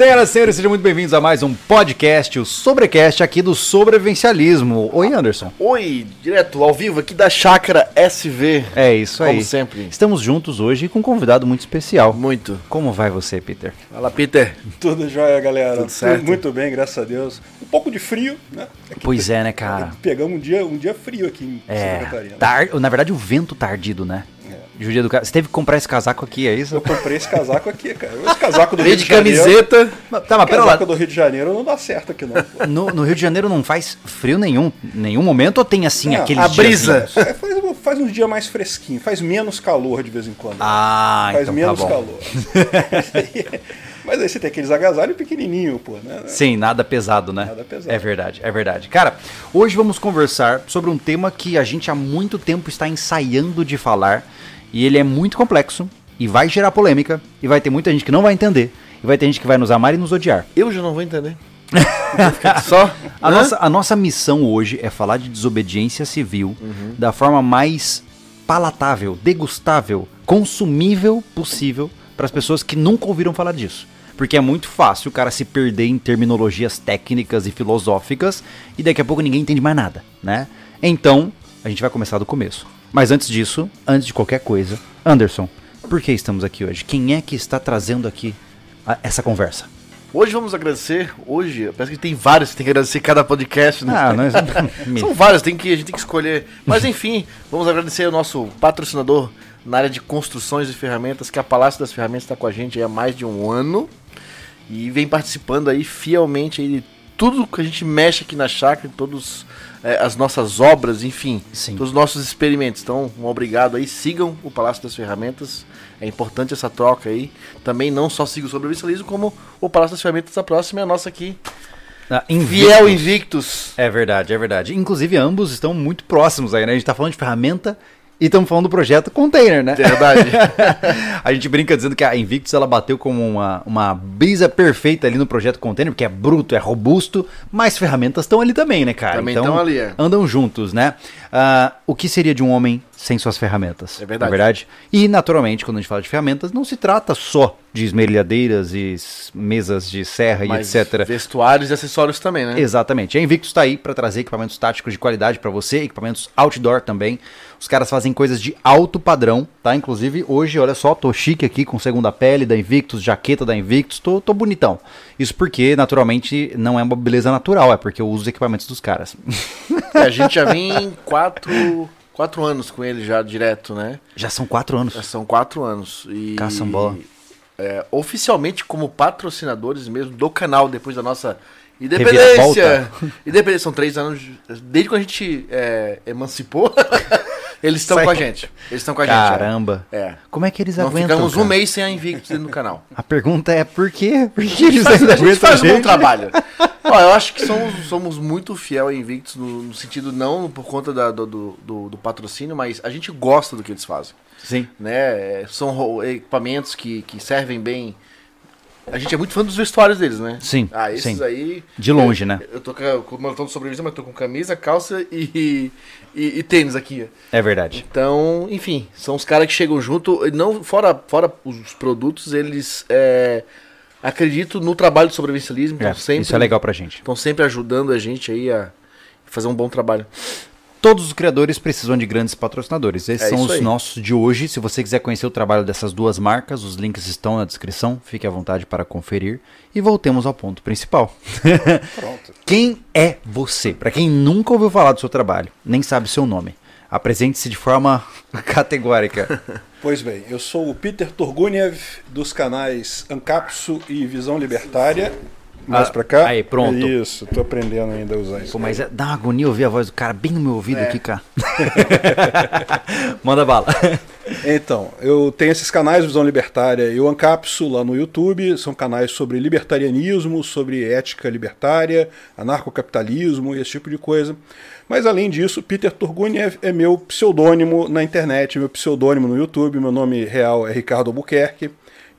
Senhoras e senhores, sejam muito bem-vindos a mais um podcast, o Sobrecast aqui do Sobrevivencialismo. Oi, Anderson. Oi, direto ao vivo aqui da Chácara SV. É isso aí. Como sempre. Estamos juntos hoje com um convidado muito especial. Muito. Como vai você, Peter? Fala, Peter. Tudo jóia, galera. Tudo certo. Muito bem, graças a Deus. Um pouco de frio, né? Aqui Pois é, né, cara? Pegamos um dia, um dia frio aqui em Santa É, Catarina. tar... na verdade o vento tardido, né? Judia do Você teve que comprar esse casaco aqui, é isso? Eu comprei esse casaco aqui, cara. Esse casaco do Rio de de Janeiro. camiseta. Tá, mas pera lá. casaco do Rio de Janeiro não dá certo aqui, não. No, no Rio de Janeiro não faz frio nenhum, nenhum momento ou tem assim Não, aqueles a brisa. É, faz, faz uns dias mais fresquinho, faz menos calor de vez em quando. Ah, faz então menos tá bom. calor. Mas aí você tem aqueles agasalhos pequenininho, pô, né? Sim, nada pesado, né? Nada pesado. É verdade, é verdade. Cara, hoje vamos conversar sobre um tema que a gente há muito tempo está ensaiando de falar e ele é muito complexo e vai gerar polêmica e vai ter muita gente que não vai entender e vai ter gente que vai nos amar e nos odiar. Eu já não vou entender. Só. A nossa, a nossa missão hoje é falar de desobediência civil da forma mais palatável, degustável, consumível possível para as pessoas que nunca ouviram falar disso. Porque é muito fácil o cara se perder em terminologias técnicas e filosóficas e daqui a pouco ninguém entende mais nada, né? Então, a gente vai começar do começo. Mas antes disso, antes de qualquer coisa, Anderson, por que estamos aqui hoje? Quem é que está trazendo aqui a- essa conversa? Hoje vamos agradecer. Hoje, parece que tem vários que tem que agradecer cada podcast, né? Ah, nós... São vários, tem que, a gente tem que escolher. Mas enfim, vamos agradecer o nosso patrocinador na área de construções e ferramentas, que é a Palácio das Ferramentas está com a gente há mais de um ano. E vem participando aí fielmente aí de tudo que a gente mexe aqui na chácara, em todas as nossas obras, enfim, Sim. os nossos experimentos. Então, um obrigado aí, sigam o Palácio das Ferramentas. É importante essa troca aí. Também não só sigam o Sobrevivencialismo, como o Palácio das Ferramentas, a próxima é a nossa aqui. Ah, Fiel Invictus. É verdade, é verdade. Inclusive, ambos estão muito próximos aí, né? A gente tá falando de ferramenta e estamos falando do projeto container, né? Verdade. a gente brinca dizendo que a Invictus ela bateu como uma, uma brisa perfeita ali no projeto container, porque é bruto, é robusto, mas ferramentas estão ali também, né, cara? Também tão ali, é. Andam juntos, né? Ah, o que seria de um homem sem suas ferramentas? É verdade. Não verdade? E, naturalmente, quando a gente fala de ferramentas, não se trata só de esmerilhadeiras e mesas de serra Mas e etc. Vestuários e acessórios também, né? Exatamente. A Invictus está aí para trazer equipamentos táticos de qualidade para você, equipamentos outdoor também. Os caras fazem coisas de alto padrão, tá? Inclusive, hoje, olha só, tô chique aqui com segunda pele da Invictus, jaqueta da Invictus, tô, tô bonitão. Isso porque, naturalmente, não é uma beleza natural, é porque eu uso os equipamentos dos caras. É, a gente já vem quatro, quatro anos com ele já direto, né? Já são quatro anos. Já são quatro anos. E, Caçambola. é, oficialmente como patrocinadores mesmo do canal, depois da nossa. Independência. Independência, são três anos. Desde quando a gente é, emancipou, eles estão com a gente. Eles estão com a gente. é. Caramba. É. Como é que eles Não aguentam? ficamos um cara? mês sem a Invictus dentro do canal. A pergunta é por quê? Por que eles a ainda gente aguentam faz um bom gente? trabalho. Ó, eu acho que somos, somos muito fiel a Invictus, no, no sentido não por conta da- do, do, do- patrocínio, mas a gente gosta do que eles fazem. Sim. Né? É, São equipamentos que, que servem bem. A gente é muito fã dos vestuários deles, né? Sim, Ah, esses sim. aí. De longe, eu, né? Eu tô com, o moletom de sobrevivência, mas tô com camisa, calça e, e, e tênis aqui. É verdade. Então, enfim, são os caras que chegam junto. Não, fora, fora os produtos, eles é, acreditam no trabalho de sobrevivencialismo. É, Então sempre, isso é legal pra gente. Estão sempre ajudando a gente aí a fazer um bom trabalho. Todos os criadores precisam de grandes patrocinadores. Esses É são os aí. nossos de hoje. Se você quiser conhecer o trabalho dessas duas marcas, os links estão na descrição. Fique à vontade para conferir. E voltemos ao ponto principal. Pronto. quem é você? Para quem nunca ouviu falar do seu trabalho, nem sabe seu nome, apresente-se de forma categórica. Pois bem, eu sou o Peter Turguniev dos canais Ancapsu e Visão Libertária. Mais Ah, pra cá. aí, pronto. Isso, tô aprendendo ainda a usar isso. Pô, mas é, dá uma agonia ouvir a voz do cara bem no meu ouvido É. aqui, cara. Manda bala. Então, eu tenho esses canais Visão Libertária e o Ancapsu lá no YouTube, são canais sobre libertarianismo, sobre ética libertária, anarcocapitalismo e esse tipo de coisa. Mas além disso, Peter Turguniev é meu pseudônimo na internet, meu pseudônimo no YouTube, meu nome real é Ricardo Albuquerque.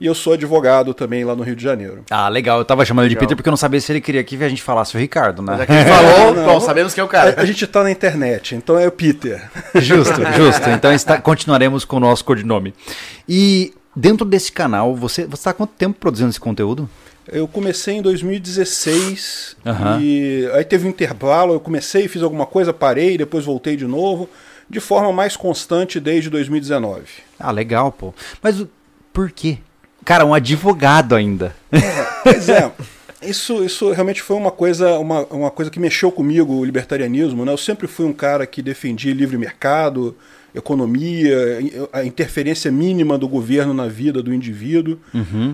E eu sou advogado também lá no Rio de Janeiro. Ah, legal. Eu tava chamando ele de Legal. Peter porque eu não sabia se ele queria que a gente falasse o Ricardo, né? Já que ele falou, Não. bom, sabemos que é o A, cara. a gente tá na internet, então é o Peter. Justo, justo. Então está, continuaremos com o nosso codinome. E dentro desse canal, você está há quanto tempo produzindo esse conteúdo? Eu comecei em 2016 Aham. e aí teve um intervalo, eu comecei, fiz alguma coisa, parei, depois voltei de novo, de forma mais constante desde 2019. Ah, legal, pô. Mas o- por quê? Cara, um advogado ainda. Pois é, isso, isso realmente foi uma coisa, uma, uma coisa que mexeu comigo, o libertarianismo. Né? Eu sempre fui um cara que defendia livre mercado, economia, a interferência mínima do governo na vida do indivíduo.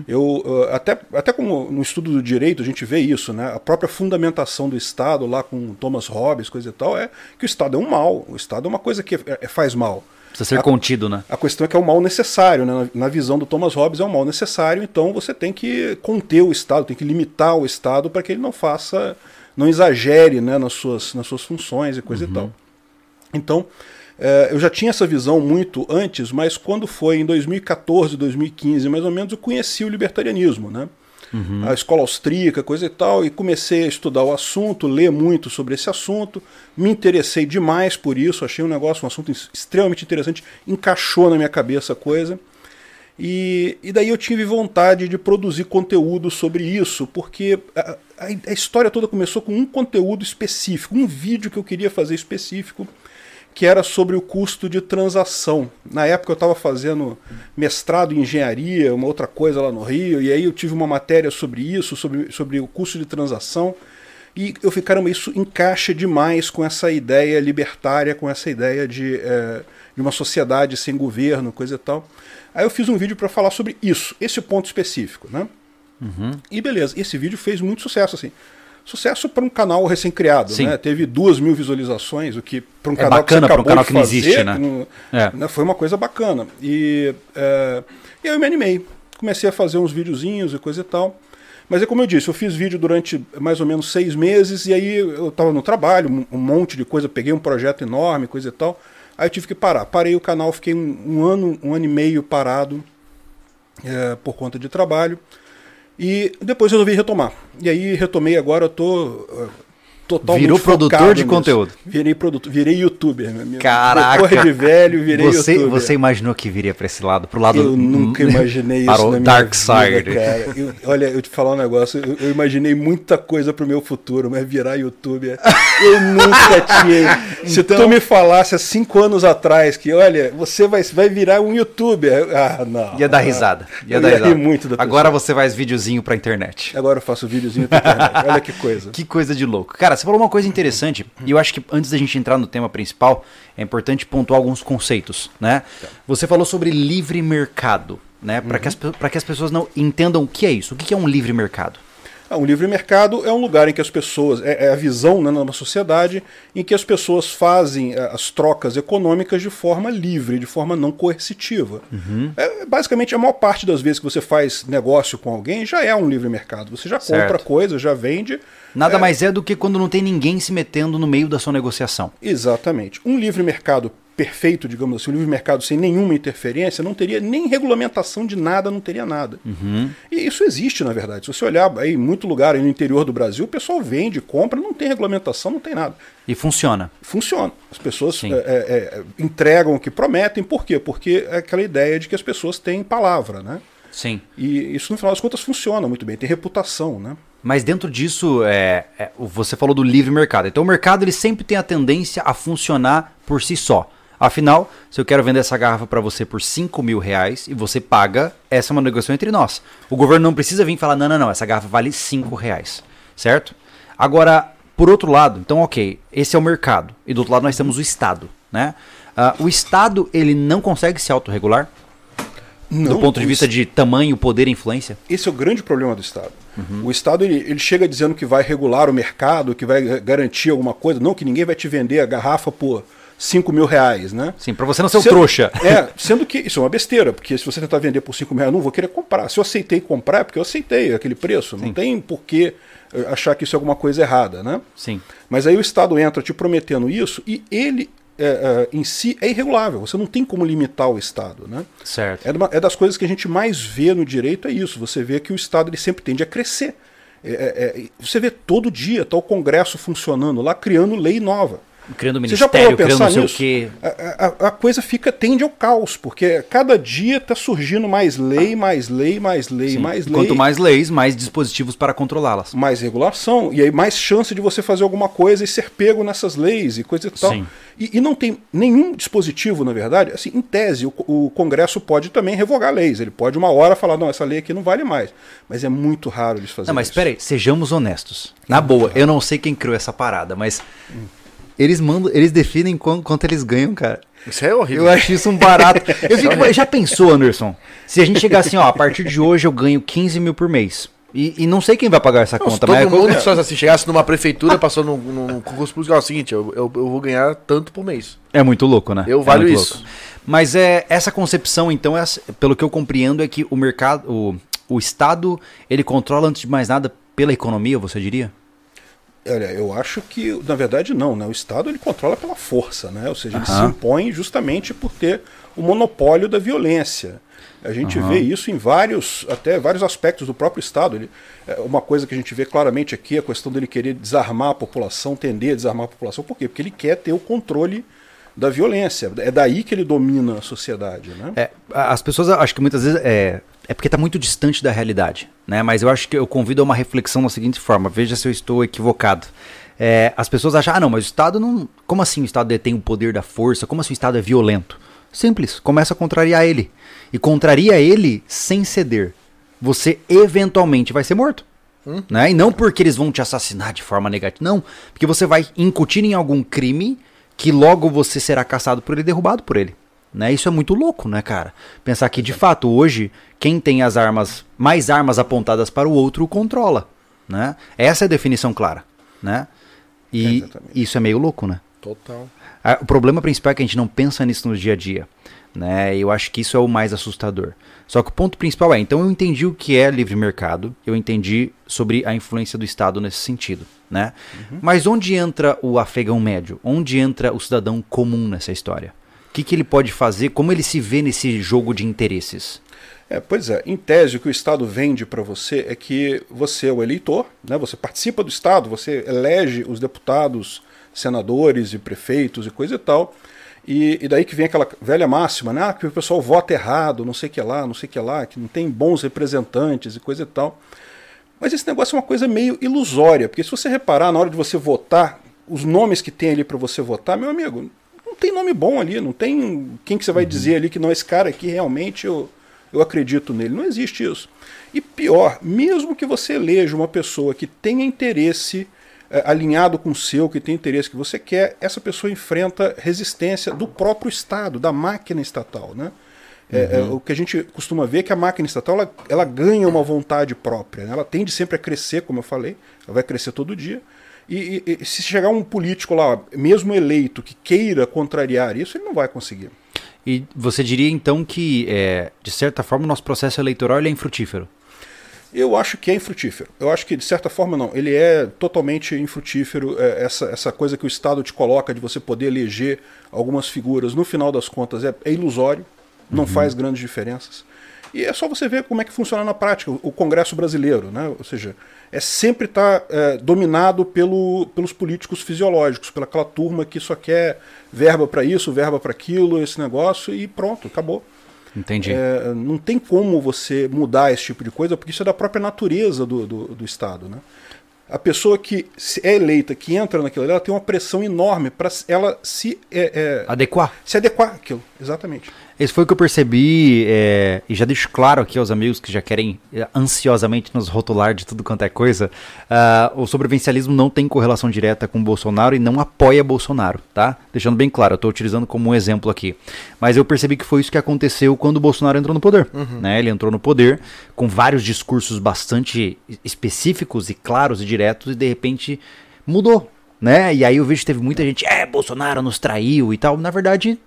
Eu, uh, até, até como no estudo do direito a gente vê isso, né? a própria fundamentação do Estado, lá com Thomas Hobbes, coisa e tal, é que o Estado é um mal, o Estado é uma coisa que é- é- faz mal. Precisa ser A- contido, né? A questão é que é um mal necessário, né? na, na visão do Thomas Hobbes é um mal necessário, então você tem que conter o Estado, tem que limitar o Estado para que ele não faça, não exagere né, nas, suas, nas suas funções e coisa e tal. Então, eh, eu já tinha essa visão muito antes, mas quando foi em 2014, 2015, mais ou menos, eu conheci o libertarianismo, né? A escola austríaca, coisa e tal, e comecei a estudar o assunto, ler muito sobre esse assunto, me interessei demais por isso, achei um negócio, um assunto extremamente interessante, encaixou na minha cabeça a coisa. E, e daí eu tive vontade de produzir conteúdo sobre isso, porque a, a- a história toda começou com um conteúdo específico, um vídeo que eu queria fazer específico, que era sobre o custo de transação. Na época eu estava fazendo mestrado em engenharia, uma outra coisa lá no Rio, e aí eu tive uma matéria sobre isso, sobre, sobre o custo de transação. E eu falei, caramba, isso encaixa demais com essa ideia libertária, com essa ideia de, eh, de uma sociedade sem governo, coisa e tal. Aí eu fiz um vídeo para falar sobre isso, esse ponto específico, né? E beleza, esse vídeo fez muito sucesso, assim. Sucesso para um canal recém-criado, né? Teve duas mil visualizações, o que para um É canal bacana que você um canal que não fazer, existe, né? não- É. né, foi uma coisa bacana. E, é, aí eu me animei. Comecei a fazer uns videozinhos e coisa e tal. Mas é como eu disse, eu fiz vídeo durante mais ou menos seis meses, e aí eu estava no trabalho, um, um monte de coisa, peguei um projeto enorme, coisa e tal. Aí eu tive que parar. Parei o canal, fiquei um, um ano, um ano e meio parado é, por conta de trabalho. E depois resolvi retomar. E aí retomei agora, eu tô é, totalmente Virou produtor de nisso. conteúdo. Virei produtor, virei youtuber. meu amigo. Caraca! Corre de velho, virei Você, youtuber. você imaginou que viria pra esse lado? Pro lado Eu nunca imaginei isso para o Dark vida, Side. cara. Eu- olha, eu te falar um negócio, eu, eu imaginei muita coisa pro meu futuro, mas virar youtuber, eu nunca tinha. Se Então- tu me falasse há cinco anos atrás que, olha, você vai, vai virar um youtuber, ah, não. Ia dar risada. Ia eu dar ia risada. muito da pessoa. Agora você faz videozinho pra internet. Agora eu faço videozinho pra internet. Olha que coisa. Que coisa de louco. Cara, você falou uma coisa interessante, e eu acho que antes da gente entrar no tema principal, é importante pontuar alguns conceitos, né? Você falou sobre livre mercado, né? Para que, as que as pessoas não entendam o que é isso. O que que é um livre mercado? Ah, um livre mercado é um lugar em que as pessoas. É, é a visão né, numa sociedade em que as pessoas fazem eh, as trocas econômicas de forma livre, de forma não coercitiva. Uhum. É, basicamente, a maior parte das vezes que você faz negócio com alguém já é um livre mercado. Você já Certo. compra coisa, já vende. Nada É, mais é do que quando não tem ninguém se metendo no meio da sua negociação. Exatamente. Um livre mercado perfeito, digamos assim, um livre mercado sem nenhuma interferência, não teria nem regulamentação de nada, não teria nada. E isso existe, na verdade. Se você olhar aí em muito lugar aí no interior do Brasil, o pessoal vende, compra, não tem regulamentação, não tem nada. E funciona. Funciona. As pessoas é, é, é, entregam o que prometem, por quê? Porque é aquela ideia de que as pessoas têm palavra, né? Sim. E isso, no final das contas, funciona muito bem, tem reputação, né? Mas dentro disso, é, é, você falou do livre mercado. Então o mercado ele sempre tem a tendência a funcionar por si só. Afinal, se eu quero vender essa garrafa para você por 5 mil reais e você paga, essa é uma negociação entre nós. O governo não precisa vir falar, não, não, não, essa garrafa vale 5 reais. Certo? Agora, por outro lado, então ok, esse é o mercado. E do outro lado nós temos o Estado. Né? Ah, o Estado ele não consegue se autorregular do Não, ponto de vista de tamanho, poder e influência? Esse é o grande problema do Estado. O Estado ele, ele chega dizendo que vai regular o mercado, que vai garantir alguma coisa, não que ninguém vai te vender a garrafa por 5 mil reais, né? Sim, para você não ser um Sendo- trouxa. É, sendo que isso é uma besteira, porque se você tentar vender por 5 mil reais, não vou querer comprar. Se eu aceitei comprar, é porque eu aceitei aquele preço. Não tem por que eh, achar que isso é alguma coisa errada, né? Sim. Mas aí o Estado entra te prometendo isso e ele é, é, em si é irregulável. Você não tem como limitar o Estado, né? Certo. É, uma- é das coisas que a gente mais vê no direito é isso. Você vê que o Estado ele sempre tende a crescer. É, é, é, você vê todo dia tá o Congresso funcionando lá, criando lei nova. Criando ministério, criando não sei o nisso? quê. A, a- a coisa fica tende ao caos, porque cada dia está surgindo mais lei, mais lei, mais lei, Sim. mais lei. Quanto mais leis, mais dispositivos para controlá-las. mais regulação, e aí mais chance de você fazer alguma coisa e ser pego nessas leis e coisa e tal. Sim. E, e não tem nenhum dispositivo, na verdade, assim, em tese, o, o Congresso pode também revogar leis. Ele pode uma hora falar, não, essa lei aqui não vale mais. Mas é muito raro eles fazerem Não, mas isso. espera aí, sejamos honestos. Na boa, eu não sei quem criou essa parada, mas eles mandam, eles definem quanto, quanto eles ganham, cara. Isso é horrível. Eu acho isso um barato. Eu fico, já pensou, Anderson? Se a gente chegar assim, ó, a partir de hoje eu ganho 15 mil por mês. E, e não sei quem vai pagar essa Não, se conta, todo mas é mundo quando- só assim, chegasse numa prefeitura, passou num, num concurso público, é o seguinte, eu, eu, eu vou ganhar tanto por mês. é muito louco, né? Eu É valho isso. louco. Mas é essa concepção, então, é, pelo que eu compreendo, é que o mercado, o, o Estado, ele controla antes de mais nada pela economia, você diria? Olha, eu acho que, na verdade, não. Né? O Estado ele controla pela força, né? ou seja, ele se impõe justamente por ter o monopólio da violência. A gente vê isso em vários, até vários aspectos do próprio Estado. Ele, é, uma coisa que a gente vê claramente aqui é a questão dele querer desarmar a população, tender a desarmar a população. Por quê? Porque ele quer ter o controle da violência. É daí que ele domina a sociedade. Né? É, as pessoas acho que muitas vezes é, é porque está muito distante da realidade, né? Mas eu acho que eu convido a uma reflexão da seguinte forma, veja se eu estou equivocado. É, as pessoas acham, ah não, mas o Estado não. Como assim o Estado detém o poder da força? Como assim o Estado é violento? Simples, começa a contrariar ele. E contraria ele sem ceder. Você eventualmente vai ser morto. Né? E não porque eles vão te assassinar de forma negativa. Não, porque você vai incutir em algum crime que logo você será caçado por ele e derrubado por ele. Né? Isso é muito louco, né, cara? Pensar que, de fato, hoje, quem tem as armas, mais armas apontadas para o outro, o controla. Né? Essa é a definição clara. Né? E Exatamente. isso é meio louco, né? Total. Ah, O problema principal é que a gente não pensa nisso no dia a dia. Né? Eu acho que isso é o mais assustador. Só que o ponto principal é, então eu entendi o que é livre mercado, eu entendi sobre a influência do Estado nesse sentido. Né? Mas onde entra o afegão médio? Onde entra o cidadão comum nessa história? O que, que ele pode fazer? Como ele se vê nesse jogo de interesses? É, pois é, em tese o que o Estado vende para você é que você é o eleitor, né? você participa do Estado, você elege os deputados, senadores e prefeitos e coisa e tal. E, e daí que vem aquela velha máxima, né? Ah, que o pessoal vota errado, não sei o que lá, não sei o que lá, que não tem bons representantes e coisa e tal. Mas esse negócio é uma coisa meio ilusória, porque se você reparar na hora de você votar, os nomes que tem ali para você votar, meu amigo, tem nome bom ali, não tem quem que você vai dizer ali que não, esse cara aqui realmente eu, eu acredito nele. Não existe isso. E pior, mesmo que você eleja uma pessoa que tenha interesse eh, alinhado com o seu, que tem interesse que você quer, essa pessoa enfrenta resistência do próprio Estado, da máquina estatal, né? É, é, o que a gente costuma ver é que a máquina estatal ela, ela ganha uma vontade própria. né? Ela tende sempre a crescer, como eu falei, ela vai crescer todo dia. E, e- se chegar um político lá, mesmo eleito, que queira contrariar isso, ele não vai conseguir. E você diria então que, é, de certa forma, o nosso processo eleitoral ele é infrutífero? Eu acho que é infrutífero. Eu acho que, de certa forma, não. Ele é totalmente infrutífero. é, essa, essa coisa que o Estado te coloca de você poder eleger algumas figuras, no final das contas, é, é ilusório, não faz grandes diferenças. E é só você ver como é que funciona na prática o, o Congresso brasileiro. Né? Ou seja, é sempre estar dominado pelo, pelos políticos fisiológicos, pela aquela turma que só quer verba para isso, verba para aquilo, esse negócio, e pronto, acabou. Entendi. É, não tem como você mudar esse tipo de coisa, porque isso é da própria natureza do, do, do Estado. Né? A pessoa que é eleita, que entra naquilo ali, ela tem uma pressão enorme para ela se, é, é, Adequar. se adequar àquilo. Exatamente. Esse foi o que eu percebi, é, e já deixo claro aqui aos amigos que já querem é, ansiosamente nos rotular de tudo quanto é coisa. ah, o sobrevivencialismo não tem correlação direta com Bolsonaro e não apoia Bolsonaro, tá? Deixando bem claro, eu tô utilizando como um exemplo aqui. Mas eu percebi que foi isso que aconteceu quando o Bolsonaro entrou no poder. Né? Ele entrou no poder com vários discursos bastante específicos e claros e diretos, e de repente mudou. Né? E aí eu vejo que teve muita gente, é, Bolsonaro nos traiu e tal. Na verdade,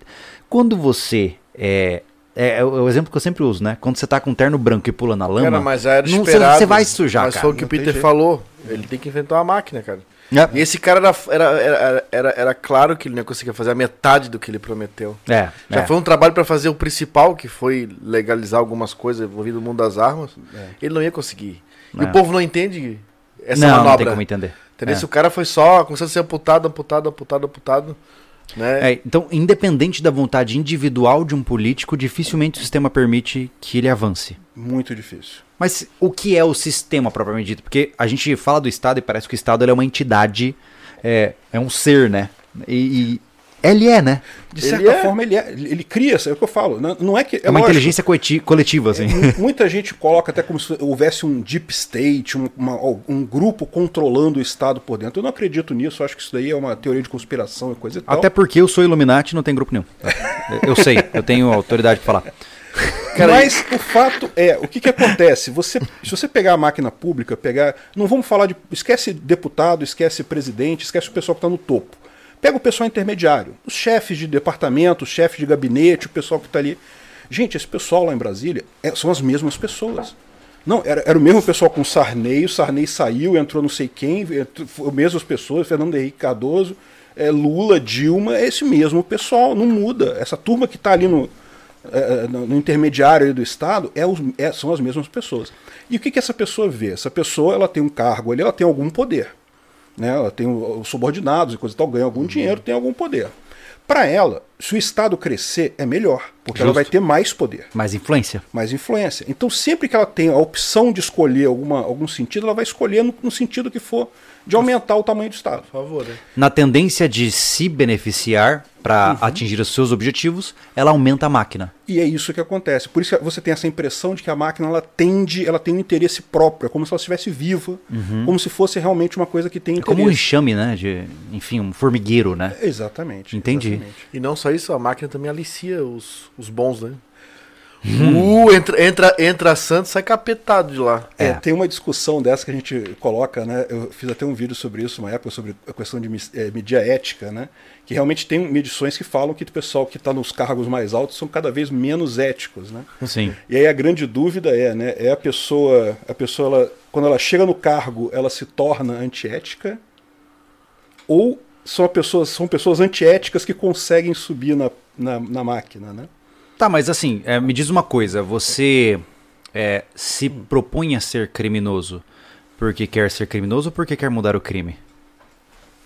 quando você é, é, é o exemplo que eu sempre uso, né? Quando você tá com um terno branco e pula na lama, Cara, mas era não- esperado. você vai sujar, Mas cara. foi o que o Peter falou. Ele tem que inventar uma máquina, cara. É. E esse cara era, era, era, era, era claro que ele não ia conseguir fazer a metade do que ele prometeu. É, Já é. foi um trabalho pra fazer o principal, que foi legalizar algumas coisas envolvidas no mundo das armas. Ele não ia conseguir. E É. o povo não entende essa não, não tem manobra. como entender. Entendeu? É. Se o cara foi só, começou a ser amputado, amputado, amputado, amputado, né? É, então, independente da vontade individual de um político, dificilmente o sistema permite que ele avance. Muito difícil. Mas o que é o sistema propriamente dito? Porque a gente fala do Estado e parece que o Estado é uma entidade, é, é um ser, né? E, e ele é, né? De Ele certa é- forma, ele, é, ele cria, é o que eu falo. Não, não é que. É, uma lógico, inteligência coleti- coletiva, assim. mu- Muita gente coloca até como se houvesse um deep state, um, uma- um grupo controlando o Estado por dentro. Eu não acredito nisso, eu acho que isso daí é uma teoria de conspiração e coisa e tal. Até porque eu sou Illuminati e não tem grupo nenhum. Eu sei, eu tenho autoridade pra falar. Mas o fato é, o que, que acontece? Você, se você pegar a máquina pública, pegar. Não vamos falar de. Esquece deputado, esquece presidente, esquece o pessoal que está no topo. Pega o pessoal intermediário, os chefes de departamento, os chefes de gabinete, o pessoal que está ali. Gente, esse pessoal lá em Brasília é- são as mesmas pessoas. Não, era, era o mesmo pessoal com Sarney, o Sarney saiu, entrou não sei quem, as mesmas pessoas, Fernando Henrique Cardoso, é, Lula, Dilma, é esse mesmo pessoal, não muda. Essa turma que está ali no, é, no, no intermediário do Estado é os- é- são as mesmas pessoas. E o que, que essa pessoa vê? Essa pessoa ela tem um cargo ali, ela tem algum poder. Né? Ela tem os subordinados e coisa e tal, ganha algum dinheiro, tem algum poder. Para ela, se o Estado crescer, é melhor, porque ela Justo. vai ter mais poder Mais influência? mais influência. Então, sempre que ela tem a opção de escolher alguma, algum sentido, ela vai escolher no, no sentido que for de aumentar o tamanho do Estado. Por favor, né? Na tendência de se beneficiar para atingir os seus objetivos, ela aumenta a máquina. E é isso que acontece. Por isso que você tem essa impressão de que a máquina ela tende, ela tem um interesse próprio, é como se ela estivesse viva, como se fosse realmente uma coisa que tem É interesse. como um enxame, né? De, enfim, um formigueiro, né? Exatamente. Entendi. exatamente. E não só isso, a máquina também alicia os, os bons, né? Hum. Uh, entra, entra, entra santo, sai capetado de lá. É, É. tem uma discussão dessa que a gente coloca, né? Eu fiz até um vídeo sobre isso uma época, sobre a questão de a ética, né? Que realmente tem medições que falam que o pessoal que está nos cargos mais altos são cada vez menos éticos, né? Sim. E aí a grande dúvida é, né? É a pessoa, a pessoa, ela, quando ela chega no cargo, ela se torna antiética? Ou são pessoas, são pessoas antiéticas que conseguem subir na, na, na máquina, né? Tá, mas assim, é, me diz uma coisa. Você é, se propõe a ser criminoso porque quer ser criminoso ou porque quer mudar o crime?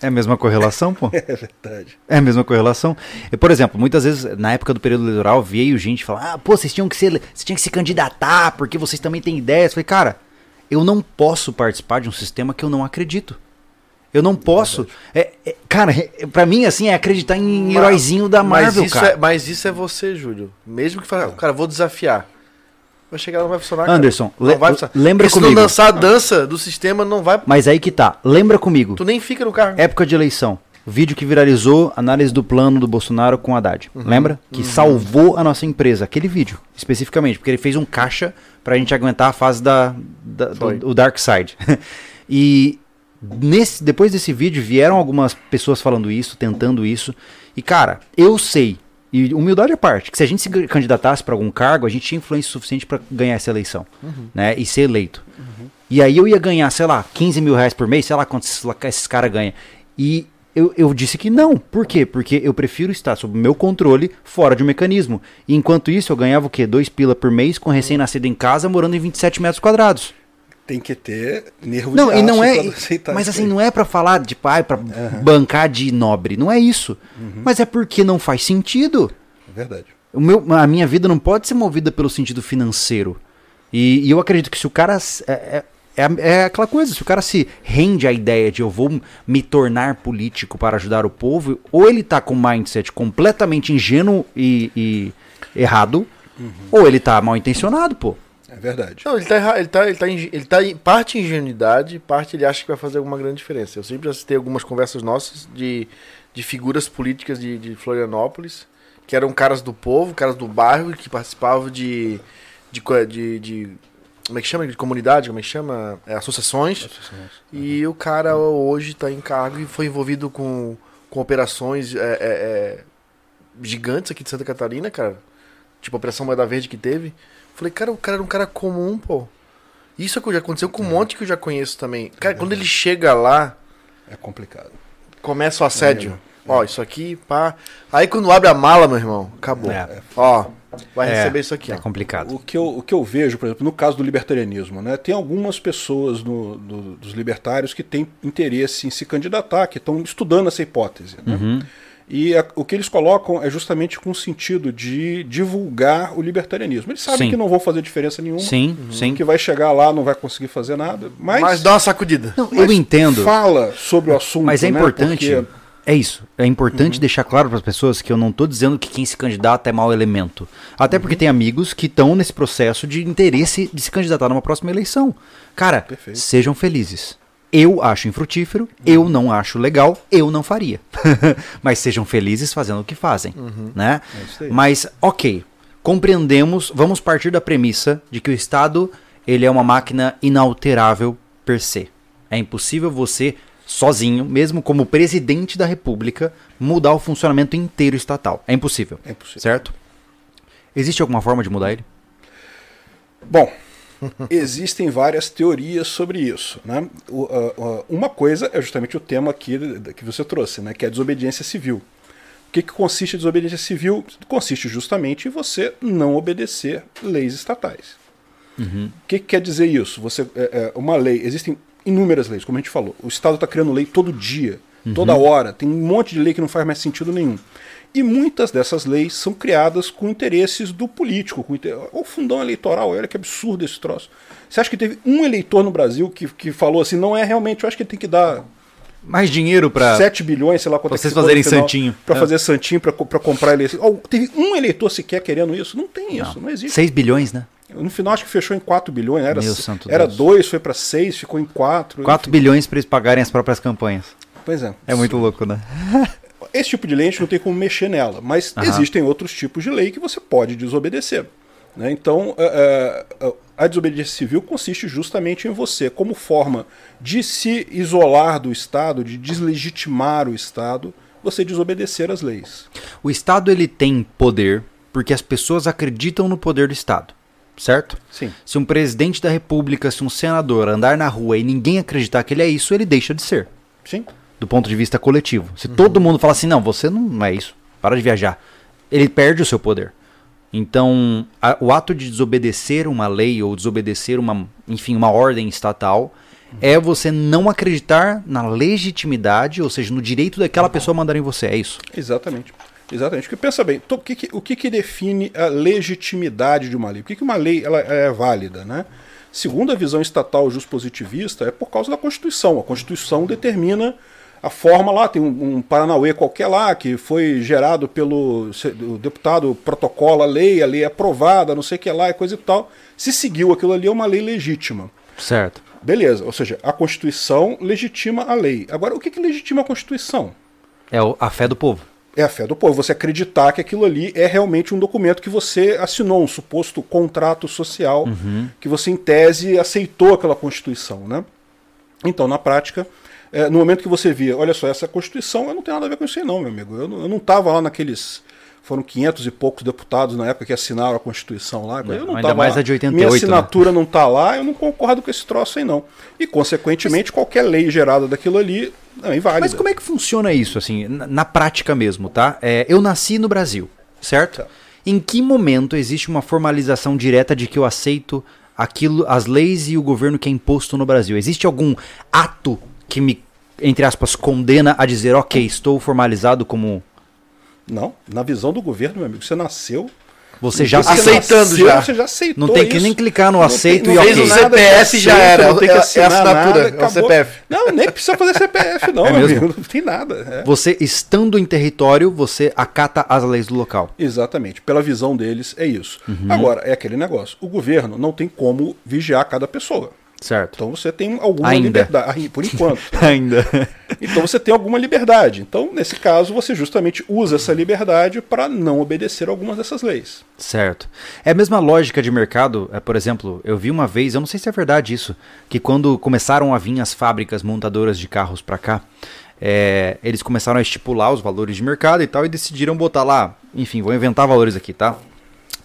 É a mesma correlação, pô? É verdade. É a mesma correlação. E, por exemplo, muitas vezes, na época do período eleitoral, veio gente falar: ah, pô, vocês tinham que ser, vocês tinham que se candidatar, porque vocês também têm ideias. Eu falei, cara, eu não posso participar de um sistema que eu não acredito. Eu não posso. É, é- cara, é, pra mim, assim, é acreditar em Mas- heróizinho da Marvel, mas isso cara. É, mas isso é você, Júlio. Mesmo que fale, cara, vou desafiar. Vai chegar, não vai funcionar. cara. Anderson, não le- vai funcionar. lembra Porque se comigo. não dançar a dança do sistema, não vai. Mas aí que tá. Lembra comigo. Tu nem fica no cargo. Época de eleição. Vídeo que viralizou, análise do plano do Bolsonaro com Haddad. Uhum. Lembra? Que salvou a nossa empresa. Aquele vídeo, especificamente. Porque ele fez um caixa pra gente aguentar a fase da, da- do, do Dark Side. e nesse, depois desse vídeo vieram algumas pessoas falando isso, tentando isso. E cara, eu sei, e humildade à parte, que se a gente se candidatasse pra algum cargo, a gente tinha influência suficiente pra ganhar essa eleição. Né? E ser eleito. E aí eu ia ganhar, sei lá, 15 mil reais por mês, sei lá quantos esses, caras ganham. E eu, eu disse que não. Por quê? Porque eu prefiro estar sob meu controle, fora de um mecanismo. E enquanto isso, eu ganhava o quê? Dois pila por mês, com recém-nascido em casa, morando em 27 metros quadrados. Tem que ter nervo Não, de e não é. aceitar Mas assim, aí. não é pra falar de pai, pra bancar de nobre. Não é isso. Mas é porque não faz sentido. É verdade. O meu, a minha vida não pode ser movida pelo sentido financeiro. E, e eu acredito que se o cara. É, é, é é aquela coisa, se o cara se rende à ideia de eu vou me tornar político para ajudar o povo, ou ele tá com um mindset completamente ingênuo e, e errado, ou ele tá mal intencionado, pô. É verdade. Não, ele tá. Ele tá, ele tá, ele tá em parte ingenuidade, parte ele acha que vai fazer alguma grande diferença. Eu sempre assistei algumas conversas nossas de, de figuras políticas de, de Florianópolis, que eram caras do povo, caras do bairro, que participavam de. de, de, de- como é que chama? De comunidade, como é que chama? É, associações. E o cara hoje está em cargo e foi envolvido com, com operações é, é, é, gigantes aqui de Santa Catarina, cara. Tipo a Operação Moeda Verde que teve. Falei, cara, o cara era um cara comum, pô. Isso é que já aconteceu com um monte que eu já conheço também. Cara, quando ele chega lá, É complicado. começa o assédio. Ó, isso aqui, pá. Aí quando abre a mala, meu irmão, acabou. É. Ó, vai É, receber isso aqui. É ó. complicado. O que, eu, o que eu vejo, por exemplo, no caso do libertarianismo, né, tem algumas pessoas no- do- dos libertários que têm interesse em se candidatar, que estão estudando essa hipótese. Né? Uhum. E a- o que eles colocam é justamente com o sentido de divulgar o libertarianismo. Eles sabem Sim. que não vão fazer diferença nenhuma, Sim, sim. que vai chegar lá não vai conseguir fazer nada, mas, Mas dá uma sacudida. Não, mas eu entendo. fala sobre o assunto. Mas é né, importante. porque- É isso. É Uhum. importante deixar claro para as pessoas que eu não estou dizendo que quem se candidata é mau elemento. Até Uhum. porque tem amigos que estão nesse processo de interesse de se candidatar numa próxima eleição. Cara, Perfeito. sejam felizes. Eu acho infrutífero, eu não acho legal, eu não faria. Mas sejam felizes fazendo o que fazem, né? É. Mas, ok, compreendemos, vamos partir da premissa de que o Estado ele é uma máquina inalterável per se. É impossível você, sozinho, mesmo como presidente da República, mudar o funcionamento inteiro estatal. É impossível. É impossível. Certo? Existe alguma forma de mudar ele? Bom, existem várias teorias sobre isso. Né? Uma coisa é justamente o tema aqui que você trouxe, né? que é a desobediência civil. O que, que consiste a desobediência civil? Consiste justamente em você não obedecer leis estatais. O que, que quer dizer isso? Você, é, é, uma lei, existem inúmeras leis, como a gente falou. O Estado está criando lei todo dia, toda hora. Tem um monte de lei que não faz mais sentido nenhum. E muitas dessas leis são criadas com interesses do político, com inter... o fundão eleitoral. Olha que absurdo esse troço. Você acha que teve um eleitor no Brasil que, que falou assim, não é realmente, eu acho que tem que dar Mais dinheiro para 7 bilhões, sei lá quanto Pra é vocês fazerem final, santinho. Pra É. fazer santinho, pra comprar eleição. Oh, teve um eleitor sequer querendo isso? Não tem isso, não, existe. 6 bilhões, né? No final acho que fechou em 4 bilhões. Era, Meu santo era Deus. 2, foi pra 6, ficou em 4. 4 bilhões para eles pagarem as próprias campanhas. Pois é. É muito louco, né? Esse tipo de lei a gente não tem como mexer nela, mas Aham. existem outros tipos de lei que você pode desobedecer. né? Então, é, é, a desobediência civil consiste justamente em você, como forma de se isolar do Estado, de deslegitimar o Estado, você desobedecer as leis. O Estado ele tem poder porque as pessoas acreditam no poder do Estado, certo? Sim. Se um presidente da República, se um senador andar na rua e ninguém acreditar que ele é isso, ele deixa de ser, Sim. Do ponto de vista coletivo. Se todo mundo fala assim, não, você não é isso, para de viajar, ele perde o seu poder. Então, a- o ato de desobedecer uma lei ou desobedecer uma, enfim, uma ordem estatal é você não acreditar na legitimidade, ou seja, no direito daquela pessoa mandar em você, é isso. Exatamente. Exatamente. Porque pensa bem, o que, que- o que, que define a legitimidade de uma lei? Por que, que uma lei ela é válida? Né? Segundo a visão estatal juspositivista, é por causa da Constituição. A Constituição determina a forma lá, tem um, um Paranauê qualquer lá, que foi gerado pelo o deputado, protocola a lei, a lei é aprovada, não sei o que lá e coisa e tal. Se seguiu aquilo ali, é uma lei legítima. Certo. Beleza, ou seja, a Constituição legitima a lei. Agora, o que, que legitima a Constituição? É a fé do povo. É a fé do povo, você acreditar que aquilo ali é realmente um documento que você assinou, um suposto contrato social, que você, em tese, aceitou aquela Constituição. Né? Então, na prática, é, no momento que você via, olha só, essa Constituição, eu não tenho nada a ver com isso aí não, meu amigo. Eu não, eu não tava lá naqueles... Foram 500 e poucos deputados na época que assinaram a Constituição lá. Eu não ainda mais lá. a de 88, Minha né? assinatura não tá lá, eu não concordo com esse troço aí não. E, consequentemente, qualquer lei gerada daquilo ali não é inválida. Mas como é que funciona isso, assim, na, na prática mesmo, tá? É, eu nasci no Brasil, certo? Tá. Em que momento existe uma formalização direta de que eu aceito aquilo, as leis e o governo que é imposto no Brasil? Existe algum ato que me, entre aspas, condena a dizer, ok, estou formalizado como. Não, na visão do governo, meu amigo, você nasceu. Você já você aceitando nasceu, já. Você já aceitou Não tem que isso. nem clicar no Não aceito tem- e não ok. fez o CPF já era, não tem é- que é assinar assinatura, nada, é o. CPF. Não, nem precisa fazer CPF não, É meu mesmo? amigo, não tem nada. é. Você, estando em território, você acata as leis do local. Exatamente, pela visão deles é isso. Uhum. Agora, é aquele negócio, o governo não tem como vigiar cada pessoa. Certo. Então você tem alguma Ainda. liberdade, por enquanto. Ainda. Então você tem alguma liberdade. Então, nesse caso, você justamente usa essa liberdade para não obedecer algumas dessas leis. Certo. É a mesma lógica de mercado. É, por exemplo, eu vi uma vez, eu não sei se é verdade isso, que quando começaram a vir as fábricas montadoras de carros pra cá, é, eles começaram a estipular os valores de mercado e tal e decidiram botar lá, enfim, vou inventar valores aqui, tá?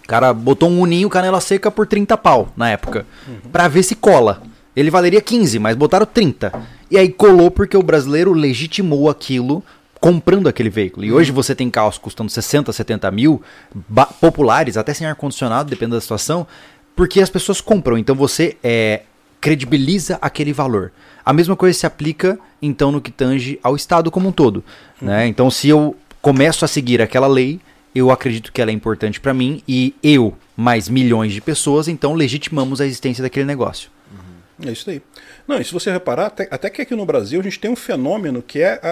O cara botou um uninho canela seca por 30 pau na época, pra ver se cola. Ele valeria 15, mas botaram 30. E aí colou porque o brasileiro legitimou aquilo comprando aquele veículo. E hoje você tem carros custando 60, 70 mil, populares, até sem ar-condicionado, dependendo da situação, porque as pessoas compram. Então você é, credibiliza aquele valor. A mesma coisa se aplica, então, no que tange ao Estado como um todo. Né? Então, se eu começo a seguir aquela lei, eu acredito que ela é importante para mim e eu, mais milhões de pessoas, então legitimamos a existência daquele negócio. É isso aí. Não, e se você reparar, até, até que aqui no Brasil a gente tem um fenômeno que é a,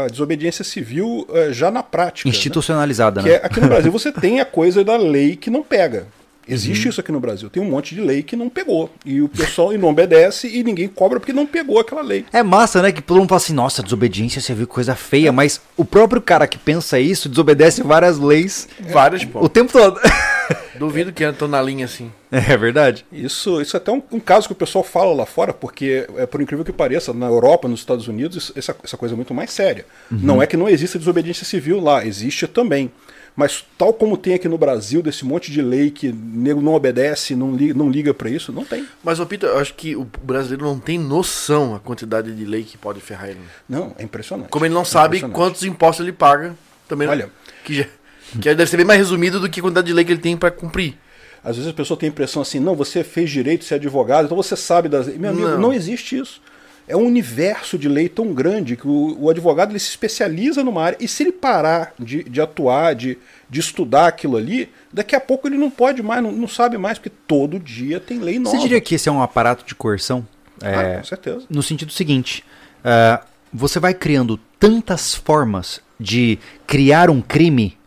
a- a desobediência civil eh, já na prática. né? Institucionalizada, Que né? é, aqui no Brasil você tem a coisa da lei que não pega. Existe Uhum. isso aqui no Brasil. Tem um monte de lei que não pegou. E o pessoal não obedece e ninguém cobra porque não pegou aquela lei. É massa, né? Que todo mundo fala assim, nossa, desobediência, você viu coisa feia, mas o próprio cara que pensa isso desobedece várias leis Vários, pô. o tempo todo. Duvido que entram na linha assim. É verdade. Isso, isso é até um, um caso que o pessoal fala lá fora, porque, é, por incrível que pareça, na Europa, nos Estados Unidos, isso- essa, essa coisa é muito mais séria. Não é que não exista desobediência civil lá, existe também. Mas tal como tem aqui no Brasil, desse monte de lei que nego não obedece, não liga, não liga para isso, não tem. Mas, ô Peter, eu acho que o brasileiro não tem noção a quantidade de lei que pode ferrar ele. Não, é impressionante. Como ele não É sabe quantos impostos ele paga, também não- Olha. que, já, que deve ser bem mais resumido do que a quantidade de lei que ele tem pra cumprir. Às vezes a pessoa tem a impressão assim, não, você fez direito, você é advogado, então você sabe das leis. Meu amigo, Não. não, existe isso. É um universo de lei tão grande que o, o advogado ele se especializa numa área e se ele parar de, de atuar, de, de estudar aquilo ali, daqui a pouco ele não pode mais, não, não sabe mais, porque todo dia tem lei nova. Você diria que esse é um aparato de coerção? Ah, É, com certeza. no sentido seguinte, ah, você vai criando tantas formas de criar um crime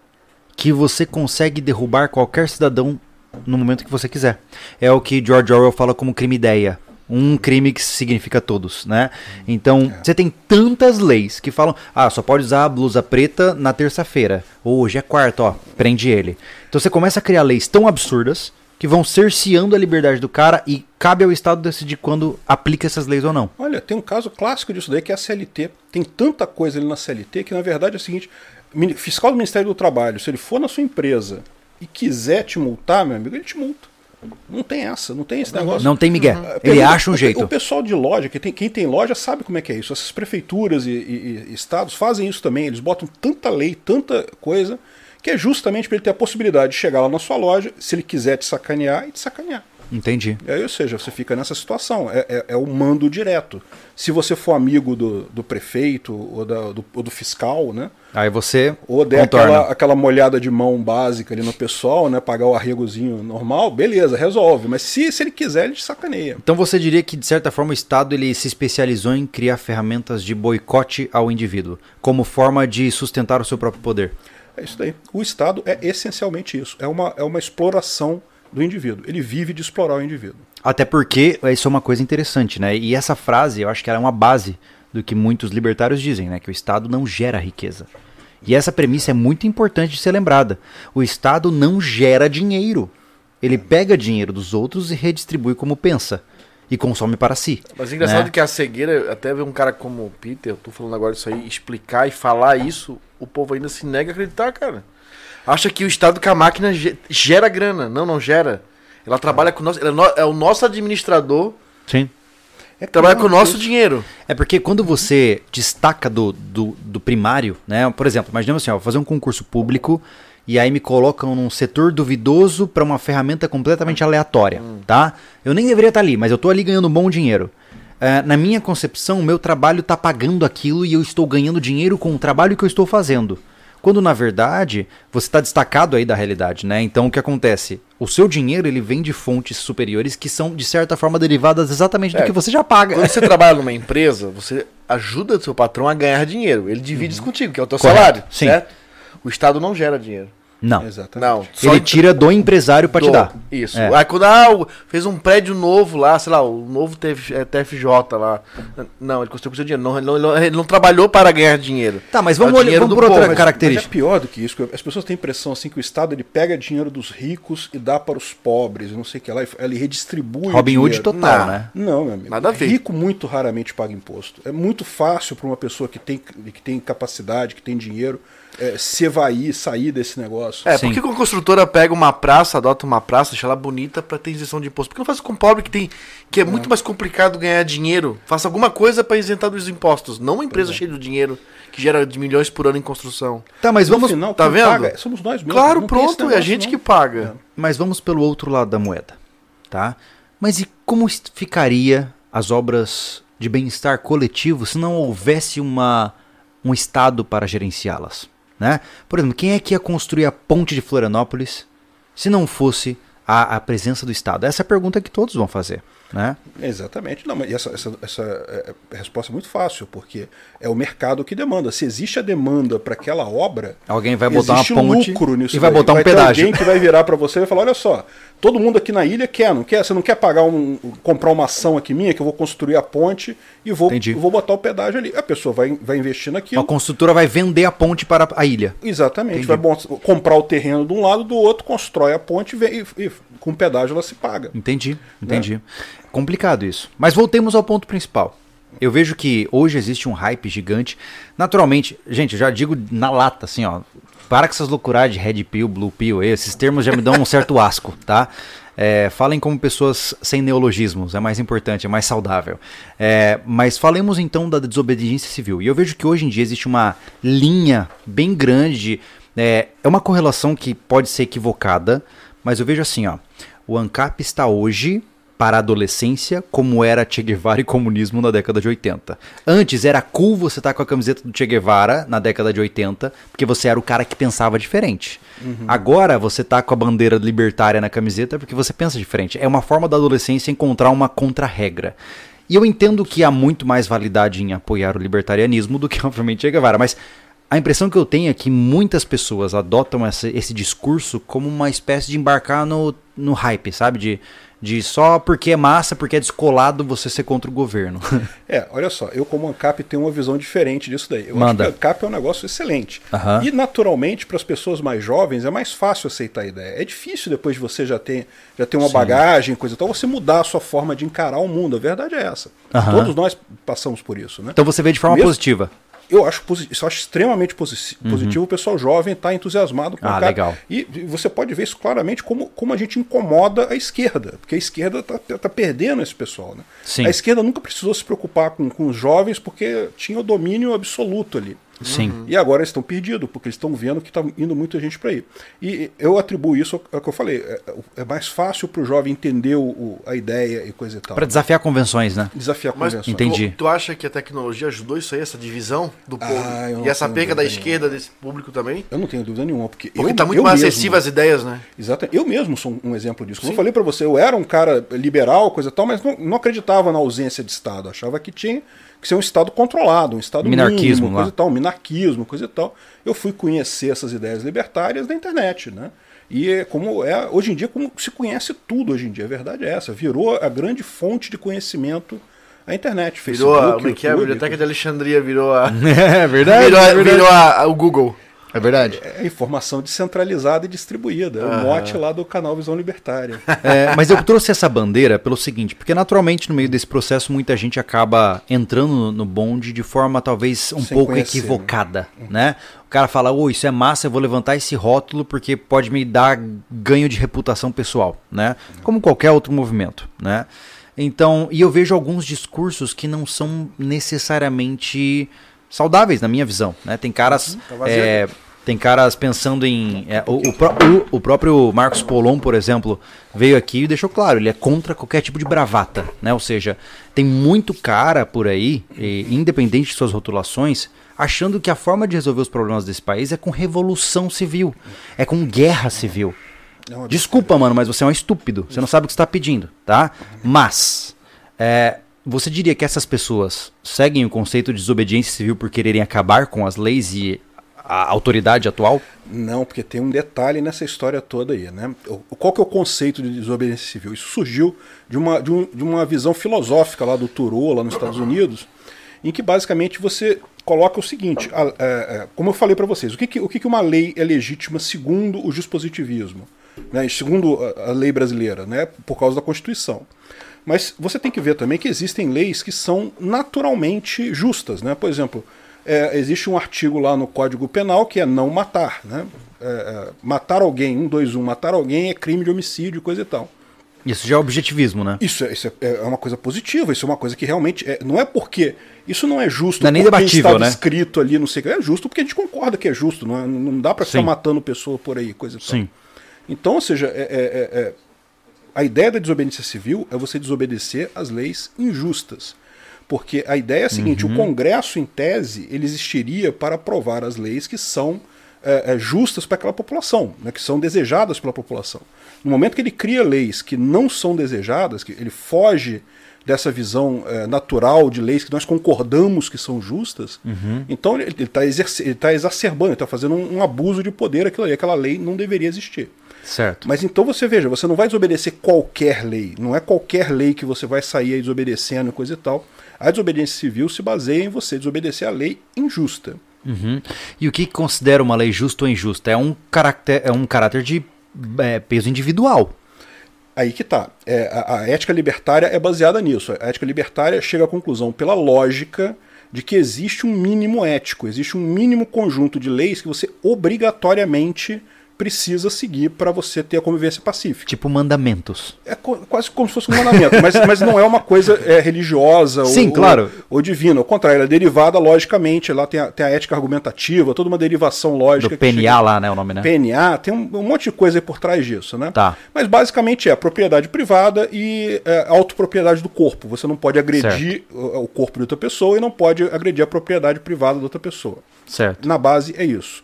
que você consegue derrubar qualquer cidadão no momento que você quiser. É o que George Orwell fala como crime ideia. Um crime que significa todos, né? Então, você tem tantas leis que falam, ah, só pode usar a blusa preta na terça-feira. Ou hoje é quarta, ó, prende ele. Então você começa a criar leis tão absurdas que vão cerceando a liberdade do cara e cabe ao Estado decidir quando aplica essas leis ou não. Olha, tem um caso clássico disso daí que é a CLT. Tem tanta coisa ali na CLT que na verdade é o seguinte: fiscal do Ministério do Trabalho, se ele for na sua empresa e quiser te multar, meu amigo, ele te multa. Não tem essa, não tem esse negócio. Não tem migué. Ah, Ele acha um jeito. O pessoal de loja, que tem, quem tem loja sabe como é que é isso. Essas prefeituras e, e- e estados fazem isso também. Eles botam tanta lei, tanta coisa, que é justamente para ele ter a possibilidade de chegar lá na sua loja, se ele quiser te sacanear, e te sacanear. Entendi. E aí, ou seja, você fica nessa situação. É, é- é o mando direto. Se você for amigo do, do prefeito ou, da- do, ou do fiscal, né? Aí você Ou der contorna. aquela, aquela molhada de mão básica ali no pessoal, né? Pagar o arregozinho normal, beleza, resolve. Mas se, se ele quiser, ele te sacaneia. Então você diria que de certa forma o Estado ele se especializou em criar ferramentas de boicote ao indivíduo, como forma de sustentar o seu próprio poder. É isso daí. O Estado é essencialmente isso. É uma, é uma exploração do indivíduo. Ele vive de explorar o indivíduo. Até porque isso é uma coisa interessante, né? E essa frase, eu acho que ela é uma base do que muitos libertários dizem, né? Que o Estado não gera riqueza. E essa premissa é muito importante de ser lembrada. O Estado não gera dinheiro. Ele pega dinheiro dos outros e redistribui como pensa. E consome para si. Mas é engraçado né? que a cegueira, até ver um cara como o Peter, eu tô falando agora isso aí, explicar e falar isso, o povo ainda se nega a acreditar, cara. Acha que o Estado com a máquina ge- gera grana. Não, não gera. Ela trabalha com o nosso. ela é é o nosso administrador Sim. É trabalha com o nosso dinheiro. É porque quando você destaca do, do, do primário, né? Por exemplo, imaginemos assim, ó, vou fazer um concurso público e aí me colocam num setor duvidoso para uma ferramenta completamente aleatória, tá? Eu nem deveria estar ali, mas eu tô ali ganhando um bom dinheiro. É, na minha concepção, o meu trabalho tá pagando aquilo e eu estou ganhando dinheiro com o trabalho que eu estou fazendo. Quando na verdade você está destacado aí da realidade, né? Então o que acontece? O seu dinheiro ele vem de fontes superiores que são de certa forma derivadas exatamente do É, que você já paga. Quando você trabalha numa empresa, você ajuda o seu patrão a ganhar dinheiro. Ele divide isso contigo, que é o teu Correto, salário, sim. certo? O Estado não gera dinheiro. Não. Exatamente. Não. só Ele tira do empresário para te dar. Isso. É. Aí quando ah, fez um prédio novo lá, sei lá, o novo TF, é, TFJ lá. Não, ele construiu com seu dinheiro. Não, ele, não, ele não trabalhou para ganhar dinheiro. Tá, mas É vamos o olhar vamos por outra povo. Mas- característica. Mas é pior do que isso. As pessoas têm a impressão assim que o Estado ele pega dinheiro dos ricos e dá para os pobres, não sei o que lá, e ele redistribui. o Robin Hood total, Não. né? Não, meu amigo. Nada a ver. Rico muito raramente paga imposto. É muito fácil para uma pessoa que tem, que tem capacidade, que tem dinheiro, é, se evair, sair desse negócio. É, Sim. por que a construtora pega uma praça, adota uma praça, deixa ela bonita pra ter isenção de imposto? Por que não faz com o pobre que tem que é muito mais complicado ganhar dinheiro? Faça alguma coisa pra isentar dos impostos, não uma empresa cheia de dinheiro que gera de milhões por ano em construção. Tá, mas No vamos, final, tá vendo? paga somos nós mesmos. Claro, Não pronto, é a gente não. que paga. mas vamos pelo outro lado da moeda, tá? Mas e como ficaria as obras de bem-estar coletivo se não houvesse uma, um Estado para gerenciá-las? Né? Por exemplo, quem é que ia construir a ponte de Florianópolis se não fosse a, a presença do Estado? Essa é a pergunta que todos vão fazer. Né? Exatamente. Não, mas essa, essa, essa é, é, resposta é muito fácil, porque é o mercado que demanda. Se existe a demanda para aquela obra, Alguém vai botar uma ponte lucro nisso e vai daí. botar um ter pedágio. alguém que vai virar para você e vai falar: olha só, todo mundo aqui na ilha quer, não quer? Você não quer pagar um, comprar uma ação aqui minha que eu vou construir a ponte e vou, vou botar o pedágio ali. A pessoa vai, vai investir naquilo. Uma construtora vai vender a ponte para a ilha. Exatamente. Entendi. Vai bom- comprar o terreno de um lado, do outro, constrói a ponte e, vem- e- e com pedágio ela se paga. Entendi, entendi. Complicado isso. Mas voltemos ao ponto principal. Eu vejo que hoje existe um hype gigante. Naturalmente, gente, eu já digo na lata, assim, ó. Para com essas loucuradas de red pill, blue pill, esses termos já me dão um certo asco, tá? É, falem como pessoas sem neologismos, é mais importante, é mais saudável. É, mas falemos então da desobediência civil. E eu vejo que hoje em dia existe uma linha bem grande. É, é uma correlação que pode ser equivocada, mas eu vejo assim, ó. O ANCAP está hoje para a adolescência como era Che Guevara e comunismo na década de 80. Antes era cool você estar com a camiseta do Che Guevara na década de 80, porque você era o cara que pensava diferente. Agora você tá com a bandeira libertária na camiseta porque você pensa diferente. É uma forma da adolescência encontrar uma contra-regra. E eu entendo que há muito mais validade em apoiar o libertarianismo do que, obviamente, Che Guevara, mas a impressão que eu tenho é que muitas pessoas adotam essa- esse discurso como uma espécie de embarcar no, no hype, sabe? De, de só porque é massa, porque é descolado você ser contra o governo. É, olha só, eu como ANCAP tenho uma visão diferente disso daí. Eu Manda. acho que ANCAP é um negócio excelente. Aham. E naturalmente, para as pessoas mais jovens, é mais fácil aceitar a ideia. É difícil depois de você já ter, já ter uma bagagem, coisa e tal, você mudar a sua forma de encarar o mundo. A verdade é essa. Aham. Todos nós passamos por isso, né? então você vê de forma Mesmo- positiva. Eu acho, eu acho extremamente posi- positivo o pessoal jovem estar entusiasmado com Uhum. Ah, o cara. legal. E você pode ver isso claramente como, como a gente incomoda a esquerda, porque a esquerda está perdendo esse pessoal. Né? Sim. A esquerda nunca precisou se preocupar com, com os jovens porque tinha o domínio absoluto ali. Sim. E agora eles estão perdidos, porque eles estão vendo que está indo muita gente para aí. E eu atribuo isso ao que eu falei. É, é mais fácil para o jovem entender o- a ideia e coisa e tal. Pra desafiar convenções, né? Desafiar Mas convenções. Entendi. Tu, tu acha que a tecnologia ajudou isso aí, essa divisão do Ah, povo? não e essa perca da esquerda desse público também? Eu não tenho dúvida nenhuma, porque, Porque eu, tá muito eu mais mesmo- acessível às ideias, né? Exato. Eu mesmo sou um exemplo disso. Como eu falei para você, eu era um cara liberal, coisa e tal, mas não, não acreditava na ausência de Estado. Achava que tinha que ser um Estado controlado, um Estado Minarquismo mínimo, lá. coisa e tal, minarquismo, coisa e tal. Eu fui conhecer essas ideias libertárias na internet, né? E é como é hoje em dia, como se conhece tudo hoje em dia, a verdade é essa. Virou a grande fonte de conhecimento a internet. Virou a, Facebook, como é que é? A YouTube, Biblioteca de Alexandria virou a. É verdade. virou, a- é verdade. virou a- a- o Google. É verdade. É informação descentralizada e distribuída. É o mote lá do canal Visão Libertária. É, mas eu trouxe essa bandeira pelo seguinte, porque naturalmente no meio desse processo muita gente acaba entrando no, bonde de forma talvez um Sem pouco conhecer, equivocada, né? O cara fala, ô, isso é massa, eu vou levantar esse rótulo porque pode me dar ganho de reputação pessoal, né? Como qualquer outro movimento, né? Então, e eu vejo alguns discursos que não são necessariamente saudáveis na minha visão, né? Tem caras tá vazio é, tem caras pensando em. é, o, o pró- o- o próprio Marcos Polon, por exemplo, veio aqui e deixou claro, ele é contra qualquer tipo de bravata. Né? Ou seja, tem muito cara por aí, e, independente de suas rotulações, achando que a forma de resolver os problemas desse país é com revolução civil, é com guerra civil. Não, Desculpa, mano, mas você é um estúpido. Você não sabe o que está pedindo, tá? Mas, é, você diria que essas pessoas seguem o conceito de desobediência civil por quererem acabar com as leis e a autoridade atual? Não, porque tem um detalhe nessa história toda aí, né? Qual que é o conceito de desobediência civil? Isso surgiu de uma, de, um- de uma visão filosófica lá do Thoreau, lá nos Estados Unidos, em que basicamente você coloca o seguinte, a- é, é, como eu falei para vocês, o, que, que, o que, que uma lei é legítima segundo o dispositivismo, né? segundo a, a lei brasileira, né? por causa da Constituição. Mas você tem que ver também que existem leis que são naturalmente justas. Né? Por exemplo, é, existe um artigo lá no Código Penal que é não matar. Né? é, é, matar alguém, um, dois, um, matar alguém é crime de homicídio, coisa e tal. Isso já é objetivismo, né? Isso, é, isso é, é uma coisa positiva, isso é uma coisa que realmente. É, não é porque. Isso não é justo Não é nem porque debatível, né? escrito ali, não sei o que. É justo porque a gente concorda que é justo. Não, é- não dá pra ficar matando pessoa por aí, coisa e tal. Sim. Então, ou seja, é- é- é- a ideia da desobediência civil é você desobedecer às leis injustas. Porque a ideia é a seguinte: Uhum. o Congresso, em tese, ele existiria para aprovar as leis que são é, justas para aquela população, né, que são desejadas pela população. No momento que ele cria leis que não são desejadas, que ele foge dessa visão é, natural de leis que nós concordamos que são justas, então ele está exacerbando, ele está fazendo um, um abuso de poder aquilo ali, aquela lei não deveria existir. Certo. Mas então você veja, você não vai desobedecer qualquer lei. Não é qualquer lei que você vai sair aí desobedecendo e coisa e tal. A desobediência civil se baseia em você desobedecer a lei injusta. Uhum. E o que considera uma lei justa ou injusta? É um caráter, é um caráter de é, peso individual. Aí que tá. É, a, a ética libertária é baseada nisso. A ética libertária chega à conclusão, pela lógica, de que existe um mínimo ético, existe um mínimo conjunto de leis que você obrigatoriamente precisa seguir para você ter a convivência pacífica. Tipo mandamentos. É co- quase como se fosse um mandamento, mas, mas não é uma coisa é, religiosa Sim, ou, claro. ou, ou divina. Ao contrário, ela é derivada logicamente. Lá tem a, tem a ética argumentativa, toda uma derivação lógica. Do PNA chega- lá, né? O nome, né? PNA, tem um, um monte de coisa aí por trás disso, né? Tá. Mas basicamente é propriedade privada e é, autopropriedade do corpo. Você não pode agredir o, o corpo de outra pessoa e não pode agredir a propriedade privada da outra pessoa. Certo. Na base é isso.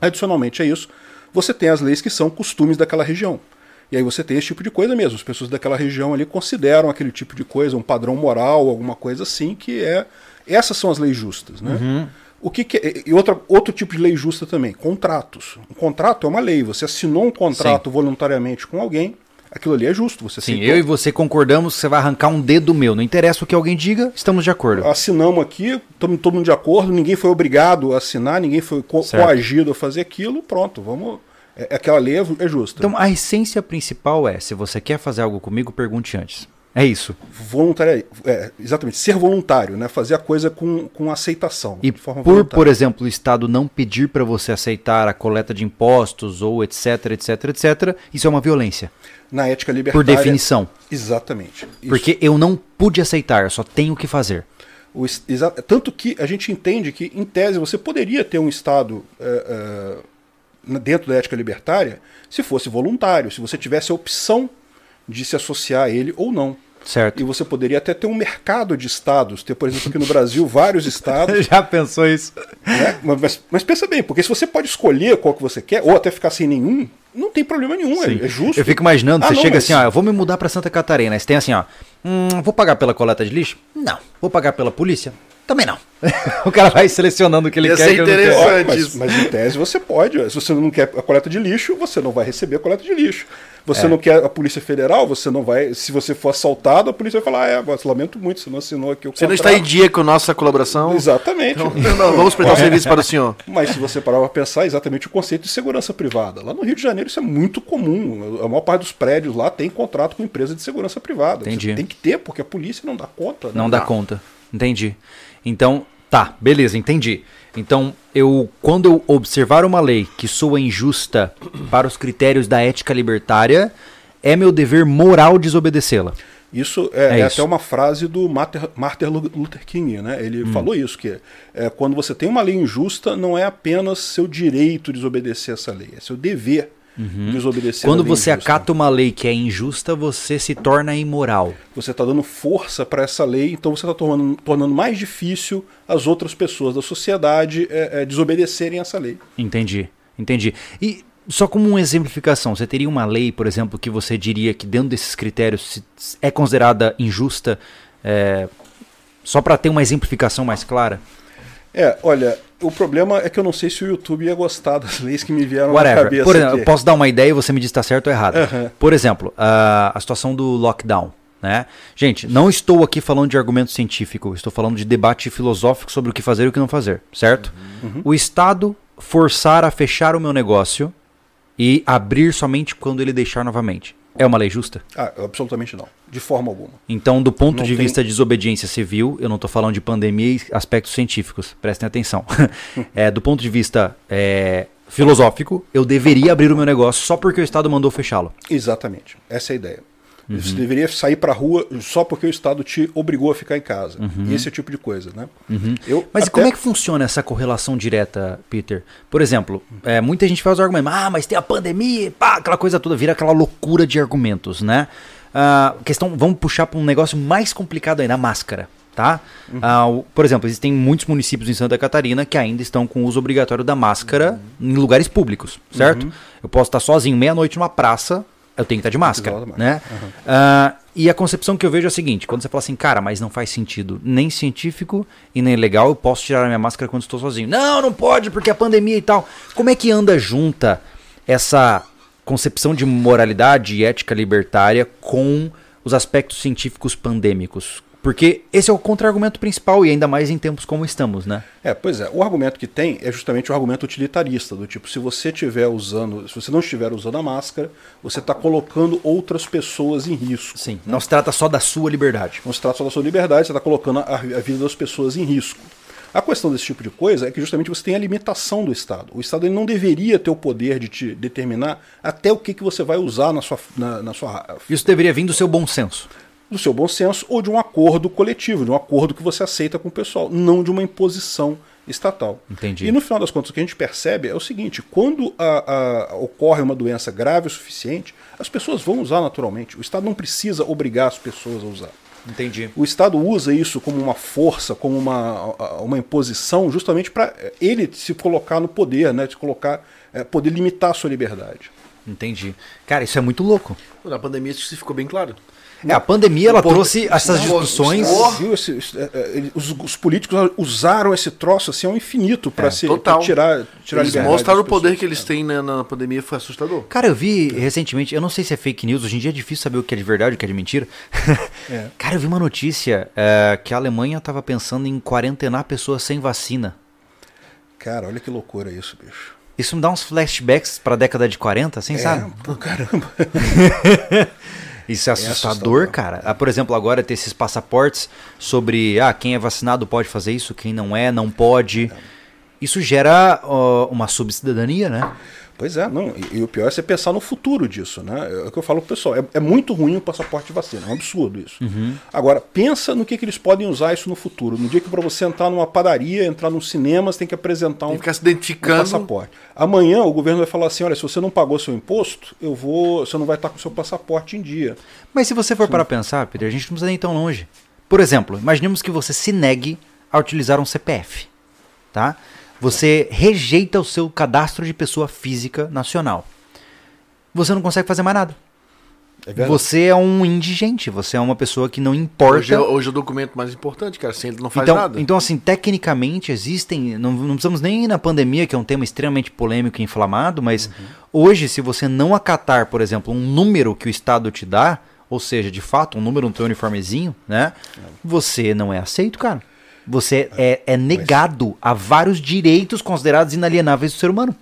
Adicionalmente a isso, você tem as leis que são costumes daquela região. E aí você tem esse tipo de coisa mesmo. As pessoas daquela região ali consideram aquele tipo de coisa, um padrão moral, alguma coisa assim, que é. Essas são as leis justas, né? O que, que é- e outra, outro tipo de lei justa também, contratos. Um contrato é uma lei. Você assinou um contrato voluntariamente com alguém, aquilo ali é justo. Você Sim, aceitou. eu e você concordamos que você vai arrancar um dedo meu. Não interessa o que alguém diga, estamos de acordo. assinamos aqui, estamos todo mundo de acordo, ninguém foi obrigado a assinar, ninguém foi co Certo. coagido a fazer aquilo, pronto, vamos. é- aquela lei é, é justa. Então a essência principal é: se você quer fazer algo comigo, pergunte antes. É isso. Voluntário, é, exatamente, ser voluntário, né? Fazer a coisa com, com aceitação. E por, voluntária. por exemplo, o Estado não pedir para você aceitar a coleta de impostos ou etc, etc, etc, isso é uma violência. Na ética Por libertária. definição. Exatamente. Isso. Porque eu não pude aceitar, eu só tenho que fazer. O tanto que a gente entende que, em tese, você poderia ter um Estado é, é, dentro da ética libertária se fosse voluntário, se você tivesse a opção de se associar a ele ou não. Certo. E você poderia até ter um mercado de estados, ter, por exemplo, aqui no Brasil, vários estados. Já pensou isso? né? Mas, mas pensa bem, porque se você pode escolher qual que você quer, ou até ficar sem nenhum, não tem problema nenhum, é, é justo. Eu fico imaginando, Ah, você não, chega mas- assim, ó, eu vou me mudar pra Santa Catarina. Você tem assim, ó, hum, vou pagar pela coleta de lixo? Não. Vou pagar pela polícia? Também não. o cara vai selecionando o que ele Ia quer. ser o que ele não quer. interessante. Mas, isso. mas em tese você pode. Se você não quer a coleta de lixo, você não vai receber a coleta de lixo. Você É. não quer a Polícia Federal, você não vai. Se você for assaltado, a polícia vai falar: ah, é, mas lamento muito, você não assinou aqui o Você não está em dia com nossa colaboração? Exatamente. Então, não, vamos prestar o serviço para o senhor. Mas se você parar para pensar é exatamente o conceito de segurança privada. Lá no Rio de Janeiro isso é muito comum. A maior parte dos prédios lá tem contrato com empresa de segurança privada. Você Entendi. tem que ter, porque a polícia não dá conta. né? Não dá conta. Entendi. Então, tá, beleza, entendi. Então, eu quando eu observar uma lei que soa injusta para os critérios da ética libertária, é meu dever moral desobedecê-la. Isso é, É é isso. até uma frase do Martin, Luther King, né? Ele Hum. falou isso, que é, quando você tem uma lei injusta, não é apenas seu direito desobedecer essa lei, é seu dever Uhum. Quando lei você injusta. acata uma lei que é injusta, você se torna imoral. Você está dando força para essa lei, então você está tornando, tornando mais difícil as outras pessoas da sociedade é, é, desobedecerem essa lei. Entendi, entendi. E só como uma exemplificação, você teria uma lei, por exemplo, que você diria que dentro desses critérios é considerada injusta, é, só para ter uma exemplificação mais clara? É, olha, o problema é que eu não sei se o YouTube ia gostar das leis que me vieram na Whatever. cabeça. Por exemplo, aqui. eu posso dar uma ideia e você me diz se está certo ou errado. Aham. Por exemplo, a, a situação do lockdown. Né? Gente, não estou aqui falando de argumento científico, estou falando de debate filosófico sobre o que fazer e o que não fazer, certo? Uhum. O Estado forçar a fechar o meu negócio e abrir somente quando ele deixar novamente. É uma lei justa? Ah, absolutamente não. De forma alguma. Então, do ponto Não de tem- vista de desobediência civil, eu não estou falando de pandemia e aspectos científicos, prestem atenção. É, do ponto de vista é, filosófico, eu deveria abrir o meu negócio só porque o Estado mandou fechá-lo. Exatamente. Essa é a ideia. Uhum. Você deveria sair para a rua só porque o Estado te obrigou a ficar em casa. Uhum. Esse é o tipo de coisa, né? Eu mas até... como é que funciona essa correlação direta, Peter? Por exemplo, é, muita gente faz o argumento, ah, mas tem a pandemia, pá, aquela coisa toda, vira aquela loucura de argumentos, né? Uh, questão, vamos puxar para um negócio mais complicado aí, na máscara. Tá? Uhum. Uh, por exemplo, existem muitos municípios em Santa Catarina que ainda estão com o uso obrigatório da máscara uhum. em lugares públicos, certo? Uhum. Eu posso estar sozinho meia-noite numa praça, eu tenho que estar de máscara, né? Uh, e a concepção que eu vejo é a seguinte: quando você fala assim, cara, mas não faz sentido nem científico e nem legal, eu posso tirar a minha máscara quando estou sozinho. Não, não pode, porque a pandemia e tal. Como é que anda junta essa concepção de moralidade e ética libertária com os aspectos científicos pandêmicos? Porque esse é o contra-argumento principal, e ainda mais em tempos como estamos, né? É, pois é. O argumento que tem é justamente o argumento utilitarista, do tipo, se você estiver usando, se você não estiver usando a máscara, você está colocando outras pessoas em risco. Sim. Né? Não se trata só da sua liberdade. Não se trata só da sua liberdade, você está colocando a, a vida das pessoas em risco. A questão desse tipo de coisa é que justamente você tem a limitação do Estado. O Estado ele não deveria ter o poder de te determinar até o que, que você vai usar na sua, na, na sua. Isso deveria vir do seu bom senso do seu bom senso ou de um acordo coletivo, de um acordo que você aceita com o pessoal, não de uma imposição estatal. Entendi. E no final das contas, o que a gente percebe é o seguinte: quando a, a, ocorre uma doença grave o suficiente, as pessoas vão usar naturalmente. O Estado não precisa obrigar as pessoas a usar. Entendi. O Estado usa isso como uma força, como uma, uma imposição, justamente para ele se colocar no poder, né? Se colocar, é, poder limitar a sua liberdade. Entendi. Cara, isso é muito louco. Na pandemia isso ficou bem claro. É, a pandemia ela trouxe essas discussões. Esse, é, é, os, os, políticos usaram esse troço assim ao infinito para é, se pra tirar, tirar Eles mostraram o poder que eles têm na, na, pandemia, foi assustador. Cara, eu vi recentemente, eu não sei se é fake news, hoje em dia é difícil saber o que é de verdade e o que é de mentira. É. Cara, eu vi uma notícia é, que a Alemanha estava pensando em quarentenar pessoas sem vacina. Cara, olha que loucura isso, bicho. Isso me dá uns flashbacks para a década de 40, assim, é, sabe? Pô, caramba. Isso é assustador, é assustador, cara. Ah, por exemplo, agora ter esses passaportes sobre ah, quem é vacinado pode fazer isso, quem não é, não pode. É. Isso gera uh, uma subcidadania, né? Pois é, não. E, e, o pior é você pensar no futuro disso, né? É o que eu falo pro pessoal. É, é muito ruim o passaporte de vacina, é um absurdo isso. Uhum. Agora, pensa no que, que eles podem usar isso no futuro. No dia que para você entrar numa padaria, entrar num cinema, você tem que apresentar um, tem que ficar se identificando. Um passaporte. Amanhã o governo vai falar assim: olha, se você não pagou seu imposto, eu vou. Você não vai estar com seu passaporte em dia. Mas se você for Sim. para pensar, Peter, a gente não precisa nem tão longe. Por exemplo, imaginemos que você se negue a utilizar um CPF. Tá? Você rejeita o seu cadastro de pessoa física nacional. Você não consegue fazer mais nada. É você é um indigente, você é uma pessoa que não importa. Hoje é, hoje é o documento mais importante, cara, sem ele não faz então, nada. Então, assim, tecnicamente existem. Não, não precisamos nem ir na pandemia, que é um tema extremamente polêmico e inflamado, mas uhum. hoje, se você não acatar, por exemplo, um número que o Estado te dá, ou seja, de fato, um número no teu uniformezinho, né? É. Você não é aceito, cara. Você é, é negado a vários direitos considerados inalienáveis do ser humano.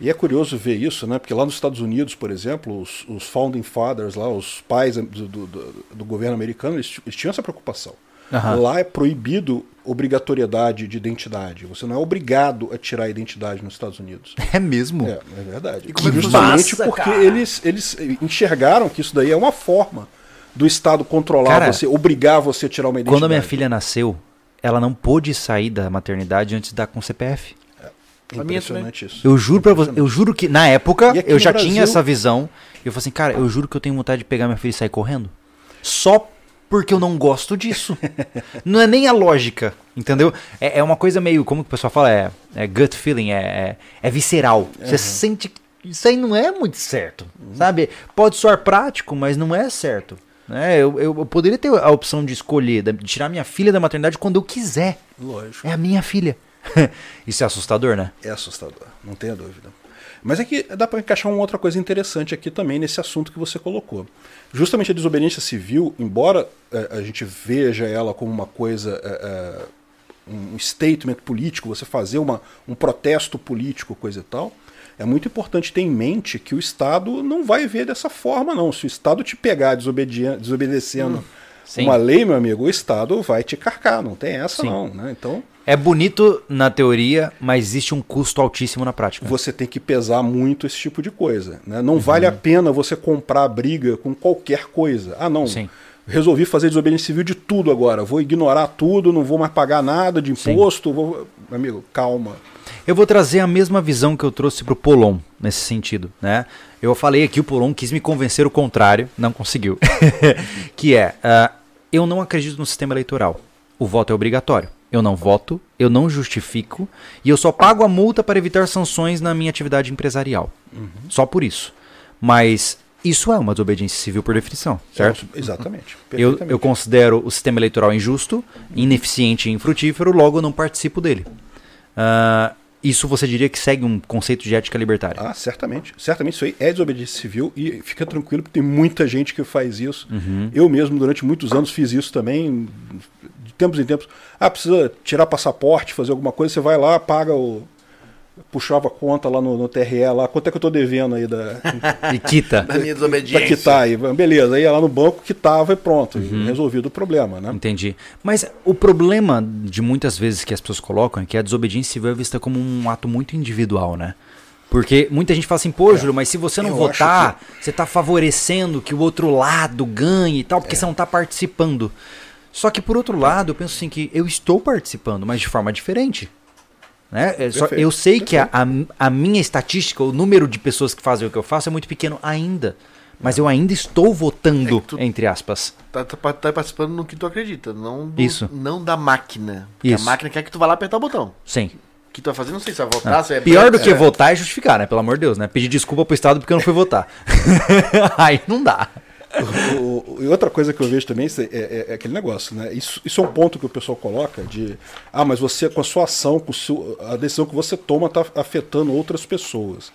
E é curioso ver isso, né? Porque lá nos Estados Unidos, por exemplo, os, os founding fathers, lá, os pais do, do, do governo americano, eles, eles, tinham essa preocupação. Uhum. Lá é proibido obrigatoriedade de identidade. Você não é obrigado a tirar a identidade nos Estados Unidos. É mesmo? É, é verdade. E é justamente Massa, porque eles, eles enxergaram que isso daí é uma forma do Estado controlar cara, você, obrigar você a tirar uma identidade. Quando a minha filha nasceu, ela não pôde sair da maternidade antes de dar com CPF. É, impressionante isso. Eu juro para você, eu juro que na época eu já Brasil... tinha essa visão. Eu falei assim, cara, eu juro que eu tenho vontade de pegar minha filha e sair correndo. Só porque eu não gosto disso. não é nem a lógica, entendeu? É, é, uma coisa meio, como o pessoal fala, é, é gut feeling, é, é, é visceral. Uhum. Você sente que isso aí não é muito certo, uhum. sabe? Pode soar prático, mas não é certo. Né? Eu, eu, eu, poderia ter a opção de escolher, de tirar minha filha da maternidade quando eu quiser. Lógico. É a minha filha. Isso é assustador, né? É assustador, não tenha dúvida. Mas é que dá para encaixar uma outra coisa interessante aqui também nesse assunto que você colocou. Justamente a desobediência civil, embora é, a gente veja ela como uma coisa, é, é, um statement político, você fazer uma, um protesto político, coisa e tal, é muito importante ter em mente que o Estado não vai ver dessa forma, não. Se o Estado te pegar desobedecendo hum, uma lei, meu amigo, o Estado vai te carcar, não tem essa, sim. não. Né? Então. É bonito na teoria, mas existe um custo altíssimo na prática. Você tem que pesar muito esse tipo de coisa. Né? Não uhum. vale a pena você comprar briga com qualquer coisa. Ah, não. Sim. Resolvi fazer desobediência civil de tudo agora. Vou ignorar tudo, não vou mais pagar nada de imposto. Vou... Amigo, calma. Eu vou trazer a mesma visão que eu trouxe para o Polon nesse sentido, né? Eu falei aqui, o Polon quis me convencer o contrário, não conseguiu. que é, uh, eu não acredito no sistema eleitoral. O voto é obrigatório. Eu não voto, eu não justifico e eu só pago a multa para evitar sanções na minha atividade empresarial. Uhum. Só por isso. Mas isso é uma desobediência civil por definição, certo? É, exatamente. Eu, eu considero o sistema eleitoral injusto, ineficiente e infrutífero, logo eu não participo dele. Uh, isso você diria que segue um conceito de ética libertária? Ah, certamente. Certamente isso aí é desobediência civil e fica tranquilo porque tem muita gente que faz isso. Uhum. Eu mesmo, durante muitos anos, fiz isso também, de tempos em tempos. Ah, precisa tirar passaporte, fazer alguma coisa, você vai lá, paga o, puxava a conta lá no, no, TRE, lá, quanto é que eu tô devendo aí da. E quita. da minha desobediência. Pra quitar aí. Beleza, aí ia lá no banco, quitava e pronto. Uhum. Resolvido o problema, né? Entendi. Mas o problema de muitas vezes que as pessoas colocam é que a desobediência civil é vista como um ato muito individual, né? Porque muita gente fala assim, pô, é. Júlio, mas se você não eu votar, que... você tá favorecendo que o outro lado ganhe e tal, porque é. você não tá participando. Só que por outro lado, eu penso assim que eu estou participando, mas de forma diferente. Né? É só, eu sei que a, a, a, minha estatística, o número de pessoas que fazem o que eu faço é muito pequeno ainda. Mas eu ainda estou votando, é tu, entre aspas. Tá, tá, tá, participando no que tu acredita, não, do, Isso. não da máquina. Porque Isso. a máquina quer que tu vá lá apertar o botão. Sim. O que tu vai fazer, não sei se vai votar, ah. se é Pior do que é. votar é justificar, né? Pelo amor de Deus, né? Pedir desculpa pro Estado porque eu não fui votar. Aí não dá e outra coisa que eu vejo também é, é, é, aquele negócio, né? Isso, isso é um ponto que o pessoal coloca de ah, mas você com a sua ação, com seu, a decisão que você toma está afetando outras pessoas.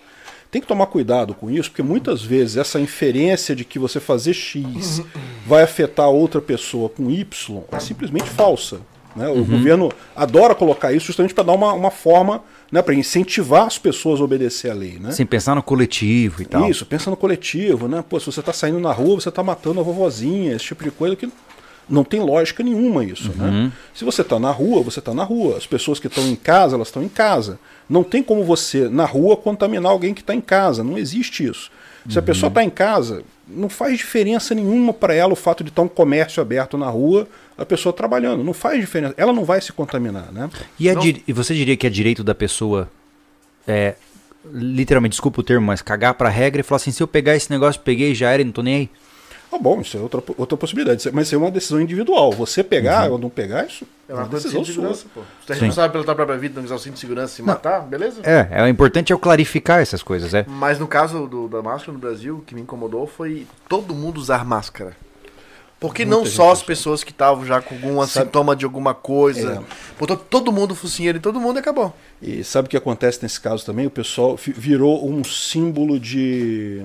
Tem que tomar cuidado com isso, porque muitas vezes essa inferência de que você fazer X vai afetar outra pessoa com Y é simplesmente falsa. Né? O uhum. governo adora colocar isso justamente para dar uma, uma forma né, para incentivar as pessoas a obedecer a lei. Né? Sim, pensar no coletivo e tal. Isso, pensa no coletivo. Né? Pô, se você está saindo na rua, você está matando a vovozinha, esse tipo de coisa que não tem lógica nenhuma isso. Né? Uhum. Né? Se você está na rua, você está na rua. As pessoas que estão em casa, elas estão em casa. Não tem como você, na rua, contaminar alguém que está em casa. Não existe isso. Se uhum. a pessoa está em casa, não faz diferença nenhuma para ela o fato de estar um comércio aberto na rua, a pessoa trabalhando. Não faz diferença. Ela não vai se contaminar, né? E, di... e você diria que é direito da pessoa, é, literalmente, desculpa o termo, mas cagar para a regra e falar assim: se eu pegar esse negócio, peguei, já era e não tô nem aí? Ah, bom, isso é outra, outra possibilidade. Mas isso é uma decisão individual. Você pegar uhum. ou não pegar, isso é uma, é uma decisão de segurança, sua. pô. Você é responsável pela tua própria vida, não usar o cinto de segurança e não. matar, beleza? É, é, o importante é o clarificar essas coisas, é. Mas no caso do, da máscara no Brasil, o que me incomodou foi todo mundo usar máscara. Porque Muita não só as pessoas que estavam já com algum sabe, sintoma de alguma coisa. É. Botou todo mundo focinheiro e todo mundo e acabou. E sabe o que acontece nesse caso também? O pessoal virou um símbolo de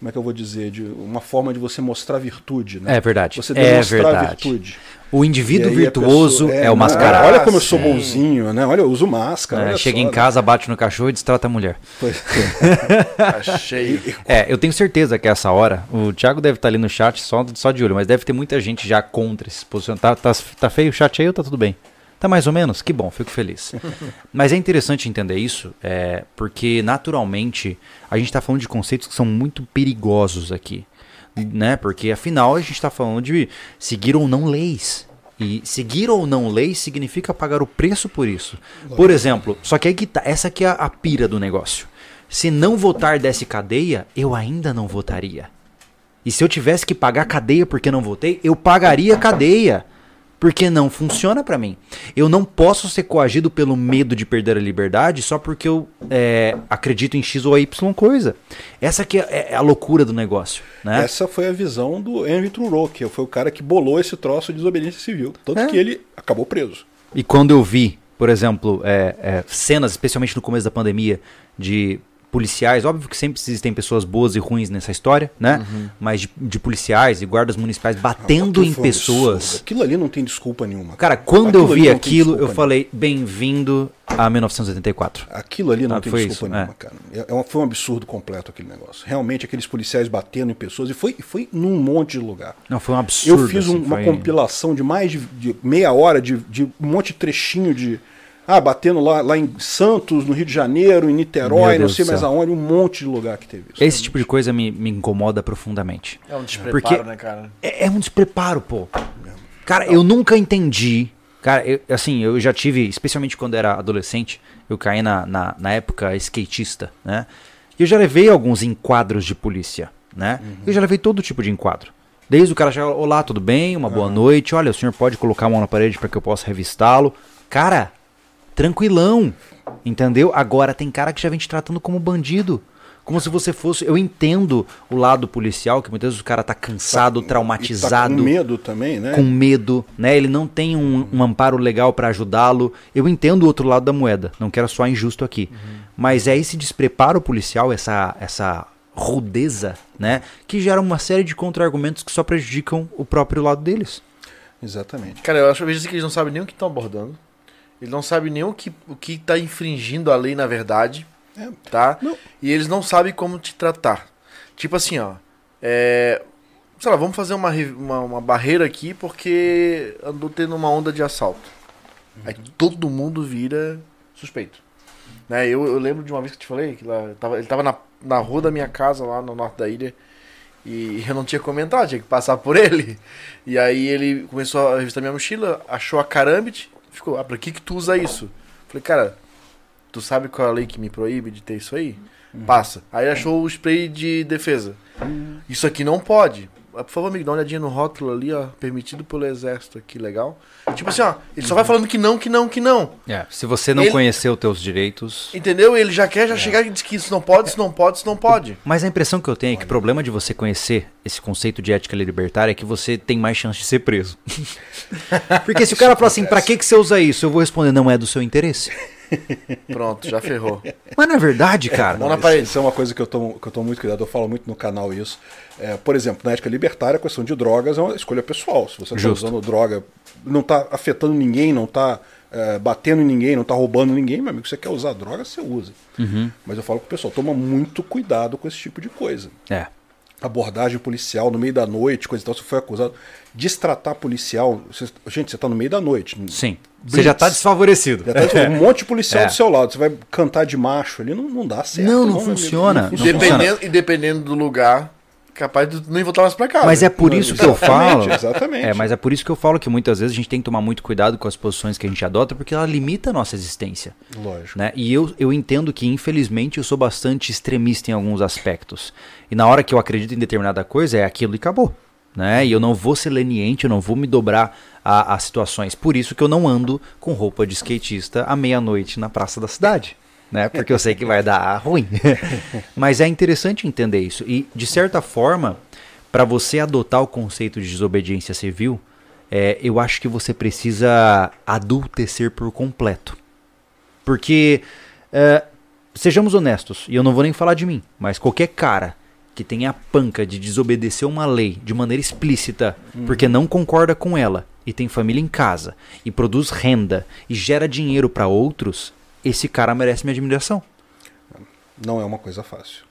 como é que eu vou dizer, de uma forma de você mostrar virtude, né? É verdade. Você é demonstrar é verdade. virtude. O indivíduo virtuoso pessoa, é, é, o mascarado. Olha como eu sou bonzinho, né? Olha, eu uso máscara. É, chega só, em casa, bate no cachorro e destrata a mulher. Pois é. Achei. É, eu tenho certeza que essa hora, o Thiago deve estar ali no chat só, só de olho, mas deve ter muita gente já contra esse posicionamento. Tá, tá, tá feio o chat aí ou tá tudo bem? Tá mais ou menos? Que bom, fico feliz. Mas é interessante entender isso, é, porque naturalmente a gente está falando de conceitos que são muito perigosos aqui. Né? Porque afinal a gente está falando de seguir ou não leis. E seguir ou não leis significa pagar o preço por isso. Por exemplo, só que aí que tá, essa aqui é a pira do negócio. Se não votar desse cadeia, eu ainda não votaria. E se eu tivesse que pagar cadeia porque não votei, eu pagaria cadeia porque não funciona para mim. Eu não posso ser coagido pelo medo de perder a liberdade só porque eu é, acredito em X ou Y coisa. Essa que é, é a loucura do negócio. Né? Essa foi a visão do Henry Trudeau, que foi o cara que bolou esse troço de desobediência civil. Tanto é. que ele acabou preso. E quando eu vi, por exemplo, é, é, cenas, especialmente no começo da pandemia, de policiais, óbvio que sempre existem pessoas boas e ruins nessa história, né? Mas de, de policiais e guardas municipais batendo Aquilo em pessoas. absurdo. Aquilo ali não tem desculpa nenhuma. Cara, quando eu Aquilo ali vi aquilo, eu falei, bem-vindo a 1984. Aquilo ali não Ah, tem desculpa isso, nenhuma, é. cara. É, é um- foi um absurdo completo aquele negócio. Realmente, aqueles policiais batendo em pessoas. E foi, foi num monte de lugar. Não, foi um absurdo. Eu fiz um- assim, uma foi- compilação de mais de, de meia hora de, de um monte de trechinho de. Ah, batendo lá, lá em Santos, no Rio de Janeiro, em Niterói, não sei mais aonde, um monte de lugar que teve isso. Esse tipo de coisa me, me incomoda profundamente. É um despreparo, Porque- né, cara? É, é um despreparo, pô. Cara, eu nunca entendi. Cara, eu- assim, eu já tive, especialmente quando era adolescente, eu caí na, na, na época skatista, né? E eu já levei alguns enquadros de polícia, né? Eu já levei todo tipo de enquadro. Desde o cara chegar, olá, tudo bem? Uma boa noite. Olha, o senhor pode colocar a mão na parede para que eu possa revistá-lo. Cara, tranquilão. Entendeu? Agora tem cara que já vem te tratando como bandido. Como se você fosse. Eu entendo o lado policial, que muitas vezes o cara tá cansado, E tá traumatizado com medo também, né? com medo, né? Ele não tem um, um amparo legal pra ajudá-lo. Eu entendo o outro lado da moeda, não quero soar injusto aqui. Mas é esse despreparo policial, essa, essa rudeza, né? Que gera uma série de contra-argumentos que só prejudicam o próprio lado deles. Exatamente. Cara, eu acho às vezes que eles não sabem nem o que estão abordando. Eles não sabem nem o que, o que tá infringindo a lei na verdade. É. Tá? Não. E eles não sabem como te tratar. Tipo assim, ó. É, sei lá, vamos fazer uma, uma, uma barreira aqui porque andou tendo uma onda de assalto. Aí todo mundo vira suspeito. Né? Eu, eu lembro de uma vez que eu te falei que lá, tava, ele tava na, na rua da minha casa, lá no norte da ilha. E eu não tinha comentado, tinha que passar por ele. E aí ele começou a revistar minha mochila, achou a carambit, ficou, ah, pra que que tu usa isso? Falei, cara, tu sabe qual é a lei que me proíbe de ter isso aí? Passa. Aí achou o spray de defesa. Isso aqui não pode. Por favor, amigo, dá uma olhadinha no rótulo ali, ó. Permitido pelo exército aqui, legal. Tipo assim, ó, ele só vai falando que não, que não, que não. Se você não Ele- conhecer os teus direitos. Entendeu? Ele já quer já chegar e diz que isso não pode, isso não pode, isso não pode. Mas a impressão que eu tenho é que o problema de você conhecer esse conceito de ética libertária é que você tem mais chance de ser preso. Porque se o cara falar assim, pra que, que você usa isso? Eu vou responder, não é do seu interesse. Pronto, já ferrou. Mas não é verdade, cara. Mão na Isso- parede. Isso é uma coisa que eu tomo, que eu tomo muito cuidado, eu falo muito no canal isso. É, por exemplo, na ética libertária, a questão de drogas é uma escolha pessoal. Se você está usando droga, não está afetando ninguém, não está batendo em ninguém, não está roubando ninguém, meu amigo, você quer usar droga, você usa. Uhum. Mas eu falo pro pessoal, toma muito cuidado com esse tipo de coisa. É. Abordagem policial no meio da noite, coisa e tal, você foi acusado. Destratar policial. você- gente, você está no meio da noite. Sim. Você já tá desfavorecido. Já tá um monte de policial É. do seu lado. Você vai cantar de macho ali, não, não dá certo. Não, não amigo. funciona. Não Não funciona. Dependendo, e dependendo do lugar, capaz de nem voltar mais pra casa. Mas é por isso que eu falo. Exatamente, exatamente. É, mas é por isso que eu falo que muitas vezes a gente tem que tomar muito cuidado com as posições que a gente adota, porque ela limita a nossa existência. Lógico. Né? E eu, eu entendo que, infelizmente, eu sou bastante extremista em alguns aspectos. E na hora que eu acredito em determinada coisa, é aquilo e acabou. Né? E eu não vou ser leniente, eu não vou me dobrar a, a situações. Por isso que eu não ando com roupa de skatista à meia-noite na praça da cidade. Né? Porque eu sei que vai dar ruim. Mas é interessante entender isso. E, de certa forma, para você adotar o conceito de desobediência civil, é, eu acho que você precisa adultecer por completo. Porque, é, sejamos honestos, e eu não vou nem falar de mim, mas qualquer cara que tenha a panca de desobedecer uma lei de maneira explícita porque não concorda com ela e tem família em casa e produz renda e gera dinheiro para outros, esse cara merece minha admiração. Não é uma coisa fácil.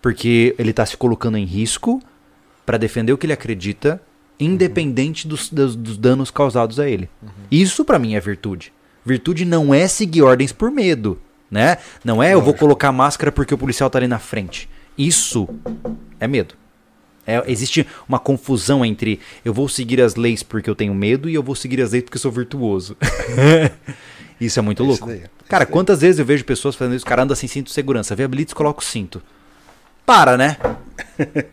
Porque ele está se colocando em risco para defender o que ele acredita, independente dos, dos- dos danos causados a ele. Isso para mim é virtude. Virtude não é seguir ordens por medo, né? Não é eu vou Lógico. colocar máscara porque o policial tá ali na frente. Isso é medo. É, existe uma confusão entre eu vou seguir as leis porque eu tenho medo e eu vou seguir as leis porque eu sou virtuoso. isso é muito É louco. daí, é Cara, quantas vezes eu vejo pessoas fazendo isso, o cara anda sem cinto de segurança, vê a blitz, coloca o cinto. Para, né?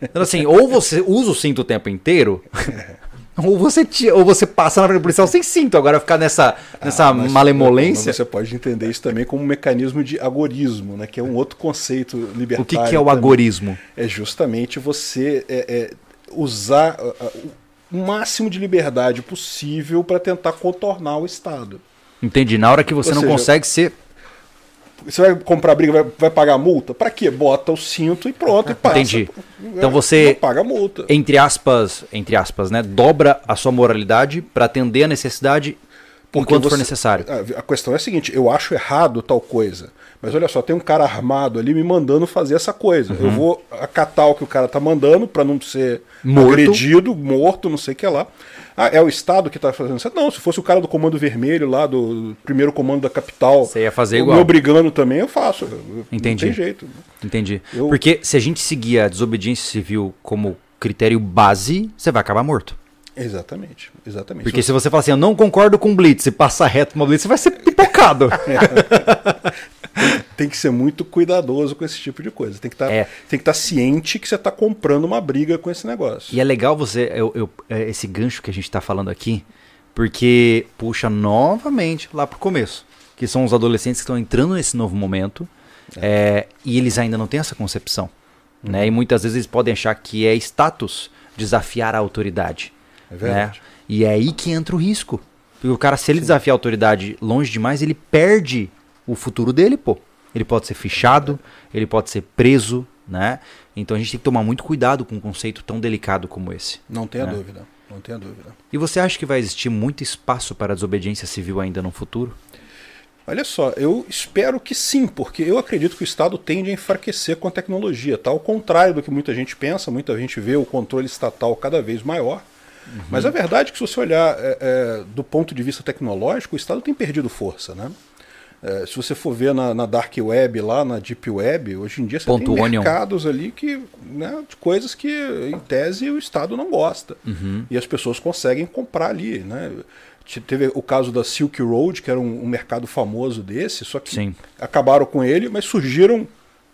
Então, assim, ou você usa o cinto o tempo inteiro, ou você tira, ou você passa na frente do policial sem cinto. Agora ficar nessa, nessa Ah, mas- malemolência. mas Você pode entender isso também como um mecanismo de agorismo, né? Que é um outro conceito libertário. O que, que é o também. agorismo? É justamente você é, é, usar ah, ah, o máximo de liberdade possível para tentar contornar o Estado. Entendi. Na hora que você Ou não seja, consegue ser. Você vai comprar briga, vai, vai pagar multa? Pra quê? Bota o cinto e pronto, e passa. Entendi. Então você- Não paga multa. Entre aspas, entre aspas, né? Dobra a sua moralidade pra atender a necessidade Porque enquanto for você- necessário. A a questão é a seguinte: eu acho errado tal coisa. Mas olha só, tem um cara armado ali me mandando fazer essa coisa. Uhum. Eu vou acatar o que o cara tá mandando pra não ser Morto. agredido, morto, não sei o que lá. Ah, é o Estado que tá fazendo isso? Não, se fosse o cara do Comando Vermelho lá, do primeiro comando da capital, Você ia fazer me igual. obrigando também, eu faço. Eu- Entendi. Não tem jeito. Entendi. Eu- Porque se a gente seguir a desobediência civil como critério base, você vai acabar morto. Exatamente, exatamente. Porque se você falar assim, eu não concordo com Blitz e passar reto uma Blitz, você vai ser pipocado. tem que ser muito cuidadoso com esse tipo de coisa. Tem que estar É. estar ciente que você está comprando uma briga com esse negócio. E é legal você, eu, eu- é, esse gancho que a gente tá falando aqui, porque puxa novamente lá pro começo, que são os adolescentes que estão entrando nesse novo momento, é, e eles ainda não têm essa concepção. Né? E muitas vezes eles podem achar que é status desafiar a autoridade. É verdade. né? E é aí que entra o risco. Porque o cara, se ele desafiar a autoridade longe demais, ele perde o futuro dele, pô. Ele pode ser fichado, ele pode ser preso, né? Então a gente tem que tomar muito cuidado com um conceito tão delicado como esse. Não tenha É. dúvida. Não tenha dúvida. E você acha que vai existir muito espaço para a desobediência civil ainda no futuro? Olha só, eu espero que sim, porque eu acredito que o Estado tende a enfraquecer com a tecnologia. Tá? Ao contrário do que muita gente pensa, muita gente vê o controle estatal cada vez maior. Mas a verdade é que se você olhar é, é, do ponto de vista tecnológico, o Estado tem perdido força. Né? É, se você for ver na, na Dark Web, lá na Deep Web, hoje em dia você Ponto tem Onion. mercados ali que, né, coisas que, em tese, o Estado não gosta. E as pessoas conseguem comprar ali. Né? Te- Teve o caso da Silk Road, que era um, um mercado famoso desse, só que Sim. acabaram com ele, mas surgiram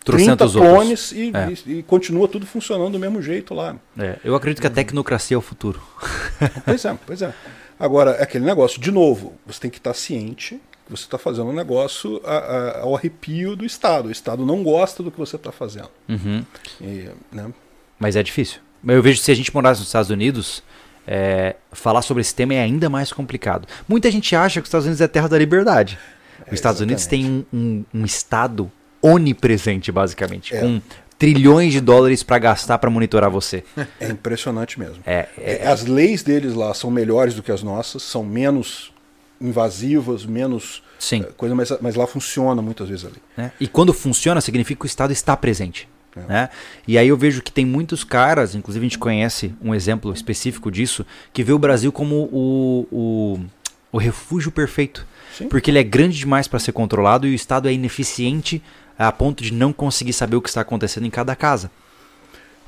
30 Trocentos outros. clones e, É. e- e continua tudo funcionando do mesmo jeito lá. É, eu acredito que a tecnocracia é o futuro. Pois é, pois é. Agora, é aquele negócio, de novo, você tem que estar ciente você está fazendo um negócio a- a- ao arrepio do Estado. O Estado não gosta do que você está fazendo. Uhum. E, né, Mas é difícil. Mas eu vejo que se a gente morasse nos Estados Unidos, é, falar sobre esse tema é ainda mais complicado. Muita gente acha que os Estados Unidos é a terra da liberdade. Os Estados Unidos tem um, um- um estado onipresente, basicamente, É. com trilhões de dólares para gastar para monitorar você. é impressionante mesmo. É, é- É, As leis deles lá são melhores do que as nossas, são menos invasivas, menos Sim. eh, coisa, mas, mas lá funciona muitas vezes ali. né? E quando funciona, significa que o Estado está presente. É. Né? E aí eu vejo que tem muitos caras, inclusive a gente conhece um exemplo específico disso, que vê o Brasil como o, o, o refúgio perfeito. Sim. Porque ele é grande demais para ser controlado e o Estado é ineficiente a ponto de não conseguir saber o que está acontecendo em cada casa.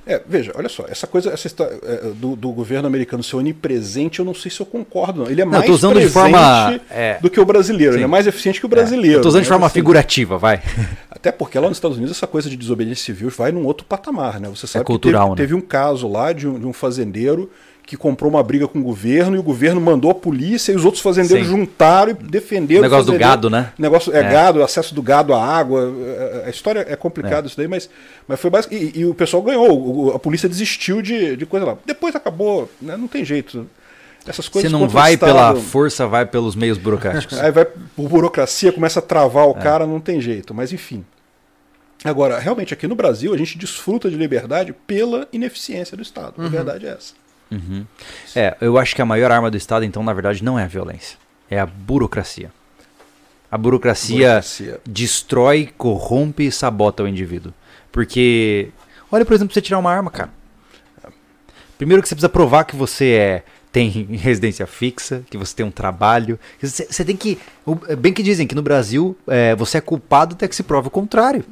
É, veja, olha só, essa coisa essa história, é, do, do governo americano ser onipresente, eu não sei se eu concordo. Não. Ele é Não, mais usando de presente forma, é. do que o brasileiro. Sim. Ele é mais eficiente que o brasileiro. Eu tô usando de né? forma Assim, figurativa, vai. Até porque lá nos Estados Unidos essa coisa de desobediência civil vai num outro patamar, né? Você sabe que cultural, teve, né? teve um caso lá de um, de um fazendeiro que comprou uma briga com o governo e o governo mandou a polícia e os outros fazendeiros Sim. juntaram e defenderam O negócio do fazendeiro. gado, né? Negócio é, É. gado, acesso do gado à água. é, A história é complicada isso daí, mas, mas foi básico. E, e o pessoal ganhou. o- A polícia desistiu de, de coisa lá. Depois acabou, né? não tem jeito. Essas Você coisas não contra o vai pela força, vai pelos meios burocráticos. Aí vai por burocracia, começa a travar É. o cara, não tem jeito. Mas enfim. Agora, realmente, aqui no Brasil, a gente desfruta de liberdade pela ineficiência do Estado. A verdade é essa. É, eu acho que a maior arma do Estado, então, na verdade, não é a violência. É a burocracia. A burocracia, Burocracia. destrói, corrompe e sabota o indivíduo. Porque, olha, por exemplo, você tirar uma arma, cara. Primeiro que você precisa provar que você é tem residência fixa, que você tem um trabalho. Você, você tem que. Bem que dizem que no Brasil é, você é culpado até que se prove o contrário.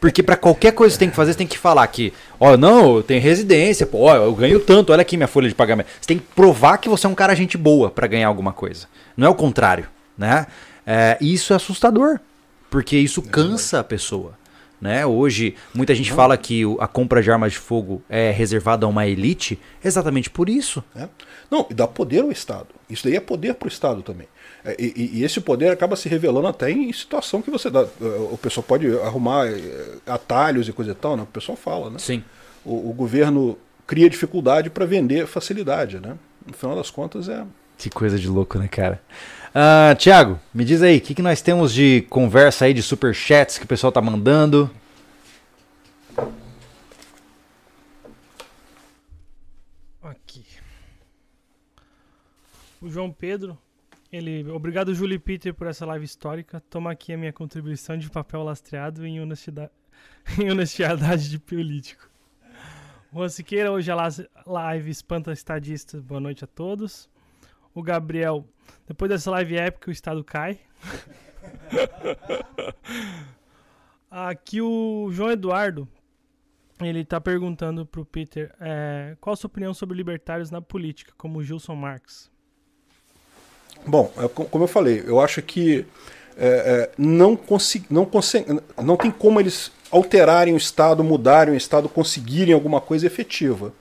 Porque pra qualquer coisa que você tem que fazer, você tem que falar que, ó, não, eu tenho residência, pô, ó, eu ganho tanto, olha aqui minha folha de pagamento. Você tem que provar que você é um cara gente boa pra ganhar alguma coisa. Não é o contrário, né? É, e isso é assustador, porque isso cansa a pessoa. Né? Hoje, muita gente fala que a compra de armas de fogo é reservada a uma elite exatamente por isso. né? Não, e dá poder ao Estado. Isso daí é poder para o Estado também. É, E, e- e esse poder acaba se revelando até em situação que você dá. eh, O pessoal pode arrumar eh, atalhos e coisa e tal, né? O pessoal fala, né? Sim. O, o governo cria dificuldade para vender facilidade, né? No final das contas é. Que coisa de louco, né, cara? Ah, Tiago, me diz aí, o que, que nós temos de conversa aí, de superchats que o pessoal tá mandando? Aqui. O João Pedro, ele. Obrigado, Júlio e Peter, por essa live histórica. Toma aqui a minha contribuição de papel lastreado em honestidade, em honestidade de político. Juan Siqueira, hoje a live espanta estadistas. Boa noite a todos. O Gabriel, depois dessa live épica, o estado cai. Aqui o João Eduardo, ele tá perguntando pro Peter é, qual a sua opinião sobre libertários na política, como o Gilson Marx. Bom, é co- como eu falei, eu acho que é, é, não, consi- não, não tem como eles alterarem o Estado, mudarem o Estado, conseguirem alguma coisa efetiva.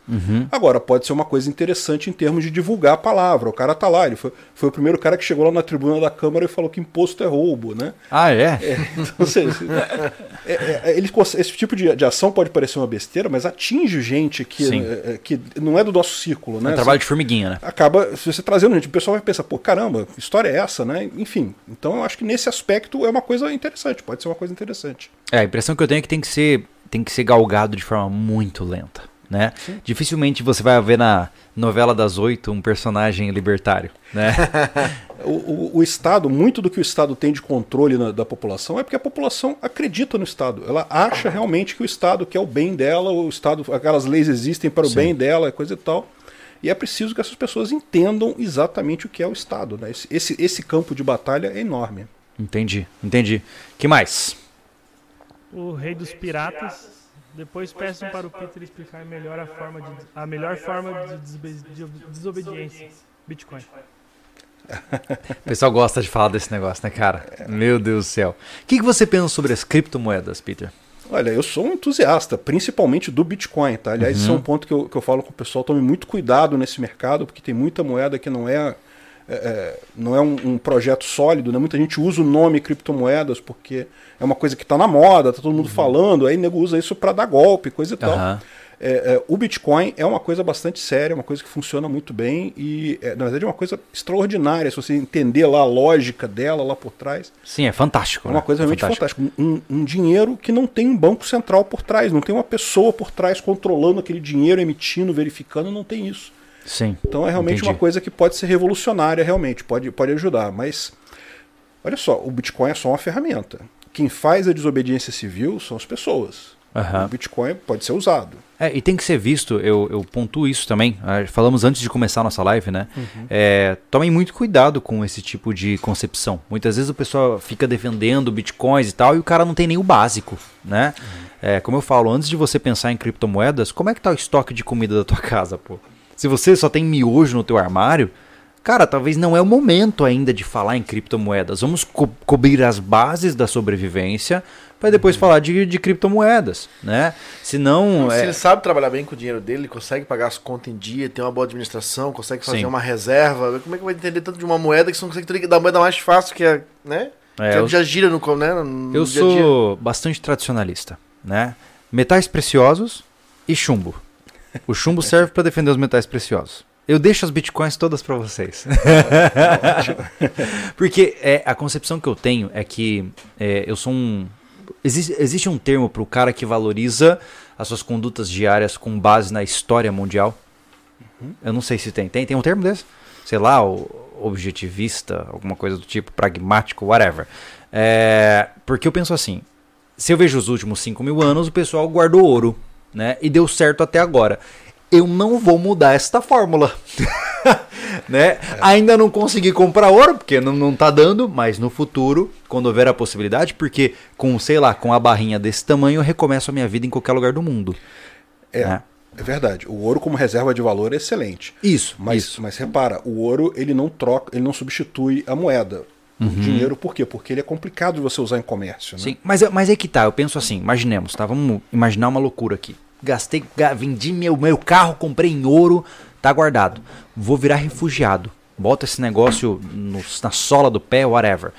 Agora, pode ser uma coisa interessante em termos de divulgar a palavra. O cara tá lá, ele foi, foi o primeiro cara que chegou lá na tribuna da Câmara e falou que imposto é roubo, né? Ah, é? Então, ou seja, é- é- é, ele esse tipo de, de ação pode parecer uma besteira, mas atinge gente que, é, é, que não é do nosso círculo, É né? um trabalho de formiguinha, né? acaba, se você trazendo gente, o pessoal vai pensar, pô, caramba, que história é essa, né? Enfim, então eu acho que nesse aspecto é uma coisa interessante, pode ser uma coisa interessante. É, a impressão que eu tenho é que tem que ser, tem que ser galgado de forma muito lenta, né? Dificilmente você vai ver na novela das oito um personagem libertário, né? O, o- o Estado, muito do que o Estado tem de controle na- da população é porque a população acredita no Estado. Ela acha realmente que o Estado quer o bem dela, o Estado, aquelas leis existem para o Sim. bem dela, coisa e tal. E é preciso que essas pessoas entendam exatamente o que é o Estado. Né? Esse, esse, esse campo de batalha é enorme. entendi, entendi. que mais? O Rei dos Piratas. Depois peçam para o Peter explicar melhor a, forma de, a melhor forma de, desobe- de desobediência. Bitcoin. O pessoal gosta de falar desse negócio, né, cara? Meu Deus do céu. O que, que você pensa sobre as criptomoedas, Peter? Olha, eu sou um entusiasta, principalmente do Bitcoin, tá? Aliás, isso é um ponto que eu, que eu falo com o pessoal, tome muito cuidado nesse mercado, porque tem muita moeda que não é, é, é, não é um, um projeto sólido, né? Muita gente usa o nome criptomoedas porque é uma coisa que está na moda, tá todo mundo falando, aí nego usa isso para dar golpe, coisa e tal. Aham. É, é, o Bitcoin é uma coisa bastante séria, uma coisa que funciona muito bem e, é, na verdade, é uma coisa extraordinária se você entender lá a lógica dela lá por trás. Sim, é fantástico. É uma né? coisa realmente Fantástico. fantástica. Um, um dinheiro que não tem um banco central por trás, não tem uma pessoa por trás controlando aquele dinheiro, emitindo, verificando, não tem isso. Sim. Então é realmente Entendi. uma coisa que pode ser revolucionária, realmente, pode, pode ajudar. Mas, olha só, o Bitcoin é só uma ferramenta. Quem faz a desobediência civil são as pessoas. Aham. O Bitcoin pode ser usado. É, e tem que ser visto, eu, eu pontuo isso também. ah, Falamos antes de começar a nossa live, né? É, tomem muito cuidado com esse tipo de concepção. Muitas vezes o pessoal fica defendendo bitcoins e tal, e o cara não tem nem o básico, né? É, como eu falo, antes de você pensar em criptomoedas, como é que tá o estoque de comida da tua casa, pô? Se você só tem miojo no teu armário, cara, talvez não é o momento ainda de falar em criptomoedas. Vamos co- cobrir as bases da sobrevivência para depois falar de, de criptomoedas, né? Senão, Se é, ele sabe trabalhar bem com o dinheiro dele, ele consegue pagar as contas em dia, tem uma boa administração, consegue fazer Sim. uma reserva. Como é que vai entender tanto de uma moeda que você não consegue da moeda mais fácil que é, né? É, que eu- já gira no, né, no Eu dia dia. sou bastante tradicionalista, né? Metais preciosos e chumbo. O chumbo serve para defender os metais preciosos. Eu deixo as bitcoins todas para vocês. Porque é, a concepção que eu tenho é que é, eu sou um. Existe, existe um termo para o cara que valoriza as suas condutas diárias com base na história mundial. Eu não sei se tem. Tem, tem um termo desse? Sei lá, o objetivista, alguma coisa do tipo, pragmático, whatever. É, porque eu penso assim: se eu vejo os últimos 5 mil anos, o pessoal guardou ouro, né? E deu certo até agora. Eu não vou mudar esta fórmula. né? Ainda não consegui comprar ouro, porque não, não tá dando, mas no futuro, quando houver a possibilidade, porque com, sei lá, com a barrinha desse tamanho, eu recomeço a minha vida em qualquer lugar do mundo. É, né? é verdade. O ouro como reserva de valor é excelente. Isso, Mas, isso. mas repara, o ouro ele não troca, ele não substitui a moeda. O dinheiro, por quê? Porque ele é complicado de você usar em comércio. Né? Sim, mas, é- mas é que tá, eu penso assim, imaginemos, tá? Vamos imaginar uma loucura aqui. Gastei, ga- vendi meu, meu carro, comprei em ouro, tá guardado. Vou virar refugiado. Bota esse negócio no- na sola do pé, whatever.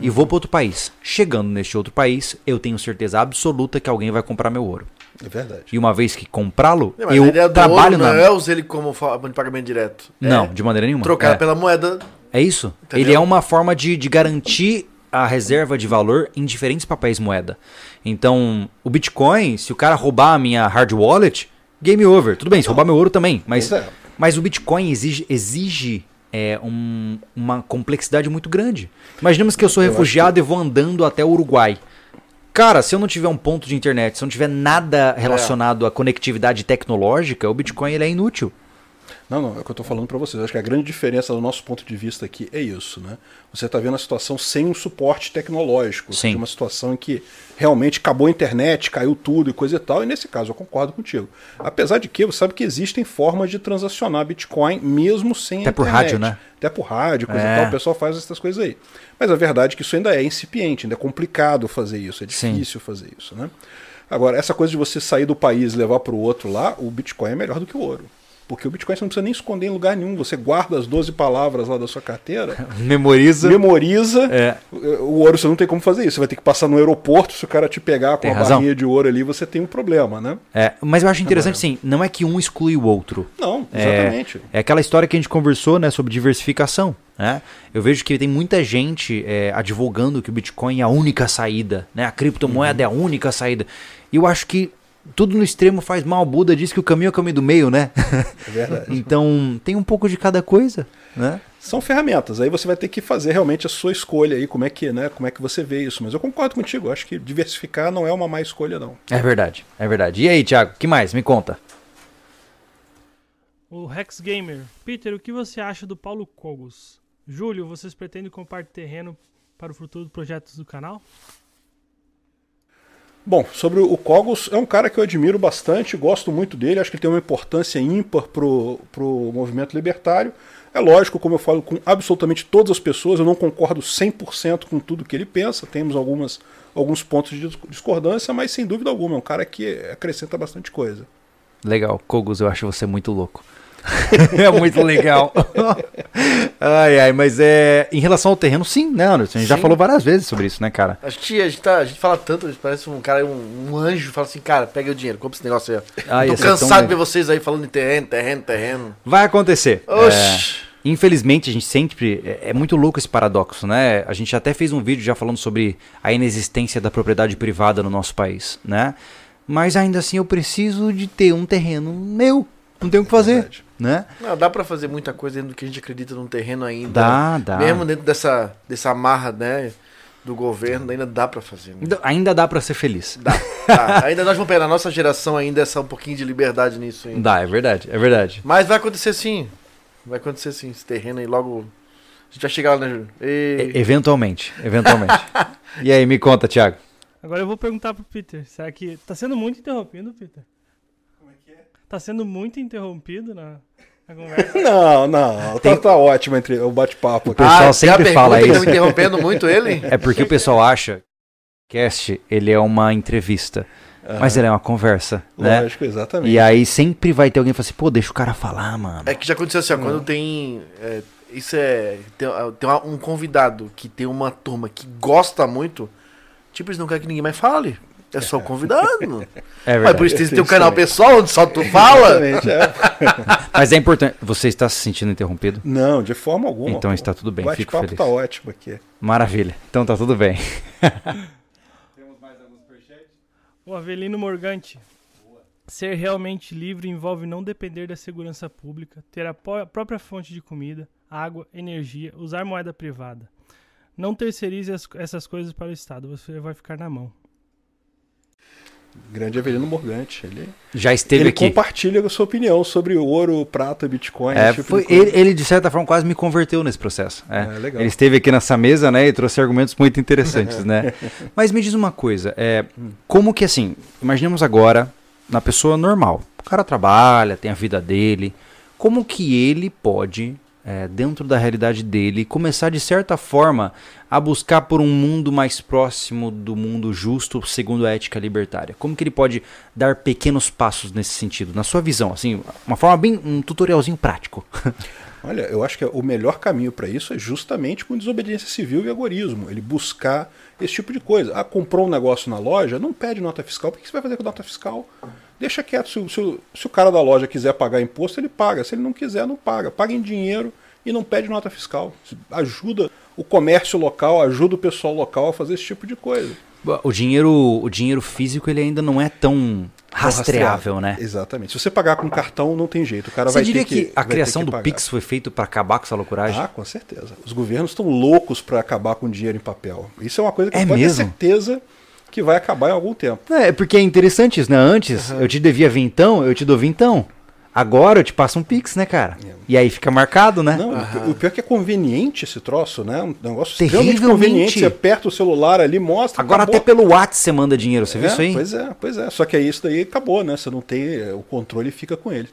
E vou para outro país. Chegando neste outro país, eu tenho certeza absoluta que alguém vai comprar meu ouro. É verdade. E uma vez que comprá-lo, É, eu ideia do trabalho ouro na. não é usar ele como forma de pagamento direto. Não, É de maneira nenhuma. trocar É. pela moeda. É isso. Entendeu? Ele é uma forma de, de garantir a reserva de valor em diferentes papéis moeda. Então, o Bitcoin, se o cara roubar a minha hard wallet, game over. Tudo bem, se roubar meu ouro também. Mas, é. mas o Bitcoin exige, exige é, um- uma complexidade muito grande. Imaginemos que eu sou Eu refugiado e vou andando até o Uruguai. Cara, se eu não tiver um ponto de internet, se eu não tiver nada relacionado à conectividade tecnológica, o Bitcoin ele é inútil. Não, não, é o que eu estou falando para vocês. Acho que a grande diferença do nosso ponto de vista aqui é isso, né? Você está vendo a situação sem um suporte tecnológico, Sim. de uma situação em que realmente acabou a internet, caiu tudo e coisa e tal, e nesse caso eu concordo contigo. Apesar de que você sabe que existem formas de transacionar Bitcoin mesmo sem Até a por internet. rádio, né? Até por rádio, coisa É. e tal, o pessoal faz essas coisas aí. Mas a verdade é que isso ainda é incipiente, ainda é complicado fazer isso, é Sim. difícil fazer isso, né? Agora, essa coisa de você sair do país e levar para o outro lá, o Bitcoin é melhor do que o ouro. Porque o Bitcoin você não precisa nem esconder em lugar nenhum. Você guarda as 12 palavras lá da sua carteira, Memoriza. memoriza. É. O ouro você não tem como fazer isso. Você vai ter que passar no aeroporto. Se o cara te pegar com Tem uma razão. barrinha de ouro ali, você tem um problema, né? É, mas eu acho interessante, sim, não é que um exclui o outro. Não, É, exatamente. é aquela história que a gente conversou, né, sobre diversificação. Né? Eu vejo que tem muita gente é, advogando que o Bitcoin é a única saída, né? A criptomoeda é a única saída. E eu acho que tudo no extremo faz mal. O Buda diz que o caminho é o caminho do meio, né? É verdade. então tem um pouco de cada coisa, né? São ferramentas. Aí você vai ter que fazer realmente a sua escolha aí, como é que, né, como é que você vê isso. Mas eu concordo contigo. Acho que diversificar não é uma má escolha, não. É verdade, é verdade. E aí, Thiago, que mais? Me conta. O Rex Gamer. Peter, o que você acha do Paulo Cogos? Júlio, vocês pretendem comprar terreno para o futuro dos projetos do canal? Bom, sobre o Cogos, é um cara que eu admiro bastante, gosto muito dele, acho que ele tem uma importância ímpar pro, pro movimento libertário. É lógico, como eu falo com absolutamente todas as pessoas, eu não concordo 100% com tudo que ele pensa, temos algumas, alguns pontos de dis- discordância, mas sem dúvida alguma, é um cara que acrescenta bastante coisa. Legal, Kogos, eu acho você muito louco. é muito legal. ai, ai, mas é. Em relação ao terreno, sim, né, Anderson? A gente já Sim. falou várias vezes sobre isso, né, cara? A gente, a, gente tá, a gente fala tanto, a gente parece um cara, um, um anjo, fala assim, cara, pega o dinheiro, compra esse negócio aí. ó. Ah, Tô cansado de ver vocês aí falando de terreno, terreno, terreno. Vai acontecer. Oxi. É, infelizmente, a gente sempre. É, é muito louco esse paradoxo, né? A gente até fez um vídeo já falando sobre a inexistência da propriedade privada no nosso país, né? Mas ainda assim eu preciso de ter um terreno meu. Não tenho o que fazer, Verdade. Né? Não, dá pra fazer muita coisa dentro do que a gente acredita num terreno ainda. Dá, dá. Mesmo dentro dessa, dessa amarra, né, do governo, ainda dá pra fazer. né? Ainda- Ainda dá pra ser feliz. Dá, dá. Ainda nós vamos pegar na nossa geração ainda essa um pouquinho de liberdade nisso ainda. Dá, é verdade, é verdade. Mas vai acontecer sim. Vai acontecer sim, esse terreno aí logo. A gente vai chegar lá, né, Júlio? E- E... eventualmente, eventualmente. e aí, me conta, Thiago. Agora eu vou perguntar pro Peter. Será que tá sendo muito interrompido, Peter? Como é que é? Tá sendo muito interrompido na, na conversa. Não, não, tá, tá ótimo entre o bate-papo aqui. pessoal tem a sempre fala isso. Estão interrompendo muito ele? É porque o pessoal acha que o cast ele é uma entrevista, mas ele é uma conversa, né? Lógico, exatamente. E aí sempre vai ter alguém que fala assim, pô, deixa o cara falar, mano. É que já aconteceu assim, ó, quando tem. é, isso é. Tem, tem um convidado que tem uma turma que gosta muito, tipo, eles não querem que ninguém mais fale. É só convidado. É Mas verdade. por isso tem isso canal pessoal onde só tu fala. Exatamente, é. Mas é importante. Você está se sentindo interrompido? Não, de forma alguma. Então está tudo bem, O bate-papo feliz. tá ótimo aqui. Maravilha. Então tá tudo bem. O Avelino Morgante. Ser realmente livre envolve não depender da segurança pública, ter a própria fonte de comida, água, energia, usar moeda privada. Não terceirize as- essas coisas para o Estado, você vai ficar na mão. Grande Avelino Morgante. Ele, Já esteve ele aqui. compartilha a sua opinião sobre ouro, prata, Bitcoin. É, tipo foi- de ele, ele, de certa forma, quase me converteu nesse processo. É. É, legal. Ele esteve aqui nessa mesa, né, e trouxe argumentos muito interessantes, né? Mas me diz uma coisa, é, como que assim, imaginemos agora na pessoa normal, o cara trabalha, tem a vida dele, como que ele pode, é, dentro da realidade dele, começar de certa forma a buscar por um mundo mais próximo do mundo justo segundo a ética libertária? Como que ele pode dar pequenos passos nesse sentido, na sua visão, assim, uma forma bem, um tutorialzinho prático? Olha, eu acho que o melhor caminho para isso é justamente com desobediência civil e agorismo. Ele buscar esse tipo de coisa. Ah, comprou um negócio na loja, não pede nota fiscal. Por que você vai fazer com nota fiscal? Deixa quieto. Se, o- se o- se o cara da loja quiser pagar imposto, ele paga. Se ele não quiser, não paga. Paga em dinheiro e não pede nota fiscal. Ajuda o comércio local, ajuda o pessoal local a fazer esse tipo de coisa. O dinheiro, o dinheiro físico ele ainda não é tão rastreável, né? Exatamente. Se você pagar com cartão, não tem jeito. O cara Você vai diria ter que, que, a criação que do pagar. Pix foi feito para acabar com essa loucuragem? Ah, com certeza. Os governos estão loucos para acabar com dinheiro em papel. Isso é uma coisa que É pode ter mesmo? certeza que vai acabar em algum tempo. É, porque é interessante isso, né? Antes eu te devia vintão, eu te dou vintão. Agora eu te passo um Pix, né, cara? É. E aí fica marcado, né? Não, o pi- o pior é que é conveniente esse troço, né? Um negócio Terrivelmente. extremamente conveniente. Você aperta o celular ali, mostra. Agora acabou. até pelo WhatsApp você manda dinheiro, você viu É, isso aí? Pois é, pois é. Só que aí isso daí acabou, né? Você não tem. é, O controle fica com ele.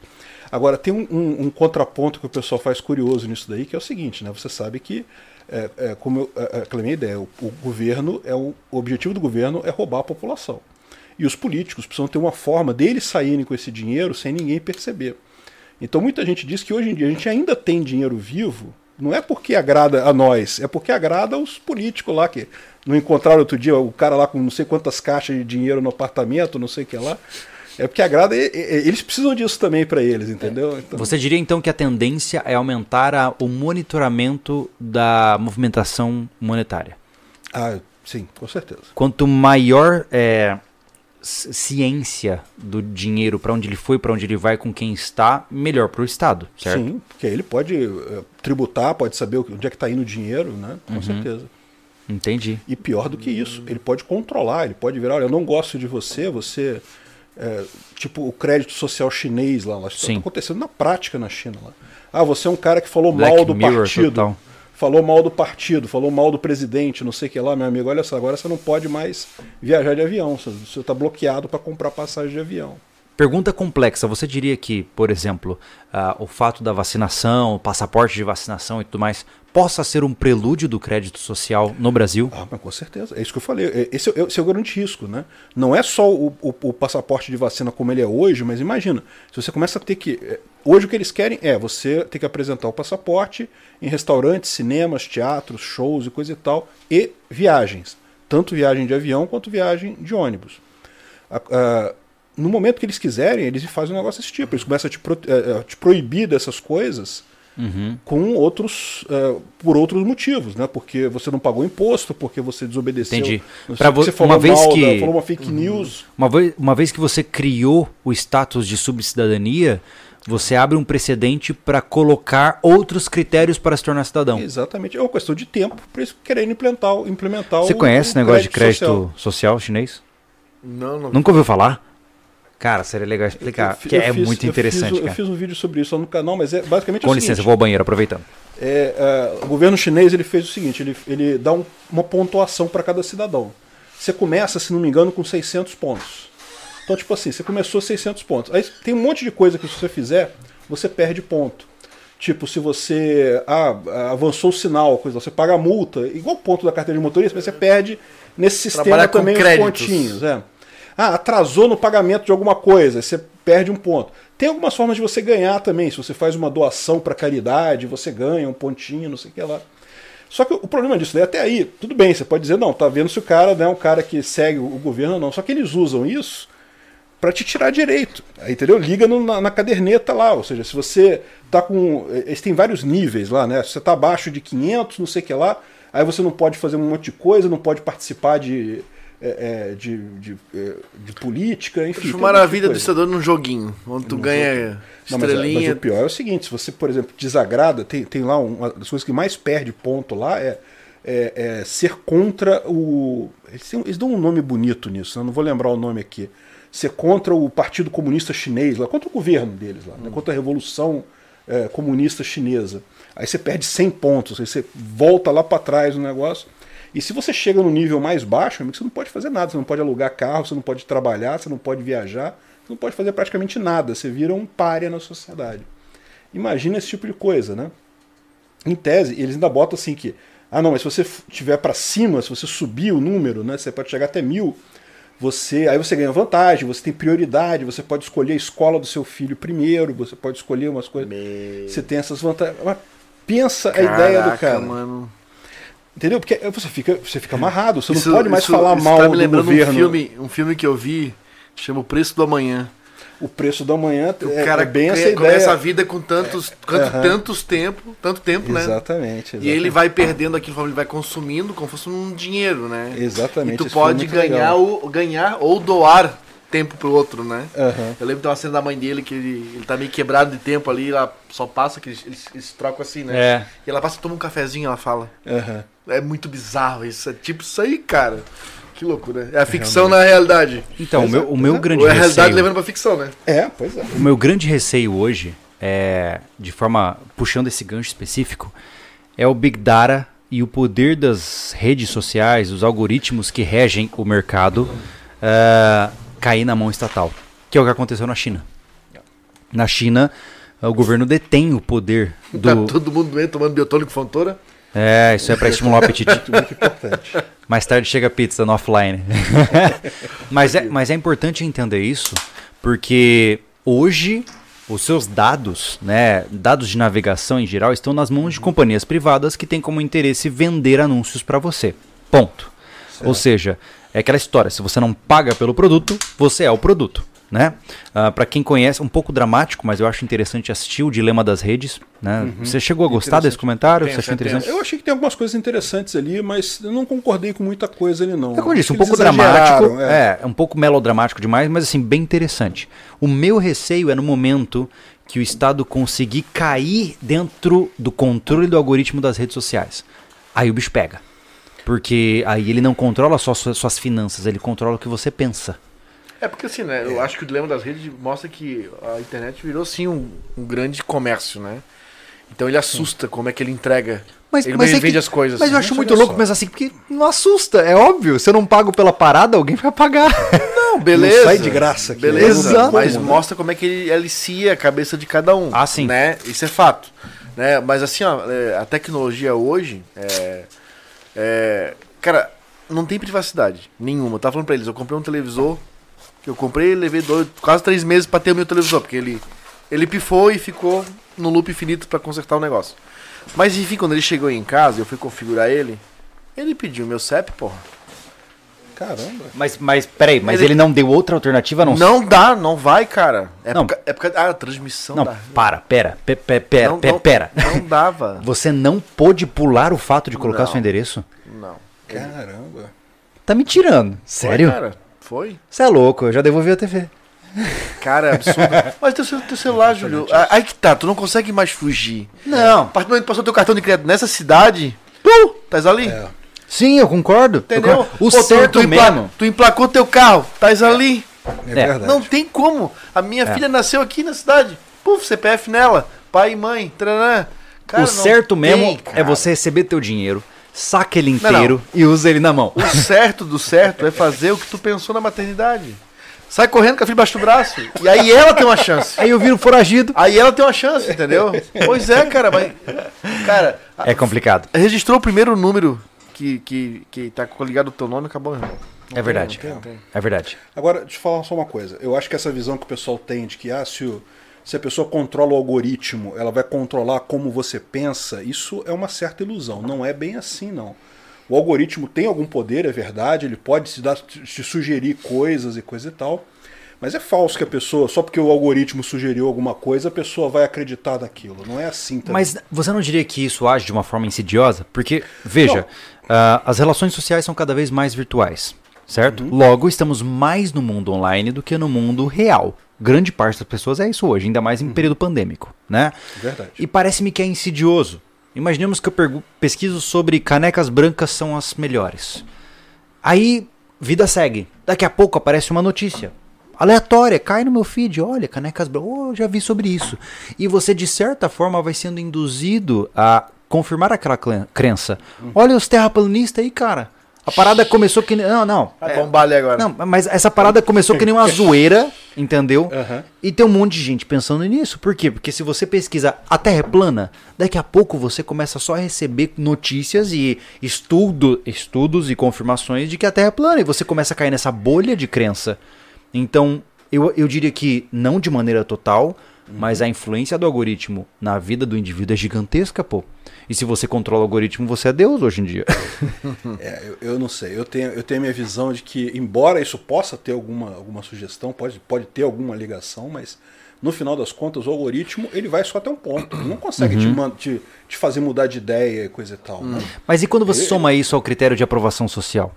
Agora, tem um, um- um contraponto que o pessoal faz curioso nisso daí, que é o seguinte, né? Você sabe que, é, é, como é, é, aquela minha ideia, o, o governo é o, o objetivo do governo é roubar a população. E os políticos precisam ter uma forma deles saírem com esse dinheiro sem ninguém perceber. Então muita gente diz que hoje em dia a gente ainda tem dinheiro vivo, não é porque agrada a nós, é porque agrada os políticos lá que não encontraram outro dia o cara lá com não sei quantas caixas de dinheiro no apartamento, não sei o que lá. É porque agrada, eles precisam disso também para eles, entendeu? Então, Você diria então que a tendência é aumentar a- o monitoramento da movimentação monetária? Ah, sim, com certeza. Quanto maior é, ci- ciência do dinheiro, para onde ele foi, para onde ele vai, com quem está, melhor para o Estado, certo? Sim, porque ele pode eh, tributar, pode saber onde é que está indo o dinheiro, né? Com certeza. Entendi. E pior do que isso, ele pode controlar, ele pode virar, olha, eu não gosto de você, você. É, tipo o crédito social chinês lá, lá está Sim. acontecendo na prática na China lá. Ah, você é um cara que falou Black mal do Mirror partido. total. Falou mal do partido, falou mal do presidente, não sei o que lá, meu amigo. Olha só, agora você não pode mais viajar de avião. Você está bloqueado para comprar passagem de avião. Pergunta complexa. Você diria que, por exemplo, ah, o fato da vacinação, o passaporte de vacinação e tudo mais, possa ser um prelúdio do crédito social no Brasil? Ah, mas com certeza. É isso que eu falei. É- Esse é, esse é o grande risco, né? Não é só o, o- o passaporte de vacina como ele é hoje, mas imagina, se você começa a ter que. é, Hoje o que eles querem é você ter que apresentar o passaporte em restaurantes, cinemas, teatros, shows e coisa e tal, e viagens. Tanto viagem de avião quanto viagem de ônibus. A- no momento que eles quiserem, eles fazem um negócio desse tipo. Eles começam a te, pro- eh, a te proibir dessas coisas com outros eh, por outros motivos, né? Porque você não pagou imposto, porque você desobedeceu. Entendi. Que vo- você falou uma vez mal que- falou uma fake news. Uma vez, uma vez que você criou o status de subcidadania, você abre um precedente para colocar outros critérios para se tornar cidadão. Exatamente. É uma questão de tempo para eles quererem implementar, o- implementar Você o- conhece o negócio de crédito social. social, chinês? Não, não. Nunca ouviu falar? Cara, seria legal explicar, Eu que eu é fiz- muito eu interessante, fiz, Eu fiz um vídeo sobre isso lá no canal, mas é basicamente Com licença, seguinte, vou ao banheiro, aproveitando. é, é, o governo chinês ele fez o seguinte, ele, ele dá um- uma pontuação para cada cidadão. Você começa, se não me engano, com 600 pontos. Então, tipo assim, você começou 600 pontos. Aí tem um monte de coisa que se você fizer, você perde ponto. Tipo, se você ah, avançou o sinal, coisa, você paga a multa, igual ponto da carteira de motorista, mas você perde nesse sistema Trabalhar com também os pontinhos. É. Ah, atrasou no pagamento de alguma coisa, você perde um ponto. Tem algumas formas de você ganhar também. Se você faz uma doação para caridade, você ganha um pontinho, não sei o que lá. Só que o problema disso daí, até aí, tudo bem, você pode dizer, não, tá vendo se o cara né, é um cara que segue o governo ou não. Só que eles usam isso para te tirar direito. Entendeu? Liga no- na, na caderneta lá. Ou seja, se você tá com. Eles têm vários níveis lá, né? Se você tá abaixo de 500, não sei o que lá, aí você não pode fazer um monte de coisa, não pode participar de. É, é, de, de, é, de política, enfim. tem Transformaram a vida do cidadão num joguinho, onde tu ganha Não, mas, é- estrelinha. mas o pior é o seguinte, se você, por exemplo, desagrada, tem, tem lá um, uma das coisas que mais perde ponto lá é, é- ser contra o. Eles, têm- eles dão um nome bonito nisso, né? não vou lembrar o nome aqui. Ser contra o Partido Comunista Chinês, lá, contra o governo deles, lá, né? contra a Revolução Comunista Chinesa. Aí você perde 100 pontos, aí você volta lá para trás no negócio. E se você chega no nível mais baixo, amigo, você não pode fazer nada. Você não pode alugar carro, você não pode trabalhar, você não pode viajar, você não pode fazer praticamente nada. Você vira um párea na sociedade. Imagina esse tipo de coisa, né? Em tese, eles ainda botam assim que, ah não, mas se você tiver para cima, se você subir o número, né, você pode chegar até mil, você, aí você ganha vantagem, você tem prioridade, você pode escolher a escola do seu filho primeiro, você pode escolher umas coisas. Você tem essas vantagens. Mas pensa a ideia do Caraca, cara. mano. Entendeu? Porque você fica, você fica amarrado, você Isso- não pode mais isso- falar isso mal tá me do lembrando governo. Um filme, um filme que eu vi, chama O Preço do Amanhã. O preço da manhã O é, cara é bem essa começa a vida com tantos, quanto, Aham. tantos tempo, tanto tempo, né? Exatamente, E ele vai perdendo aquilo, ele vai consumindo como se fosse um dinheiro, né? Exatamente. E tu foi pode ganhar, legal. ganhar ou doar tempo pro outro, né? Aham. Eu lembro tem uma cena da mãe dele que ele, ele tá meio quebrado de tempo ali, ela só passa, que eles, eles, eles trocam assim, né? É. E ela passa, toma um cafezinho, ela fala. Aham. É muito bizarro isso, é tipo isso aí, cara. Que loucura. É a ficção na realidade. Então, o meu, o meu grande Ou é a realidade receio... levando pra ficção, né? É, pois é. O meu grande receio hoje é, de forma puxando esse gancho específico, é o Big Data e o poder das redes sociais, os algoritmos que regem o mercado, é, cair na mão estatal, que é o que aconteceu na China. Na China, o governo detém o poder Tá do. todo mundo doente tomando biotônico fontora. É, isso é para estimular o apetite. Muito importante. Mais tarde chega a pizza no offline. mas, é, mas é importante entender isso, porque hoje os seus dados, né, dados de navegação em geral, estão nas mãos de companhias privadas que têm como interesse vender anúncios para você. Ponto. Ou seja, é aquela história, se você não paga pelo produto, você é o produto. Né? para quem conhece, um pouco dramático, mas eu acho interessante assistir o Dilema das Redes. Né? Você chegou a gostar desse comentário? Você achou interessante? Eu achei que tem algumas coisas interessantes ali, mas eu não concordei com muita coisa ali, não. É como eu disse, um pouco dramático, é. é um pouco melodramático demais, mas assim, bem interessante. O meu receio é no momento que o Estado conseguir cair dentro do controle do algoritmo das redes sociais. Aí o bicho pega. Porque aí ele não controla só suas, finanças, ele controla o que você pensa. É porque assim, né? Eu acho que o dilema das redes mostra que a internet virou sim um, um grande comércio, né? Então ele assusta como é que ele entrega. Mas, ele mas ele é vende que- as coisas. Mas eu assim. acho Mas muito louco só. pensar assim, porque não assusta, é óbvio. Se eu não pago pela parada, alguém vai pagar. Não, beleza. Não sai de graça aqui, Beleza, né? Exato. mas né? mostra como é que ele alicia a cabeça de cada um. Ah, sim. Né? Isso é fato. Né? Mas assim, ó, é, a tecnologia hoje é, é, Cara, não tem privacidade nenhuma. Eu tava falando pra eles, eu comprei um televisor que eu comprei levei dois, quase três meses pra ter o meu televisor, porque ele, ele pifou e ficou no loop infinito pra consertar o negócio. Mas enfim, quando ele chegou em casa, eu fui configurar ele, ele pediu meu CEP, porra. Caramba. Mas, mas peraí, mas Ele- ele, não deu outra alternativa, a não Não dá, não vai, cara. É Não. por é por causa- ah, a transmissão Não, da. para, pera, pe, pe, pera, não, pe- não, pera. Não dava. Você não pôde pular o fato de colocar Não. seu endereço? Não. Caramba. Tá me tirando. Sério? Foi, cara. Foi. Você é louco, eu já devolvi a TV. Cara, é absurdo. Mas teu, teu celular, Júlio. a- Aí que tá, tu não consegue mais fugir. Não. A partir do momento que passou teu cartão de crédito nessa cidade, tu, estás ali. É. Sim, eu concordo. eu Entendeu? concordo. O Pô, certo tu, empla- mesmo. Tu emplacou teu carro, estás ali. É, É. verdade. Não tem como. A minha É. filha nasceu aqui na cidade. Puf, CPF nela. Pai e mãe. Cara, o não certo mesmo tem, é você receber teu dinheiro, saca ele Não, inteiro e usa ele na mão. O certo do certo é fazer o que tu pensou na maternidade. Sai correndo com a filha embaixo do braço. E aí ela tem uma chance. Aí eu viro foragido. Aí ela tem uma chance, entendeu? Pois é, cara, mas. Cara, É complicado. registrou o primeiro número que, que, que tá ligado ao teu nome, acabou. Não É verdade. tem, não tem. É verdade. Agora, deixa eu falar só uma coisa. Eu acho que essa visão que o pessoal tem de que ah, se, o- se a pessoa controla o algoritmo, ela vai controlar como você pensa, isso é uma certa ilusão. Não é bem assim, não. O algoritmo tem algum poder, é verdade, ele pode te, dar, te sugerir coisas e coisa e tal. Mas é falso que a pessoa, só porque o algoritmo sugeriu alguma coisa, a pessoa vai acreditar naquilo. Não é assim também. Mas você não diria que isso age de uma forma insidiosa? Porque, veja, ah, as relações sociais são cada vez mais virtuais, certo? Logo, estamos mais no mundo online do que no mundo real. Grande parte das pessoas é isso hoje, ainda mais em período pandêmico, né? Verdade. E parece-me que é insidioso. Imaginemos que eu pesquiso sobre canecas brancas são as melhores. Aí, vida segue. Daqui a pouco aparece uma notícia aleatória, cai no meu feed, olha, canecas brancas, oh, já vi sobre isso. E você, de certa forma, vai sendo induzido a confirmar aquela crença. Olha os terraplanistas aí, cara. A parada começou que... nem- Não, não. Vai bombar ali agora. Não, mas essa parada começou que nem uma zoeira, entendeu? Aham. E tem um monte de gente pensando nisso. Por quê? Porque se você pesquisa a Terra é plana, daqui a pouco você começa só a receber notícias e estudo, estudos e confirmações de que a Terra é plana. E você começa a cair nessa bolha de crença. Então, eu, eu diria que não de maneira total, Mas a influência do algoritmo na vida do indivíduo é gigantesca, pô. E se você controla o algoritmo, você é Deus hoje em dia. É, eu, eu não sei. Eu tenho, eu tenho a minha visão de que, embora isso possa ter alguma, alguma sugestão, pode, pode ter alguma ligação, mas no final das contas, o algoritmo ele vai só até um ponto. Ele não consegue te, man- te, te fazer mudar de ideia e coisa e tal. né? Mas e quando você Ele- soma isso ao critério de aprovação social?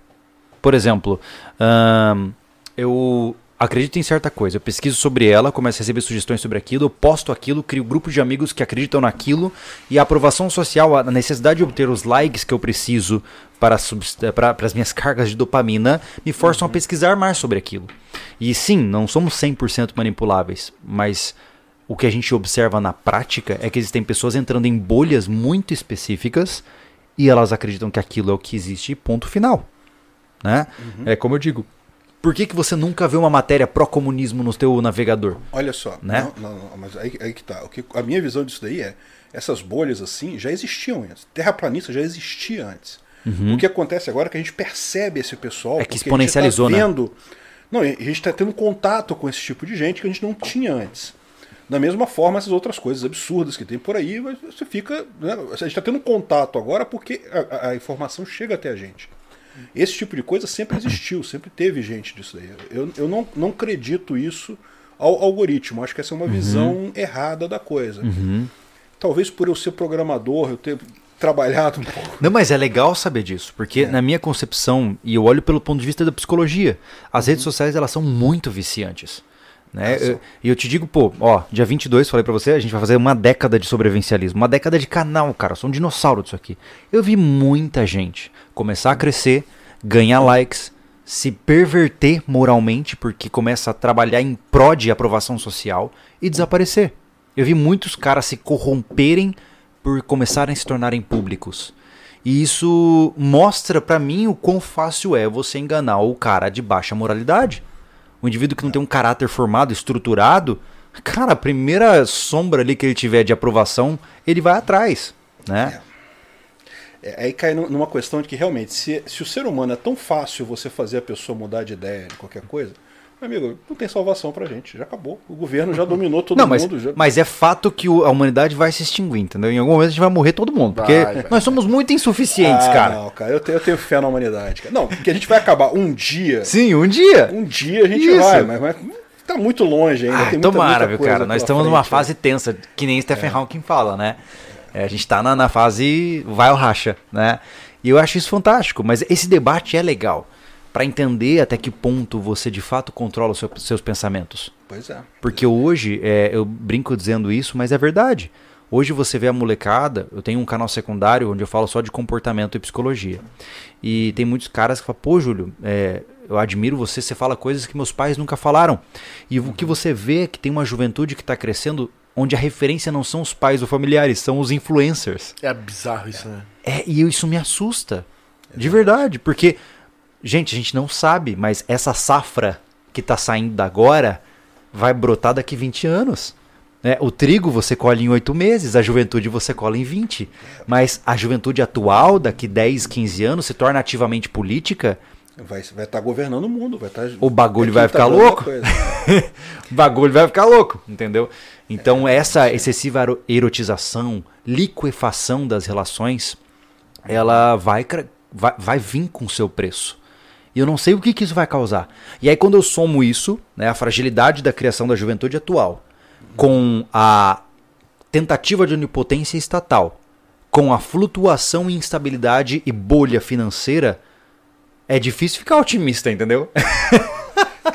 Por exemplo, ahn, eu acredito em certa coisa, eu pesquiso sobre ela, começo a receber sugestões sobre aquilo, eu posto aquilo, crio grupo de amigos que acreditam naquilo, e a aprovação social, a necessidade de obter os likes que eu preciso para, para, para as minhas cargas de dopamina, me forçam a pesquisar mais sobre aquilo. E sim, não somos 100% manipuláveis, mas o que a gente observa na prática é que existem pessoas entrando em bolhas muito específicas e elas acreditam que aquilo é o que existe, ponto final. Né? É como eu digo. Por que, que você nunca vê uma matéria pró-comunismo no teu navegador? Olha só, Né? não, não, não, mas aí, aí que tá. O que, a minha visão disso daí é, essas bolhas assim já existiam antes. Terraplanista já existia antes. O que acontece agora é que a gente percebe esse pessoal. Uhum. É que exponencializou, a né? gente tá vendo, Não, a gente está tendo contato com esse tipo de gente que a gente não tinha antes. Da mesma forma, essas outras coisas absurdas que tem por aí, você fica. né, a gente está tendo contato agora porque a, a- a informação chega até a gente. Esse tipo de coisa sempre existiu, sempre teve gente disso daí. Eu, eu não, não acredito isso ao algoritmo. Acho que essa é uma visão errada da coisa. Talvez por eu ser programador, eu ter trabalhado um pouco. Não, mas é legal saber disso, porque na minha concepção, e eu olho pelo ponto de vista da psicologia, as redes sociais elas são muito viciantes. Né? São. Eu- E eu, te digo, pô, ó, dia 22, falei pra você, a gente vai fazer uma década de sobrevivencialismo, uma década de canal, cara, eu sou um dinossauro disso aqui. Eu vi muita gente começar a crescer, ganhar likes, se perverter moralmente, porque começa a trabalhar em pró de aprovação social e desaparecer. Eu vi muitos caras se corromperem por começarem a se tornarem públicos. E isso mostra pra mim o quão fácil é você enganar o cara de baixa moralidade. O indivíduo que não tem um caráter formado, estruturado, cara, a primeira sombra ali que ele tiver de aprovação, ele vai atrás, né? É, aí cai nu- numa questão de que realmente, se, se o ser humano é tão fácil você fazer a pessoa mudar de ideia de qualquer coisa, meu amigo, não tem salvação pra gente. Já acabou. O governo já dominou todo Não, mas, mundo. Já... mas é fato que a humanidade vai se extinguir, entendeu? Em algum momento a gente vai morrer todo mundo, porque Vai, nós somos muito insuficientes, Ah, cara. Não, cara, eu tenho, eu tenho fé na humanidade. cara. Não, porque a gente vai acabar um dia. Sim, um dia. Um dia a gente Isso. vai, mas, mas tá muito longe ainda. Ah, tem muita, tomara, muita viu, cara? Nós estamos numa frente, fase né? tensa, que nem Stephen Hawking fala, né? É, a gente tá na, na fase vai ou racha, né? E eu acho isso fantástico, mas esse debate é legal pra entender até que ponto você de fato controla os seu- seus pensamentos. Pois é. Porque hoje, é, eu brinco dizendo isso, mas é verdade. Hoje você vê a molecada, eu tenho um canal secundário onde eu falo só de comportamento e psicologia. E tem muitos caras que falam, pô, Júlio, é, eu admiro você, você fala coisas que meus pais nunca falaram. E o que você vê é que tem uma juventude que está crescendo onde a referência não são os pais ou familiares, são os influencers. É bizarro isso, né? É, e isso me assusta. De verdade, porque, gente, a gente não sabe, mas essa safra que tá saindo agora vai brotar daqui 20 anos. né? o trigo você colhe em 8 meses, a juventude você colhe em 20. Mas a juventude atual, daqui 10, 15 anos, se torna ativamente política, Vai estar tá governando o mundo. Vai tá, O bagulho é vai tá ficar a louco. o bagulho vai ficar louco, entendeu? Então, essa excessiva ero- erotização, liquefação das relações, ela vai, vai, vai vir com seu preço. E eu não sei o que, que isso vai causar. E aí, quando eu somo isso, né, a fragilidade da criação da juventude atual, com a tentativa de onipotência estatal, com a flutuação instabilidade e bolha financeira, é difícil ficar otimista, entendeu?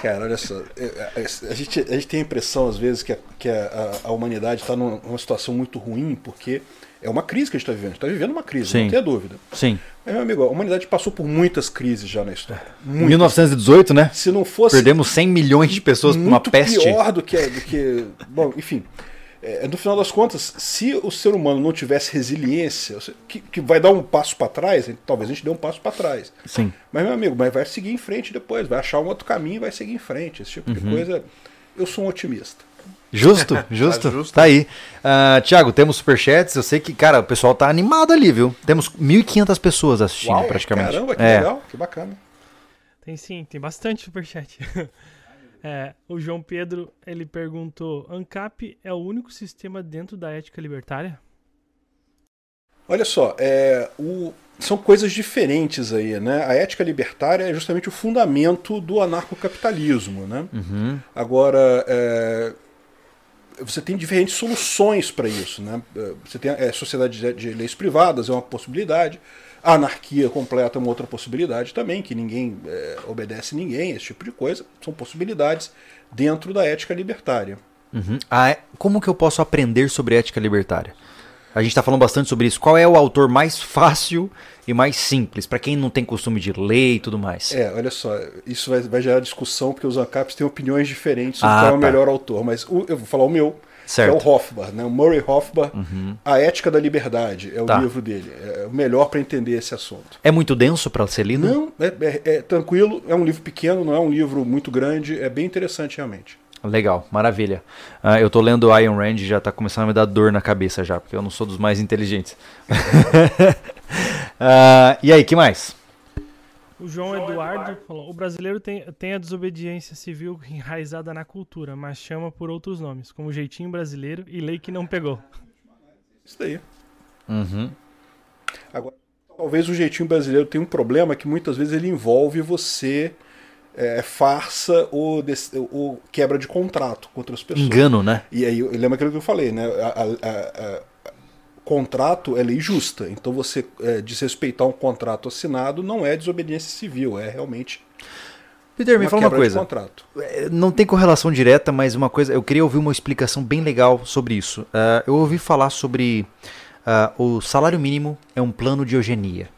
Cara, olha só. é, é, A gente, a gente tem a impressão, às vezes, que a, que a, a- humanidade está numa situação muito ruim, porque é uma crise que a gente está vivendo. A gente está vivendo uma crise, Sim. não tenha dúvida. Sim. Mas, meu amigo, a humanidade passou por muitas crises já na história. Muitas. 1918, né? Se não fosse Perdemos 100 milhões de pessoas por uma peste. pior do que, do que. Bom, enfim. É, no final das contas, se o ser humano não tivesse resiliência, que, que vai dar um passo para trás, talvez a gente dê um passo para trás. Sim. Mas, meu amigo, mas vai seguir em frente depois, vai achar um outro caminho e vai seguir em frente. Esse tipo Uhum. de coisa. Eu sou um otimista. Justo, justo. Tá justo. Tá aí. Ah, Tiago, temos superchats. Eu sei que, cara, o pessoal tá animado ali, viu? Temos 1.500 pessoas assistindo praticamente. Caramba, que é. legal, que bacana. Tem sim, tem bastante superchat. É, o João Pedro, ele perguntou, ANCAP é o único sistema dentro da ética libertária? Olha só, é, o, são coisas diferentes aí, né? A ética libertária é justamente o fundamento do anarcocapitalismo, né? Uhum. Agora, é, você tem diferentes soluções para isso, né? Você tem a é, sociedade de, de leis privadas, é uma possibilidade. A anarquia completa é uma outra possibilidade também, que ninguém é, obedece ninguém, esse tipo de coisa. São possibilidades dentro da ética libertária. Uhum. Ah, como que eu posso aprender sobre ética libertária? A gente está falando bastante sobre isso. Qual é o autor mais fácil e mais simples, para quem não tem costume de ler e tudo mais? É, olha só, isso vai, vai gerar discussão, porque os ANCAPs têm opiniões diferentes sobre Ah, qual é o tá. melhor autor. Mas o- eu vou falar o meu, Certo. que é o Hofbauer, né? o Murray Hofbauer, Uhum. A Ética da Liberdade, é o Tá. livro dele. É o melhor para entender esse assunto. É muito denso para ser lido? Não, é, é- é tranquilo, é um livro pequeno, não é um livro muito grande, é bem interessante realmente. Legal, maravilha. Ah, eu tô lendo Iron Rand e já tá começando a me dar dor na cabeça já, porque eu não sou dos mais inteligentes. Ah, e aí, que mais? O João Eduardo falou: o brasileiro tem, tem a desobediência civil enraizada na cultura, mas chama por outros nomes, como jeitinho brasileiro e lei que não pegou. Isso daí. Uhum. Agora, talvez o jeitinho brasileiro tenha um problema que muitas vezes ele envolve você é, farsa ou, des- ou quebra de contrato com outras pessoas. Engano, né? E aí, lembra aquilo que eu falei, né? A- a- a- contrato é lei justa. Então você é, desrespeitar um contrato assinado não é desobediência civil, é realmente Peter, me fala uma coisa. contrato. É, Não tem correlação direta, mas uma coisa. Eu queria ouvir uma explicação bem legal sobre isso. Ah, eu ouvi falar sobre ah, o salário mínimo é um plano de eugenia.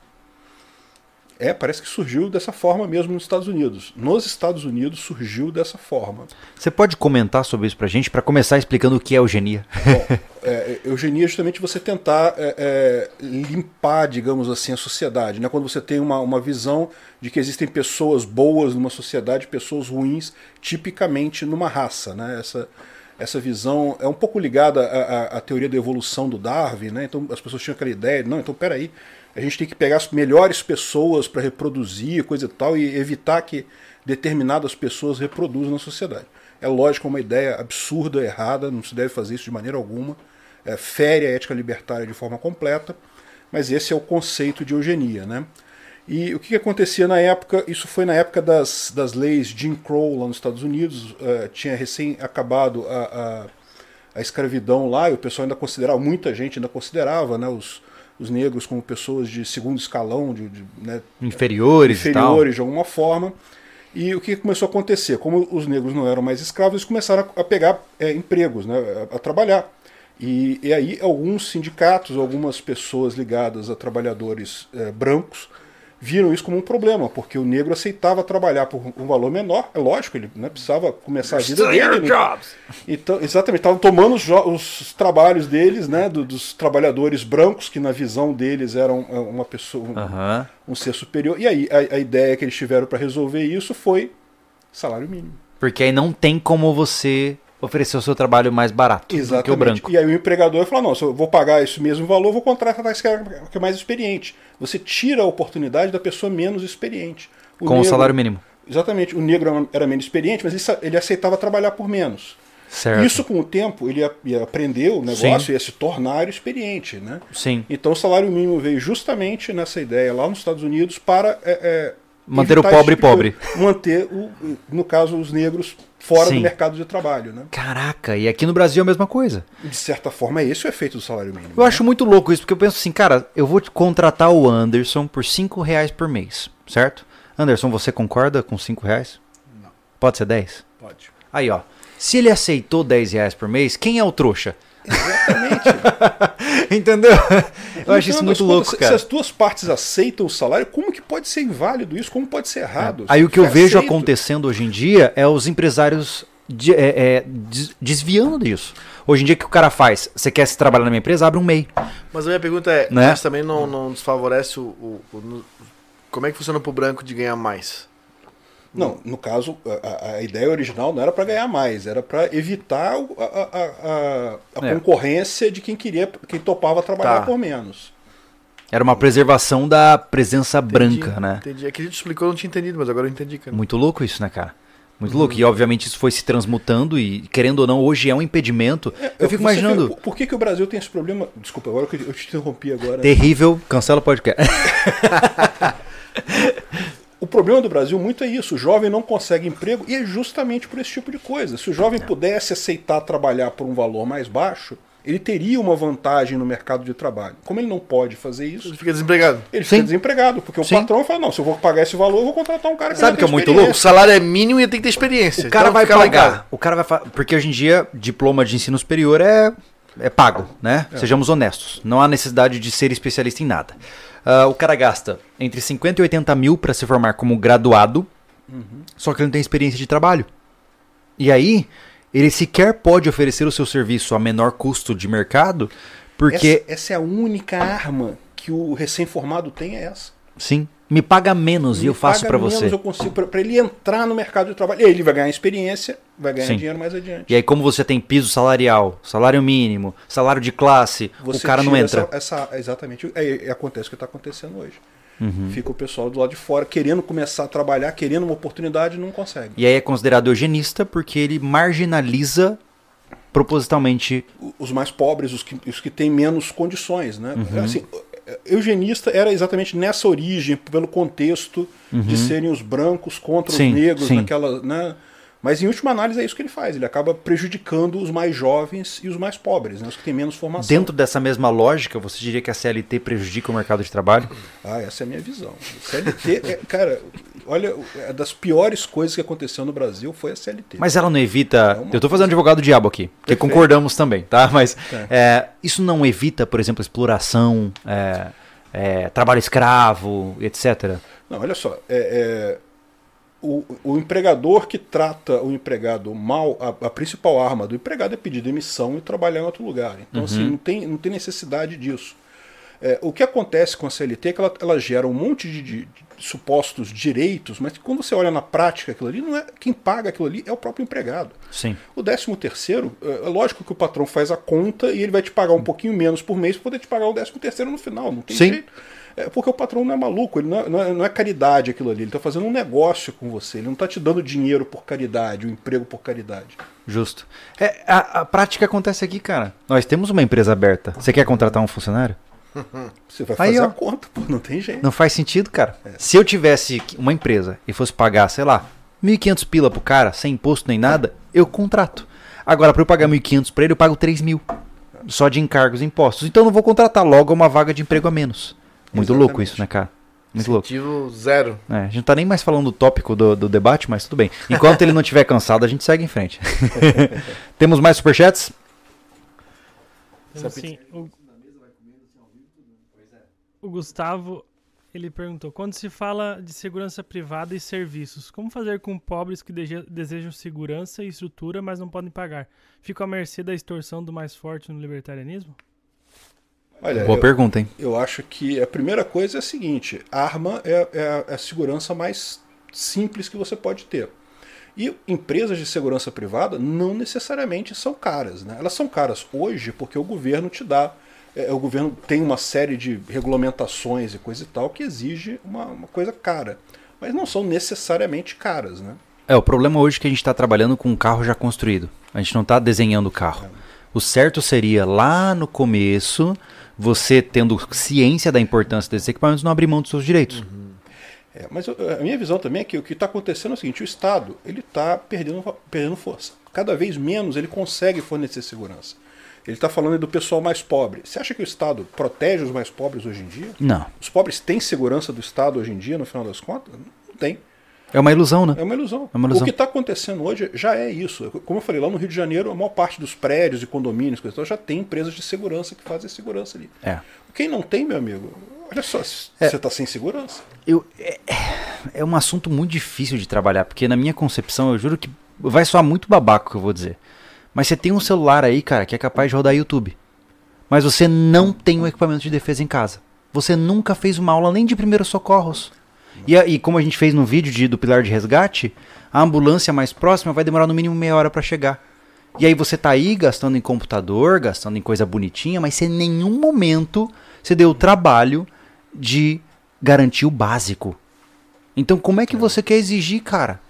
É, parece que surgiu dessa forma mesmo nos Estados Unidos. Nos Estados Unidos surgiu dessa forma. Você pode comentar sobre isso pra gente, pra começar explicando o que é eugenia? Bom, é, eugenia é justamente você tentar é, é, limpar, digamos assim, a sociedade. Né? Quando você tem uma, uma visão de que existem pessoas boas numa sociedade, pessoas ruins, tipicamente numa raça. Né? Essa, essa visão é um pouco ligada à, à- à teoria da evolução do Darwin. Né? Então as pessoas tinham aquela ideia, não, então peraí, a gente tem que pegar as melhores pessoas para reproduzir, coisa e tal, e evitar que determinadas pessoas reproduzam na sociedade. É lógico, é uma ideia absurda, errada, não se deve fazer isso de maneira alguma. É, fere a ética libertária de forma completa, mas esse é o conceito de eugenia. Né? E o que, que acontecia na época? Isso foi na época das, das leis Jim Crow lá nos Estados Unidos, eh, tinha recém acabado a, a, a escravidão lá, e o pessoal ainda considerava, muita gente ainda considerava né, os, os negros como pessoas de segundo escalão, de, de, né, Inferiores, inferiores de alguma forma. E o que começou a acontecer? Como os negros não eram mais escravos, eles começaram a a pegar é, empregos, né, a, a trabalhar. E, e aí alguns sindicatos, algumas pessoas ligadas a trabalhadores é, brancos viram isso como um problema, porque o negro aceitava trabalhar por um valor menor, é lógico, ele né, precisava começar a vida dele. né? Então, exatamente, estavam tomando os, os trabalhos deles, né, do- dos trabalhadores brancos, que na visão deles eram é, uma pessoa, um- um ser superior. E aí a, a ideia que eles tiveram para resolver isso foi salário mínimo. Porque aí não tem como você oferecer o seu trabalho mais barato do que o branco. E aí o empregador falou: não, se eu vou pagar esse mesmo valor, vou contratar esse cara que é mais experiente. Você tira a oportunidade da pessoa menos experiente. Com o salário mínimo. Exatamente, o negro era menos experiente, mas ele, ele aceitava trabalhar por menos. Certo. Isso com o tempo ele ia, ia aprender o negócio Sim. ia se tornar experiente, né? Sim. Então o salário mínimo veio justamente nessa ideia lá nos Estados Unidos para é, é, Manter o pobre tipo pobre. Manter, o, no caso, os negros fora Sim. do mercado de trabalho. Né? Caraca, e aqui no Brasil é a mesma coisa. De certa forma, é esse o efeito do salário mínimo. Eu né? acho muito louco isso, porque eu penso assim, cara, eu vou te contratar o Anderson por 5 reais por mês, certo? Anderson, você concorda com 5 reais? Não. Pode ser 10? Pode. Aí, ó. Se ele aceitou 10 reais por mês, quem é o trouxa? Entendeu? Eu acho isso muito contas, louco, se- cara. Se as duas partes aceitam o salário, como que pode ser inválido isso? Como pode ser errado? Aí o que eu Foi vejo aceito. acontecendo hoje em dia é os empresários de- é, é, des- desviando disso. Hoje em dia, o que o cara faz? Você quer se trabalhar na minha empresa? Abre um MEI. Mas a minha pergunta é, Né? mas também não, não desfavorece o, o- o- Como é que funciona pro branco de ganhar mais? Não, no caso, a, a- a ideia original não era para ganhar mais, era para evitar a, a- a- a É. concorrência de quem queria, quem topava trabalhar Tá. por menos. Era uma preservação da presença Entendi, branca, né? Entendi. Aquele que tu explicou, eu não tinha entendido, mas agora eu entendi, cara. Muito louco isso, né, cara? Muito louco. E obviamente isso foi se transmutando e, querendo ou não, hoje é um impedimento. eu fico imaginando. vê, por que, que o Brasil tem esse problema? Desculpa, agora que eu te interrompi agora. Terrível, cancela o podcast. O problema do Brasil muito é isso. O jovem não consegue emprego e é justamente por esse tipo de coisa. Se o jovem pudesse aceitar trabalhar por um valor mais baixo, ele teria uma vantagem no mercado de trabalho. Como ele não pode fazer isso, Ele fica desempregado. ele fica Sim. desempregado, porque o Sim. patrão fala: não, se eu vou pagar esse valor, eu vou contratar um cara que Sabe que é muito louco? O salário é mínimo e tem que ter experiência. O cara Então vai fica pagar. O cara vai Porque hoje em dia, diploma de ensino superior é, é pago, né? Sejamos honestos. Não há necessidade de ser especialista em nada. Ah, o cara gasta entre 50 e 80 mil para se formar como graduado, só que ele não tem experiência de trabalho. E aí, ele sequer pode oferecer o seu serviço a menor custo de mercado, porque, Essa, essa é a única arma que o recém-formado tem, é essa. sim, me paga menos e Me eu faço para você. Eu consigo para ele entrar no mercado de trabalho. E aí ele vai ganhar experiência, vai ganhar Sim. dinheiro mais adiante. E aí, como você tem piso salarial, salário mínimo, salário de classe, o cara não entra. Essa, essa- exatamente. É, é- acontece o que está acontecendo hoje. Uhum. Fica o pessoal do lado de fora querendo começar a trabalhar, querendo uma oportunidade e não consegue. E aí é considerado eugenista porque ele marginaliza propositalmente. Os mais pobres, os que, os que têm menos condições, né? Uhum. Assim, eugenista era exatamente nessa origem, pelo contexto de serem os brancos contra Uhum. Sim, os negros, sim. naquela, né? Mas em última análise é isso que ele faz. Ele acaba prejudicando os mais jovens e os mais pobres, né? os que têm menos formação. Dentro dessa mesma lógica, você diria que a CLT prejudica o mercado de trabalho? Ah, essa é a minha visão. CLT, é, cara, olha, é das piores coisas que aconteceu no Brasil foi a CLT. Mas ela não evita. É uma Eu tô fazendo advogado diabo aqui, porque Perfeito. concordamos também, tá? Mas Tá. é, isso não evita, por exemplo, exploração, é, é, trabalho escravo, etc. Não, olha só, é, é, o, o empregador que trata o empregado mal, a, a principal arma do empregado é pedir demissão e trabalhar em outro lugar. Então, assim, não tem, não tem necessidade disso. É, o que acontece com a CLT é que ela, ela gera um monte de, de- de supostos direitos, mas quando você olha na prática aquilo ali, não é quem paga aquilo ali é o próprio empregado. Sim. O décimo terceiro, é é lógico que o patrão faz a conta e ele vai te pagar um pouquinho menos por mês para poder te pagar o décimo terceiro no final. Não tem Sim. jeito. É porque o patrão não é maluco, ele não é, não é- não é caridade aquilo ali, ele está fazendo um negócio com você, ele não está te dando dinheiro por caridade, o emprego por caridade. Justo. É, a, a prática acontece aqui, cara. Nós temos uma empresa aberta. Você quer contratar um funcionário? Você vai Aí, fazer ó. a conta, pô, não tem jeito. Não faz sentido, cara. Se eu tivesse uma empresa e fosse pagar, sei lá, 1.500 pila pro cara, sem imposto nem nada, eu contrato. Agora, para eu pagar 1.500 para ele, eu pago 3 mil. Só de encargos e impostos. Então eu não vou contratar logo é uma vaga de emprego a menos. Muito Exatamente. louco isso, né, cara? Muito louco. Incentivo zero. É, a gente não tá nem mais falando do tópico do, do debate, mas tudo bem. Enquanto ele não estiver cansado, a gente segue em frente. Temos mais superchats? Então, assim, o... o Gustavo, ele perguntou, quando se fala de segurança privada e serviços, como fazer com pobres que desejam segurança e estrutura, mas não podem pagar? Ficam à mercê da extorsão do mais forte no libertarianismo? Olha, Boa eu, pergunta, hein? eu acho que a primeira coisa é a seguinte: arma é, é a- é a segurança mais simples que você pode ter. E empresas de segurança privada não necessariamente são caras. Né? Elas são caras hoje porque o governo te dá. é, o governo tem uma série de regulamentações e coisa e tal que exige uma, uma coisa cara. Mas não são necessariamente caras. Né? É, o problema hoje é que a gente está trabalhando com um carro já construído. A gente não está desenhando o carro. O certo seria, lá no começo, você tendo ciência da importância desses equipamentos, não abrir mão dos seus direitos. É, mas eu- a minha visão também é que o que está acontecendo é o seguinte: o Estado ele está perdendo, perdendo força. Cada vez menos ele consegue fornecer segurança. Ele está falando do pessoal mais pobre. Você acha que o Estado protege os mais pobres hoje em dia? Não. Os pobres têm segurança do Estado hoje em dia, no final das contas? Não tem. É uma ilusão, né? É uma ilusão. É uma ilusão. O que está acontecendo hoje já é isso. Como eu falei, lá no Rio de Janeiro, a maior parte dos prédios e condomínios coisa e já tem empresas de segurança que fazem segurança ali. É. Quem não tem, meu amigo, olha só, você É. está sem segurança. Eu, é, é um assunto muito difícil de trabalhar, porque na minha concepção, eu juro que vai soar muito babaco o que eu vou dizer. Mas você tem um celular aí, cara, que é capaz de rodar YouTube. Mas você não tem um equipamento de defesa em casa. Você nunca fez uma aula nem de primeiros socorros. E, e como a gente fez no vídeo de- do pilar de resgate, a ambulância mais próxima vai demorar no mínimo meia hora para chegar. E aí você tá aí gastando em computador, gastando em coisa bonitinha, mas sem nenhum momento você deu o trabalho de garantir o básico. Então como é que você quer exigir, cara?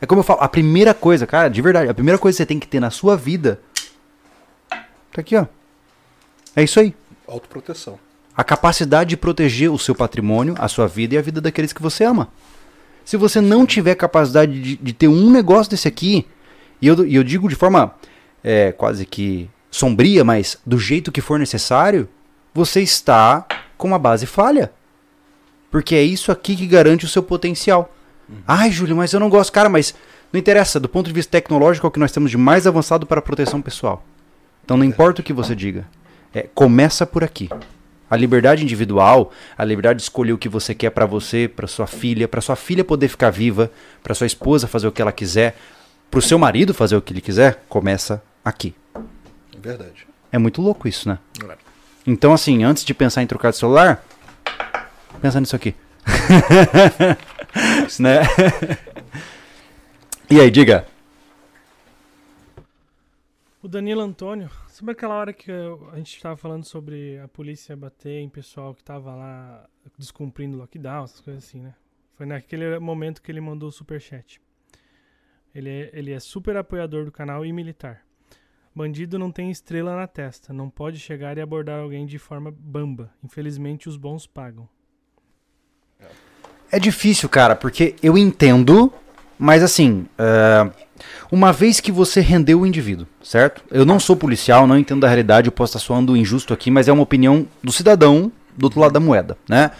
É como eu falo, a primeira coisa, cara, de verdade, a primeira coisa que você tem que ter na sua vida. Tá aqui, ó. É isso aí. Autoproteção. A capacidade de proteger o seu patrimônio, a sua vida e a vida daqueles que você ama. Se você não tiver capacidade de, de ter um negócio desse aqui, e eu, e eu digo de forma é, quase que sombria, mas do jeito que for necessário, você está com uma base falha. Porque é isso aqui que garante o seu potencial. Ai, Júlio, mas eu não gosto. Cara, mas não interessa. Do ponto de vista tecnológico, é o que nós temos de mais avançado para a proteção pessoal. Então não importa o que você diga. É, começa por aqui. A liberdade individual, a liberdade de escolher o que você quer para você, para sua filha, para sua filha poder ficar viva, para sua esposa fazer o que ela quiser, para o seu marido fazer o que ele quiser, começa aqui. É verdade. É muito louco isso, né? É. Então, assim, antes de pensar em trocar de celular, pensa nisso aqui. né? e aí, diga. O Danilo Antônio, sabe aquela hora que a gente tava falando sobre a polícia bater em pessoal que tava lá descumprindo lockdown, essas coisas assim, né? Foi naquele momento que ele mandou o superchat. Ele é, ele é super apoiador do canal e militar. Bandido não tem estrela na testa, não pode chegar e abordar alguém de forma bamba. Infelizmente os bons pagam. É difícil, cara, porque eu entendo, mas assim, é, uma vez que você rendeu o indivíduo, certo? Eu não sou policial, não entendo da realidade, eu posso estar soando injusto aqui, mas é uma opinião do cidadão do outro lado da moeda, né?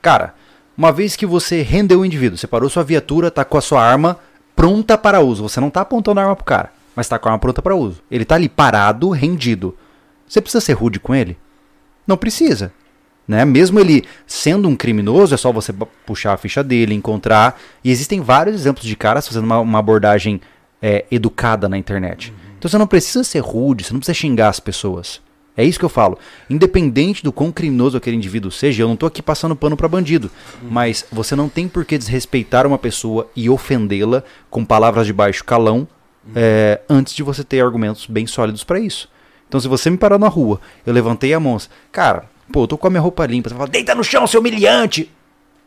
Cara, uma vez que você rendeu o indivíduo, você parou sua viatura, tá com a sua arma pronta para uso, você não tá apontando a arma pro cara, mas tá com a arma pronta para uso. Ele tá ali parado, rendido. Você precisa ser rude com ele? Não precisa. Né? Mesmo ele sendo um criminoso, é só você puxar a ficha dele, encontrar. E existem vários exemplos de caras fazendo uma, uma abordagem é, educada na internet. Então você não precisa ser rude, você não precisa xingar as pessoas. É isso que eu falo. Independente do quão criminoso aquele indivíduo seja, eu não tô aqui passando pano pra bandido. Mas você não tem por que desrespeitar uma pessoa e ofendê-la com palavras de baixo calão é, antes de você ter argumentos bem sólidos pra isso. Então, se você me parar na rua, eu levantei a mão, cara, pô, eu tô com a minha roupa limpa, você fala, deita no chão, seu humilhante!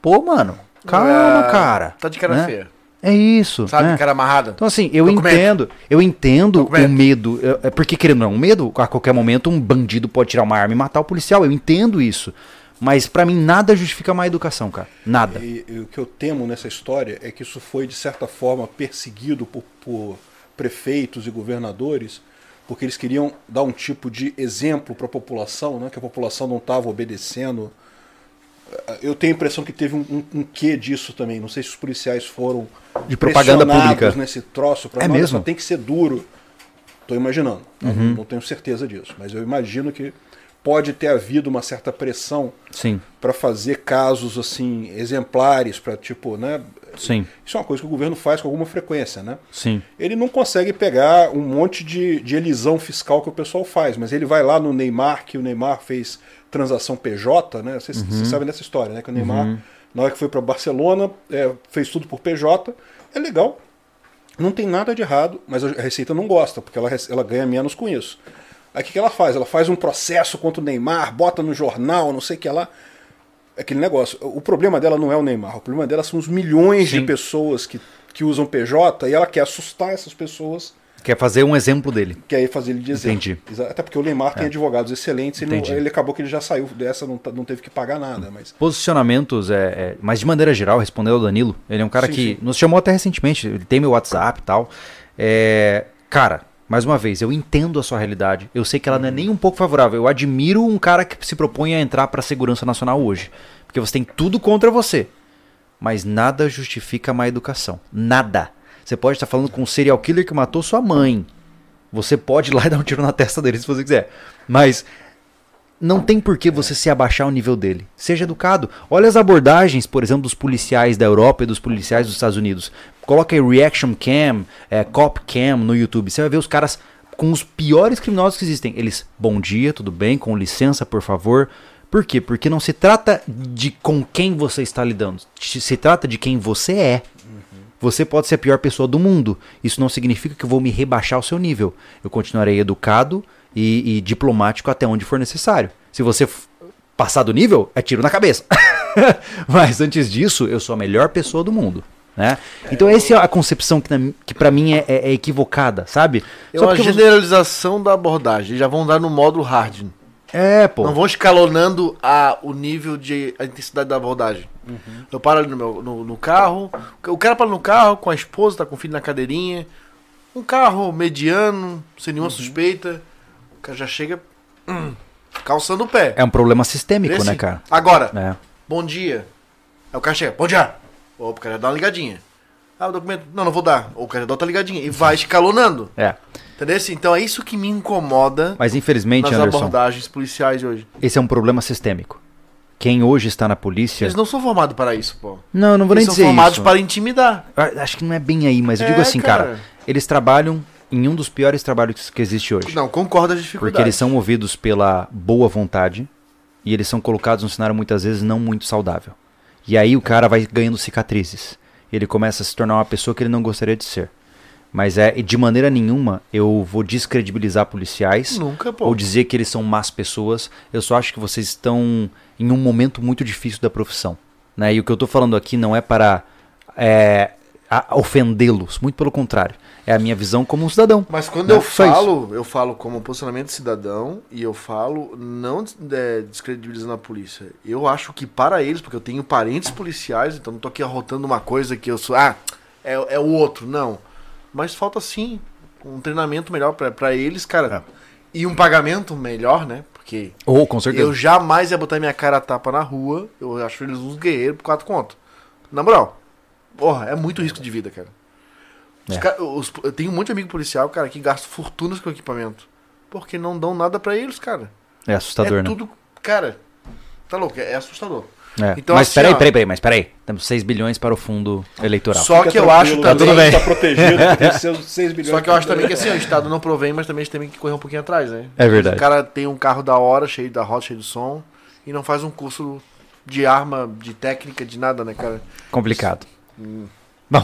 Pô, mano, calma, É, cara. Tá de cara né? feia. É isso. Sabe, né? cara amarrada. Então, assim, eu Documento. entendo, eu entendo Documento. o medo. é- porque, querendo ou não, o medo, a qualquer momento, um bandido pode tirar uma arma e matar o policial. Eu entendo isso. Mas pra mim nada justifica má educação, cara. Nada. E, e o que eu temo nessa história é que isso foi, de certa forma, perseguido por, por prefeitos e governadores, porque eles queriam dar um tipo de exemplo para a população, né, que a população não estava obedecendo. Eu tenho a impressão que teve um, um, um quê disso também. Não sei se os policiais foram De propaganda pública. nesse troço. Pra, É "Não, mesmo? Tem que ser duro. Estou imaginando. Uhum. Não, não tenho certeza disso. Mas eu imagino que pode ter havido uma certa pressão para fazer casos assim exemplares para tipo, né? Sim, Isso é uma coisa que o governo faz com alguma frequência, né? sim. Ele não consegue pegar um monte de, de elisão fiscal que o pessoal faz, mas ele vai lá no Neymar, que o Neymar fez transação PJ, né? Vocês, vocês sabem dessa história, né? Que o Neymar, na hora que foi para Barcelona, é, fez tudo por PJ. É legal, não tem nada de errado, mas a Receita não gosta, porque ela, ela ganha menos com isso. Aí o que, que ela faz? Ela faz um processo contra o Neymar, bota no jornal, não sei o que lá. É Aquele negócio. O problema dela não é o Neymar, o problema dela são os milhões de Sim. pessoas que, que usam PJ e ela quer assustar essas pessoas, Quer fazer um exemplo dele. quer fazer ele dizer. Entendi. É. Exa- Até porque o Neymar tem advogados excelentes, ele, não- Entendi. ele acabou que ele já saiu dessa, não, tá- não teve que pagar nada. Mas Posicionamentos, é, é, mas de maneira geral, respondendo ao Danilo, ele é um cara Sim, que sim. nos chamou até recentemente, ele tem meu WhatsApp e tal. É, cara, mais uma vez, eu entendo a sua realidade. Eu sei que ela não é nem um pouco favorável. Eu admiro um cara que se propõe a entrar para a segurança nacional hoje. Porque você tem tudo contra você. Mas nada justifica a má educação. Nada. Você pode estar falando com um serial killer que matou sua mãe. Você pode ir lá e dar um tiro na testa dele se você quiser. Mas não tem por que você se abaixar o nível dele. Seja educado. Olha as abordagens, por exemplo, dos policiais da Europa e dos policiais dos Estados Unidos. Coloca aí Reaction Cam, é, Cop Cam no YouTube. Você vai ver os caras com os piores criminosos que existem. Eles, bom dia, tudo bem, com licença, por favor. Por quê? Porque não se trata de com quem você está lidando. Se trata de quem você é. Você pode ser a pior pessoa do mundo. Isso não significa que eu vou me rebaixar ao seu nível. Eu continuarei educado e, e diplomático até onde for necessário. Se você passar do nível, é tiro na cabeça. Mas antes disso, eu sou a melhor pessoa do mundo. Né? Então essa é a concepção que, na- que para mim é, é- é equivocada, sabe? É uma generalização da abordagem. Já vão dar no módulo hard. É, pô. Não vão escalonando a, o nível de a intensidade da abordagem. Eu paro ali no, meu, no, no carro. O cara para no carro com a esposa, tá com o filho na cadeirinha. Um carro mediano, sem nenhuma suspeita. O cara já chega hum, calçando o pé. É um problema sistêmico, né, cara? Agora, É. bom dia. Aí o cara chega, bom dia. Ou o cara dá uma ligadinha. Ah, o documento. Não, não vou dar. Ou o cara dá outra ligadinha. E vai escalonando. É. Entendeu? Então é isso que me incomoda Mas infelizmente, nas Anderson, abordagens policiais hoje. esse é um problema sistêmico. Quem hoje está na polícia. Eles não são formados para isso, pô. Não, não vou nem Eles são dizer formados isso. para intimidar. Eu Acho que não é bem aí, mas eu É, digo assim, cara. cara. eles trabalham em um dos piores trabalhos que existe hoje. Não, concordo as dificuldades. Porque eles são movidos pela boa vontade e eles são colocados num cenário muitas vezes não muito saudável. E aí o cara vai ganhando cicatrizes. Ele começa a se tornar uma pessoa que ele não gostaria de ser. Mas é de maneira nenhuma eu vou descredibilizar policiais Nunca, ou dizer que eles são más pessoas. Eu só acho que vocês estão em um momento muito difícil da profissão. Né? E o que eu estou falando aqui não é para é, ofendê-los, muito pelo contrário. É a minha visão como um cidadão. Mas quando Não, eu falo, eu falo como posicionamento cidadão e eu falo não é, descredibilizando a polícia. Eu acho que para eles, porque eu tenho parentes policiais, então não tô aqui arrotando uma coisa que eu sou, ah, é, é o outro, não. Mas falta sim um treinamento melhor pra eles, cara. E um pagamento melhor, né? Porque Ou, com certeza. eu jamais ia botar minha cara a tapa na rua. Eu acho eles uns guerreiros por quatro conto. Na moral, porra, é muito risco de vida, cara. Os É. os- eu tenho um monte de amigo policial, cara, que gasta fortunas com equipamento. Porque não dão nada pra eles, cara. É assustador, é né? tudo. Cara, tá louco, é assustador. É. Então, mas assim, peraí, ó, peraí, peraí, mas peraí. Temos 6 bilhões para o fundo eleitoral. Só Fica que eu acho tá também. tudo bem. Tá protegido, tem seus 6 bilhões. Só que eu acho também que assim, o Estado não provém, mas também a gente tem que correr um pouquinho atrás, né? É verdade. O cara tem um carro da hora, cheio da roda, cheio de som, e não faz um curso de arma, de técnica, de nada, né, cara? Complicado. Hum. Bom,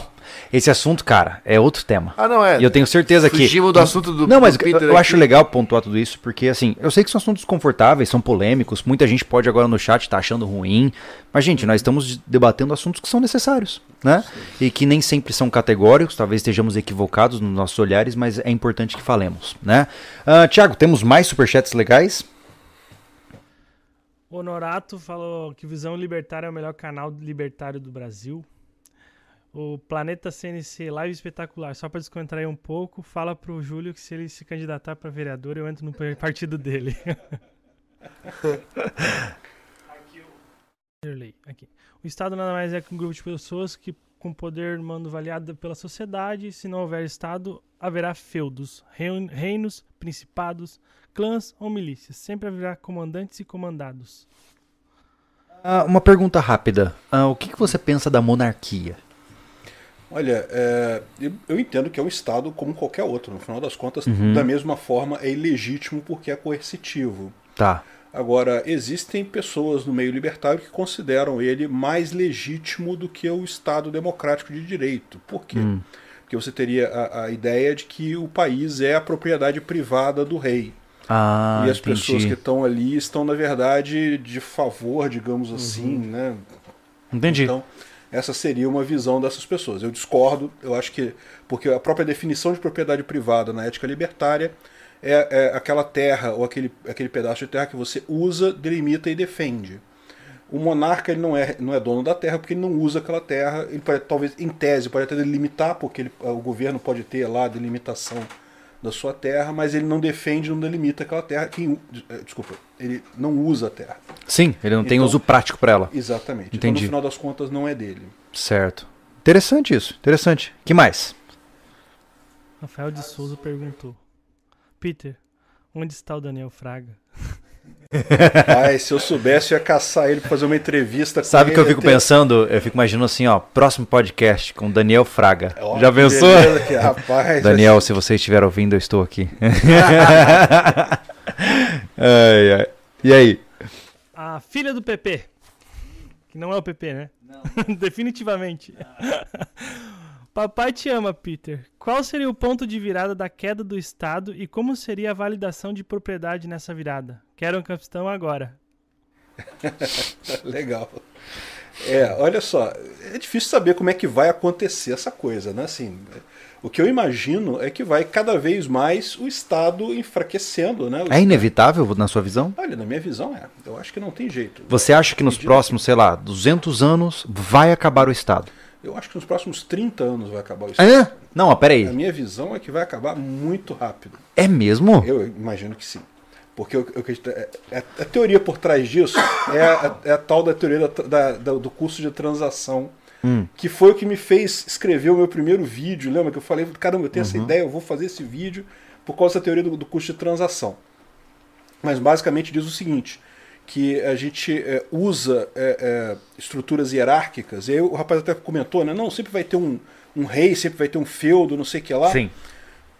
esse assunto, cara, é outro tema. Ah, não é. E eu tenho certeza que. Fugimos do assunto do Não, mas do eu, Peter eu acho legal pontuar tudo isso, porque assim, eu sei que são assuntos confortáveis, são polêmicos, muita gente pode agora no chat estar achando ruim, mas gente, nós estamos debatendo assuntos que são necessários, né? E que nem sempre são categóricos, talvez estejamos equivocados nos nossos olhares, mas é importante que falemos, né? Ah, Tiago, temos mais superchats legais? Honorato falou que Visão Libertária é o melhor canal libertário do Brasil. O Planeta CNC Live Espetacular, só para descontrair um pouco, fala pro Júlio que se ele se candidatar para vereador, eu entro no partido dele. Aqui. O Estado nada mais é que um grupo de pessoas que com poder mando avaliado pela sociedade. Se não houver Estado, haverá feudos, rein- reinos, principados, clãs ou milícias. Sempre haverá comandantes e comandados. Ah, uma pergunta rápida. Ah, o que, que você pensa da monarquia? Olha, é, eu- entendo que é um Estado como qualquer outro. No final das contas, Uhum. da mesma forma, é ilegítimo porque é coercitivo. Tá. Agora, existem pessoas no meio libertário que consideram ele mais legítimo do que o Estado democrático de direito. Por quê? Hum. Porque você teria a, a ideia de que o país é a propriedade privada do rei. Ah, e as entendi. pessoas que estão ali estão, na verdade, de favor, digamos assim, né? Entendi. Então, essa seria uma visão dessas pessoas. Eu discordo, eu acho que. Porque a própria definição de propriedade privada na ética libertária é, é aquela terra ou aquele, aquele pedaço de terra que você usa, delimita e defende. O monarca ele não, é, não é dono da terra porque ele não usa aquela terra. Ele pode, talvez, em tese, pode até delimitar, porque ele- o governo pode ter lá delimitação da sua terra, mas ele não defende, não delimita aquela terra. Quem, eh, desculpa, ele não usa a terra. Sim, ele não tem Então- uso prático pra ela. Exatamente. Então, Entendi. no final das contas, não é dele. Certo. Interessante isso, interessante. que mais? Rafael de Souza perguntou: Peter, onde está o Daniel Fraga? Ai, se eu soubesse, eu ia caçar ele pra fazer uma entrevista com Sabe o que eu fico pensando? Eu fico imaginando assim, ó, próximo podcast com Daniel Fraga. Ó, Já pensou? beleza que- rapaz, Daniel, se você estiver ouvindo, eu estou aqui. Ai, ai. E aí? A filha do PP. Que não é o PP, né? Não. Definitivamente. Papai te ama, Peter. Qual seria o ponto de virada da queda do Estado e como seria a validação de propriedade nessa virada? Quero um capistão agora. Legal. É, olha só, é difícil saber como é que vai acontecer essa coisa, né? Assim, o que eu imagino é que vai cada vez mais o Estado enfraquecendo, né? O É Estado- inevitável na sua visão? Olha, na minha visão é. Eu acho que não tem jeito. Você acha que nos próximos, sei lá, 200 anos vai acabar o Estado? Eu acho que nos próximos 30 anos vai acabar o Estado. É? Não, ó, A peraí. minha visão é que vai acabar muito rápido. É mesmo? Eu imagino que sim. Porque eu, eu acredito- é- é- a teoria por trás disso é a, é a tal da teoria da- da- da- do custo de transação, Hum. que foi o que me fez escrever o meu primeiro vídeo. Lembra que eu falei, caramba, eu tenho Uhum. essa ideia, eu vou fazer esse vídeo por causa da teoria do, do custo de transação. Mas basicamente diz o seguinte, que a gente é, usa é, é, estruturas hierárquicas, e aí o rapaz até comentou, né? Não, sempre vai ter um, um rei, sempre vai ter um feudo, não sei o que lá. Sim.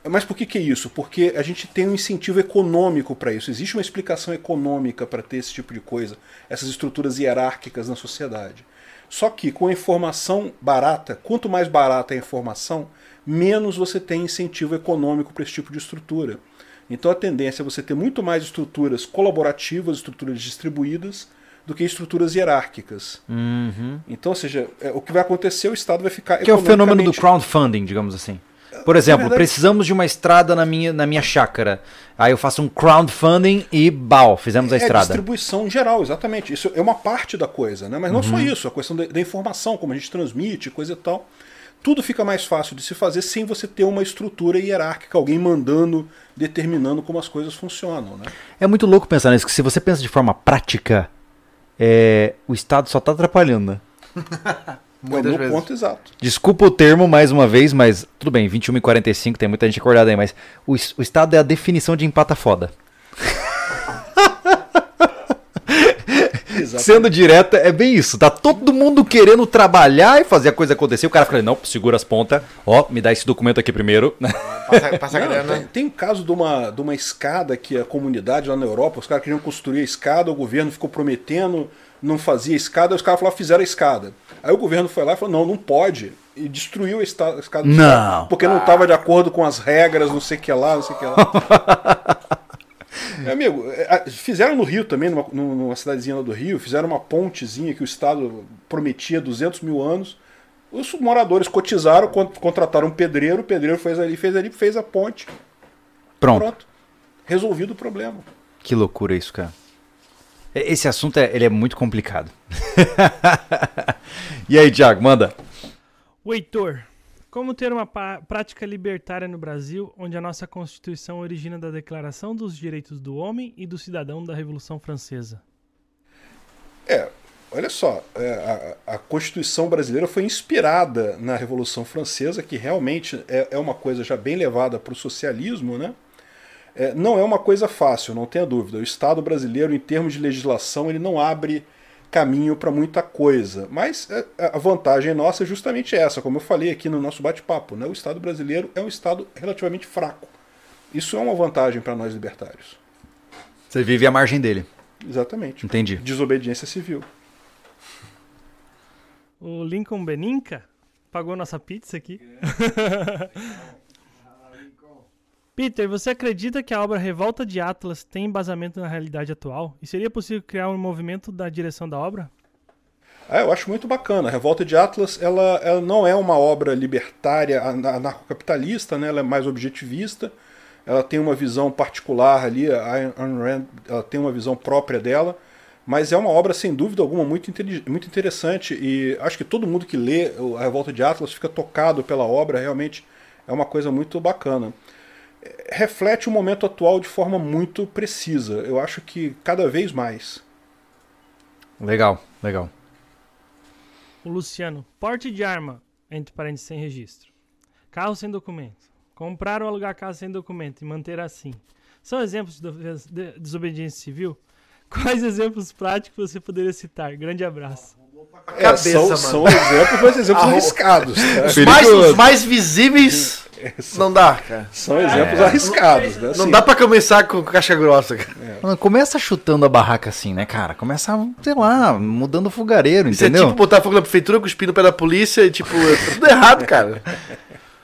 Mas por que, que é isso? Porque a gente tem um incentivo econômico para isso. Existe uma explicação econômica para ter esse tipo de coisa, essas estruturas hierárquicas na sociedade. Só que com a informação barata, quanto mais barata a informação, menos você tem incentivo econômico para esse tipo de estrutura. Então a tendência é você ter muito mais estruturas colaborativas, estruturas distribuídas, do que estruturas hierárquicas. Uhum. Então, ou seja, é, o que vai acontecer, o Estado vai ficar. Que é o fenômeno do crowdfunding, digamos assim. Por exemplo, verdade- precisamos de uma estrada na minha, na minha chácara. Aí eu faço um crowdfunding e bal, fizemos a É estrada. distribuição geral, exatamente. Isso é uma parte da coisa, né? Mas não só isso, a questão da, da informação, como a gente transmite, coisa e tal. Tudo fica mais fácil de se fazer sem você ter uma estrutura hierárquica, alguém mandando, determinando como as coisas funcionam, né? É muito louco pensar nisso, que se você pensa de forma prática, é, o Estado só tá atrapalhando. né? é o Muitas meu vezes. ponto exato. Desculpa o termo mais uma vez, mas tudo bem, 21 e 45 tem muita gente acordada aí, mas o, o Estado é a definição de empata foda. Exato. Sendo direta, é bem isso. Tá todo mundo querendo trabalhar e fazer a coisa acontecer. O cara fica, não, segura as pontas. Ó, me dá esse documento aqui primeiro. Passa, passa a Não, grana. tem, tem um caso de uma, de uma escada que a comunidade lá na Europa, os caras queriam construir a escada, o governo ficou prometendo, não fazia a escada, os caras falaram, fizeram a escada. Aí o governo foi lá e falou, não, não pode. E destruiu a a escada. Não. Porque não estava de acordo com as regras, não sei o que lá, não sei o que lá. Meu amigo, é, fizeram no Rio também, numa, numa cidadezinha lá do Rio, fizeram uma pontezinha que o Estado prometia 200 mil anos. Os moradores cotizaram, con- contrataram um pedreiro, o pedreiro fez ali, fez ali, fez a ponte. Pronto. Pronto. Resolvido o problema. Que loucura isso, cara. Esse assunto é, ele é muito complicado. e aí, Thiago, manda. O Heitor, como ter uma prática libertária no Brasil, onde a nossa Constituição origina da Declaração dos Direitos do Homem e do Cidadão da Revolução Francesa? É, olha só, é, a, a Constituição brasileira foi inspirada na Revolução Francesa, que realmente é, é uma coisa já bem levada para o socialismo, né? É, não é uma coisa fácil, não tenha dúvida. O Estado brasileiro, em termos de legislação, ele não abre caminho para muita coisa. Mas é, a vantagem nossa é justamente essa, como eu falei aqui no nosso bate-papo. Né? O Estado brasileiro é um Estado relativamente fraco. Isso é uma vantagem para nós libertários. Você vive à margem dele. Exatamente. Entendi. Desobediência civil. O Lincoln Beninca pagou nossa pizza aqui. Peter, você acredita que a obra Revolta de Atlas tem embasamento na realidade atual? E seria possível criar um movimento da direção da obra? Ah, eu acho muito bacana. A Revolta de Atlas, ela, ela não é uma obra libertária, ana- anarcocapitalista, né? ela é mais objetivista. Ela tem uma visão particular ali, a Ayn Rand, ela tem uma visão própria dela, mas é uma obra, sem dúvida alguma, muito, muito interessante. E acho que todo mundo que lê a Revolta de Atlas fica tocado pela obra, realmente é uma coisa muito bacana. Reflete o momento atual de forma muito precisa. Eu acho que cada vez mais. Legal, legal. O Luciano, porte de arma, entre parênteses, sem registro. Carro sem documento. Comprar ou alugar casa sem documento e manter assim. São exemplos de desobediência civil? Quais exemplos práticos você poderia citar? Grande abraço. É, Cabeça, são, mano. são exemplos, mas exemplos arriscados. tá? Os mais, os mais visíveis não dá, cara. São exemplos arriscados, né? Não Assim, dá pra começar com caixa grossa, cara. Mano, Começa chutando a barraca assim, né, cara? Começa, sei lá, mudando o fogareiro, Isso é entendeu? tipo botar fogo na prefeitura, cuspindo pé da polícia e tipo, é tudo errado, cara.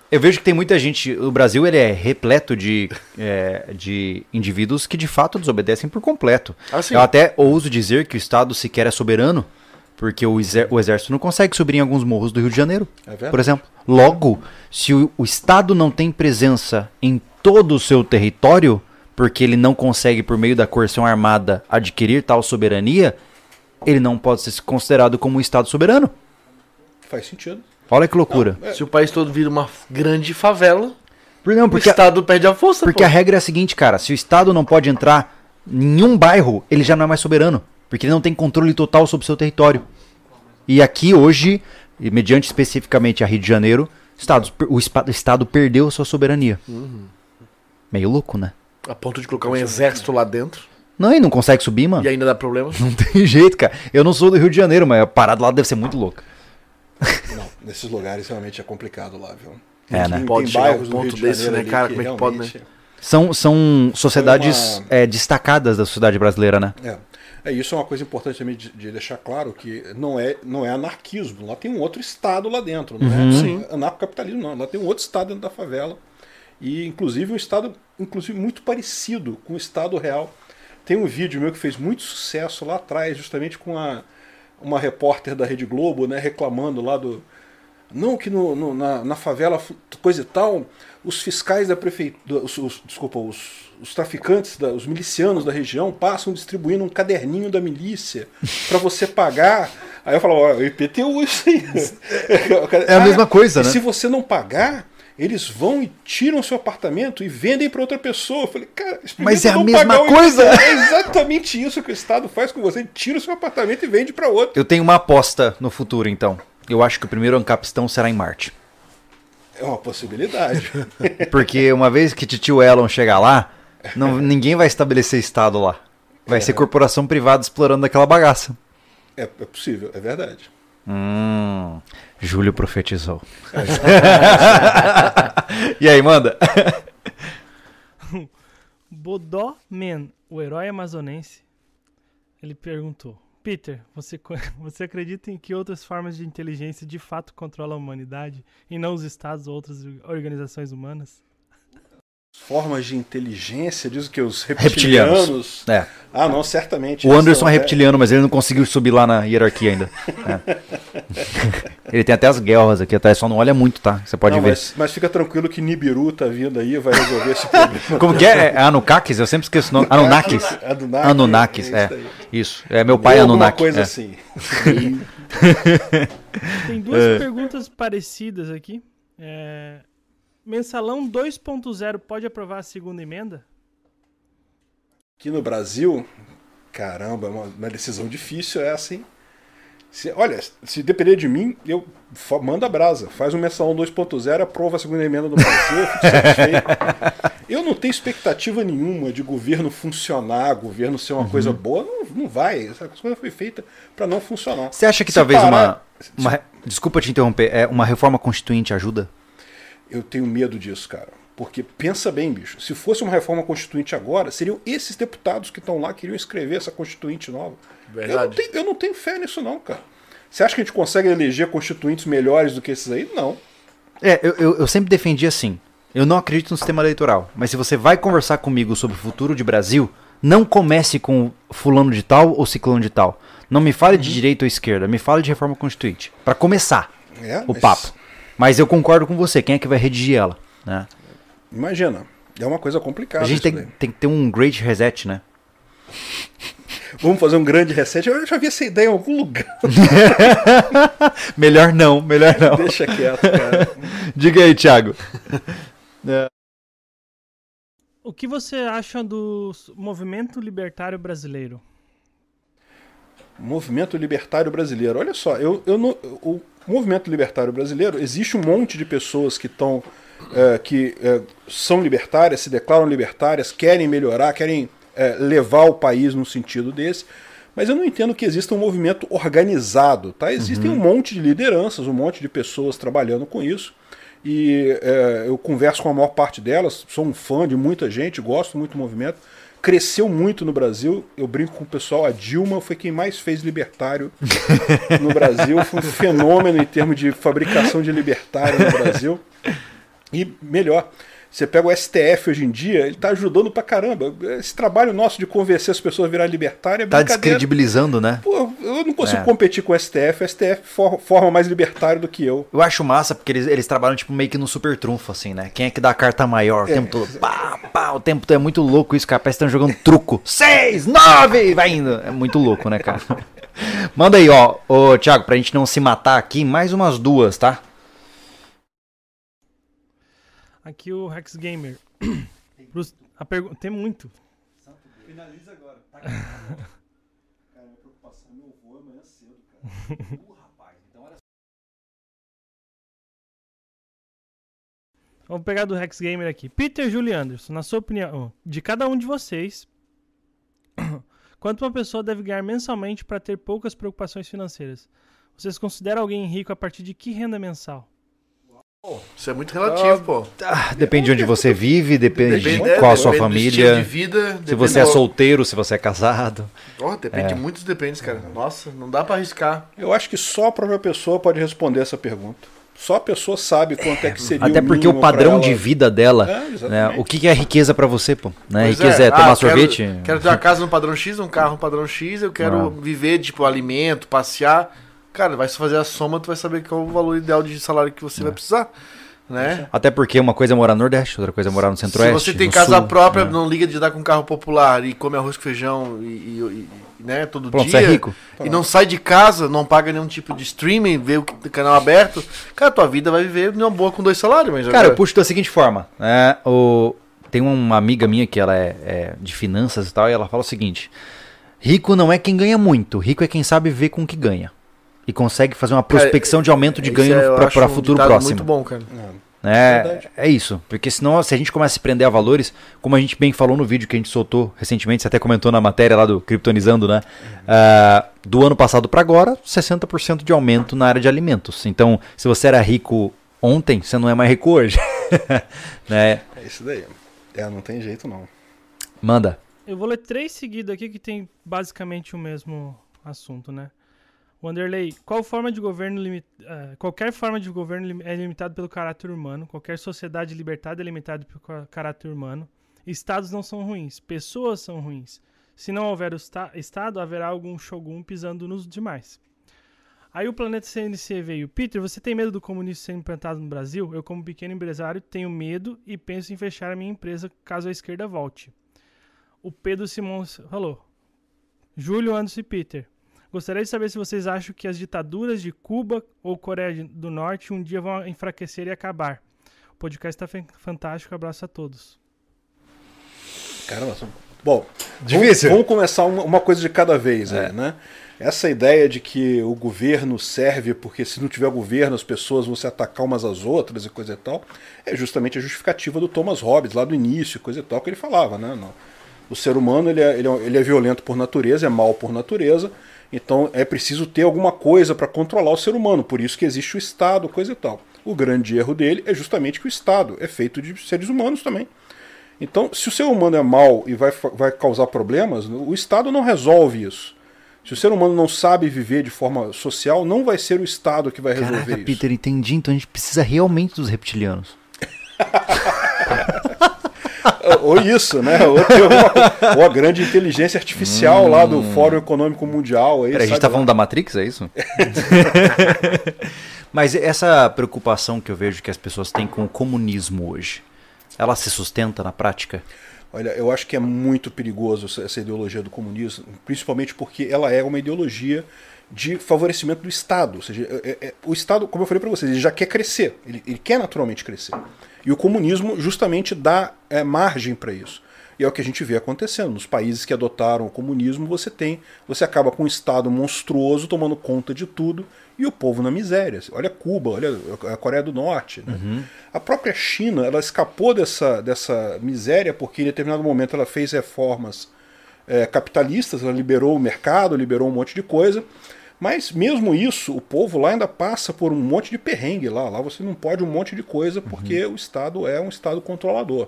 Eu vejo que tem muita gente. O Brasil ele é repleto de, é, de indivíduos que de fato desobedecem por completo. Ah. Eu até ouso dizer que o Estado sequer é soberano, Porque o, exer- o exército não consegue subir em alguns morros do Rio de Janeiro, É por exemplo. Logo, se o, o Estado não tem presença em todo o seu território, porque ele não consegue, por meio da coerção armada, adquirir tal soberania, ele não pode ser considerado como um Estado soberano. Faz sentido. Olha que loucura. Se o país todo vira uma grande favela, Não, o porque, Estado perde a força. porque pô. a regra é a seguinte, cara: se o Estado não pode entrar em um bairro, ele já não é mais soberano. Porque ele não tem controle total sobre o seu território. E aqui hoje, e mediante especificamente a Rio de Janeiro, Estados, o Estado perdeu sua soberania. Meio louco, né? A ponto de colocar um exército lá dentro Não, e não consegue subir, mano. e ainda dá problema. Não tem jeito, cara. Eu não sou do Rio de Janeiro, mas a parada lá deve ser muito louca. Não, nesses lugares realmente é complicado lá, viu? É, né? Pode chegar um ponto desse, né, cara? Como é que pode, né? São, são sociedades uma- é, destacadas da sociedade brasileira, né? É. É, isso é uma coisa importante também de, de deixar claro que não é, não é anarquismo. Lá tem um outro Estado lá dentro. Não Uhum. é anarcocapitalismo, não. Lá tem um outro Estado dentro da favela. E, inclusive, um Estado inclusive, muito parecido com o Estado real. Tem um vídeo meu que fez muito sucesso lá atrás, justamente com a, uma repórter da Rede Globo, né, reclamando lá do. Não, que no, no- na, na favela, coisa e tal, os fiscais da prefeitura. Os, os- desculpa, os, os traficantes, da- os milicianos da região passam distribuindo um caderninho da milícia para você pagar. Aí eu falo, ó, o IPTU isso aí. É a mesma coisa, e né? Se você não pagar, eles vão e tiram seu apartamento e vendem para outra pessoa. Eu falei, cara, Mas é a mesma coisa. É exatamente isso que o Estado faz com você. Tira o seu apartamento e vende para outro. Eu tenho uma aposta no futuro, então. Eu acho que o primeiro Ancapistão será em Marte. É uma possibilidade. Porque uma vez que Titio Elon chegar lá, não- ninguém vai estabelecer Estado lá. Vai É. ser corporação privada explorando aquela bagaça. é, é possível, é verdade. Hum, Júlio profetizou. e aí, manda? Bodó Man, o herói amazonense, ele perguntou: Peter, você, você acredita em que outras formas de inteligência de fato controlam a humanidade e não os estados ou outras organizações humanas? Formas de inteligência, diz que os Reptilianos. reptilianos. É. Ah, não, certamente. O Anderson são é até- reptiliano, mas ele não conseguiu subir lá na hierarquia ainda. É. Ele tem até as guerras aqui atrás, só não olha muito, tá? Você pode Não, ver. mas, mas fica tranquilo que Nibiru tá vindo aí e vai resolver esse problema. Como que é? É Anunnakis? Eu sempre esqueço o nome. Anunnakis. Anunnaki, Anunnakis, é é. isso. É meu pai Ou alguma Anunnaki. coisa é. assim. Tem duas perguntas parecidas aqui. É, Mensalão 2.0 pode aprovar a segunda emenda? Aqui no Brasil, caramba, é uma, uma decisão difícil essa, hein? Se, olha, se depender de mim, eu manda a brasa. Faz um mensalão 2.0, aprova a segunda emenda do Brasil, eu fico satisfeito. Eu não tenho expectativa nenhuma de governo funcionar, governo ser uma Uhum. coisa boa. Não, não vai. Essa coisa foi feita para não funcionar. Você acha que Se talvez parar- uma, uma Desculpa te interromper. É, uma reforma constituinte ajuda? Eu tenho medo disso, cara. Porque pensa bem, bicho. Se fosse uma reforma constituinte agora, seriam esses deputados que estão lá que iriam escrever essa constituinte nova. Eu não, Verdade. tenho, eu não tenho fé nisso, não, cara. Você acha que a gente consegue eleger constituintes melhores do que esses aí? Não. É, eu, eu, eu sempre defendi assim. Eu não acredito no sistema eleitoral. Mas se você vai conversar comigo sobre o futuro de Brasil, não comece com fulano de tal ou ciclano de tal. Não me fale Uhum. de direita ou esquerda, me fale de reforma constituinte. Pra começar É, o mas papo. Mas eu concordo com você. Quem é que vai redigir ela? Né? Imagina. É uma coisa complicada. A gente tem, tem que ter um great reset, né? Vamos fazer um grande reset. Eu já vi essa ideia em algum lugar. melhor não, melhor não. Deixa quieto, cara. Diga aí, Thiago. O que você acha do movimento libertário brasileiro? Movimento Libertário Brasileiro. Olha só, eu, eu não- o movimento libertário brasileiro, existe um monte de pessoas que estão. que é, são libertárias, se declaram libertárias, querem melhorar, querem é, levar o país num sentido desse. Mas eu não entendo que exista um movimento organizado. Tá? Existem um monte de lideranças, um monte de pessoas trabalhando com isso. E é, eu converso com a maior parte delas, sou um fã de muita gente, gosto muito do movimento. Cresceu muito no Brasil. Eu brinco com o pessoal, a Dilma foi quem mais fez libertário no Brasil. Foi um fenômeno em termos de fabricação de libertário no Brasil. E melhor, Você pega o STF hoje em dia, ele tá ajudando pra caramba. Esse trabalho nosso de convencer as pessoas a virar libertária é Tá descredibilizando, né? Pô, eu não consigo É. competir com o STF. O STF for- forma mais libertário do que eu. Eu acho massa porque eles, eles trabalham tipo meio que no super trunfo, assim, né? Quem é que dá a carta maior o tempo todo? Pá, pá, o tempo todo é muito louco isso, cara. Parece que estão jogando truco. Seis, nove, vai indo. É muito louco, né, cara? Manda aí, ó, ô Thiago, pra gente não se matar aqui, mais umas duas, tá? Aqui o Rex Gamer. Pros- a pergu- Tem muito. Finaliza agora. Tá Cara, minha preocupação, meu voo amanhã cedo, cara. Vamos pegar do Rex Gamer aqui. Peter Julie Anderson, na sua opinião, de cada um de vocês, quanto uma pessoa deve ganhar mensalmente para ter poucas preocupações financeiras? Vocês consideram alguém rico a partir de que renda mensal? Isso é muito relativo, pô. Ah, depende de onde você vive, depende, Depende- de é, qual a sua família. de vida, Se você é solteiro, se você é casado. Ó, depende É. de muitos dependes, cara. Nossa, não dá pra arriscar. Eu acho que só a própria pessoa pode responder essa pergunta. Só a pessoa sabe quanto é, que seria Até porque o padrão de vida dela, É, né? O que é riqueza pra você, pô? Né? Pois Riqueza é, Ah, tomar eu sorvete? Quero, quero ter uma casa no padrão X, um carro no padrão X, eu quero Ah. viver, tipo, alimento, passear. Cara, vai se fazer a soma, tu vai saber qual é o valor ideal de salário que É. você vai precisar. Né? Até porque uma coisa é morar no Nordeste, outra coisa é morar no Se Centro-Oeste. você tem casa Sul, própria, né? não liga de dar com carro popular e come arroz com feijão e, e- e- né, todo Pronto, dia. você é rico. E não sai de casa, não paga nenhum tipo de streaming, vê o canal aberto. Cara, tua vida vai viver numa boa com dois salários, mas Cara, agora- eu puxo da seguinte forma. né? o... Tem uma amiga minha que ela é, é de finanças e tal, e ela fala o seguinte: rico não é quem ganha muito, rico é quem sabe ver com o que ganha. E consegue fazer uma Cara, prospecção de aumento de ganho é, para um futuro ditado próximo. Muito bom, cara. É, Verdade. é isso. Porque senão, se a gente começa a se prender a valores, como a gente bem falou no vídeo que a gente soltou recentemente, você até comentou na matéria lá do Kryptonizando, né? Ah, do ano passado para agora, 60% de aumento na área de alimentos. Então, se você era rico ontem, você não é mais rico hoje. né? É isso daí. É, não tem jeito não. Manda. Eu vou ler três seguidos aqui que tem basicamente o mesmo assunto, né? Wanderlei, qual forma de governo limi- eh, qualquer forma de governo é limitada pelo caráter humano, qualquer sociedade libertada é limitada pelo ca- caráter humano. Estados não são ruins, pessoas são ruins. Se não houver o esta- Estado, haverá algum shogun pisando nos demais. Aí o Planeta CNC veio. Peter, você tem medo do comunismo ser implantado no Brasil? Eu, como pequeno empresário, tenho medo e penso em fechar a minha empresa caso a esquerda volte. O Pedro Simões falou. Júlio, Anderson e Peter. Gostaria de saber se vocês acham que as ditaduras de Cuba ou Coreia do Norte um dia vão enfraquecer e acabar. O podcast está fantástico. Abraço a todos. Caramba, são- bom, Difícil. Vamos, vamos começar uma, uma coisa de cada vez, aí, né? Essa ideia de que o governo serve porque se não tiver governo as pessoas vão se atacar umas às outras e coisa e tal, é justamente a justificativa do Thomas Hobbes lá do início, coisa e tal, que ele falava, né? Não. O ser humano ele é, ele, é, ele é violento por natureza, é mal por natureza, então é preciso ter alguma coisa para controlar o ser humano, por isso que existe o Estado, coisa e tal. O grande erro dele é justamente que o Estado é feito de seres humanos também. Então, se o ser humano é mal e vai, vai causar problemas, o Estado não resolve isso. Se o ser humano não sabe viver de forma social, não vai ser o Estado que vai resolver Caraca, isso. Peter, entendi. Então a gente precisa realmente dos reptilianos. Ou isso, né? Ou, coisa- ou a grande inteligência artificial lá do Fórum Econômico Mundial. Aí, Hum. Peraí, a gente tá falando da Matrix, é isso? Mas essa preocupação que eu vejo que as pessoas têm com o comunismo hoje, ela se sustenta na prática? Olha, eu acho que é muito perigoso essa- essa ideologia do comunismo, principalmente porque ela é uma ideologia de favorecimento do Estado. Ou seja, é- é- é- o Estado, como eu falei para vocês, ele já quer crescer, ele, ele quer naturalmente crescer. E o comunismo justamente dá é, margem para isso. E é o que a gente vê acontecendo. Nos países que adotaram o comunismo, você tem, você acaba com um Estado monstruoso tomando conta de tudo e o povo na miséria. Olha Cuba, olha a Coreia do Norte. né? A própria China, ela escapou dessa, dessa miséria porque em determinado momento ela fez reformas é, capitalistas, ela liberou o mercado, liberou um monte de coisa. Mas mesmo isso, o povo lá ainda passa por um monte de perrengue lá. Lá você não pode um monte de coisa porque o Estado é um Estado controlador.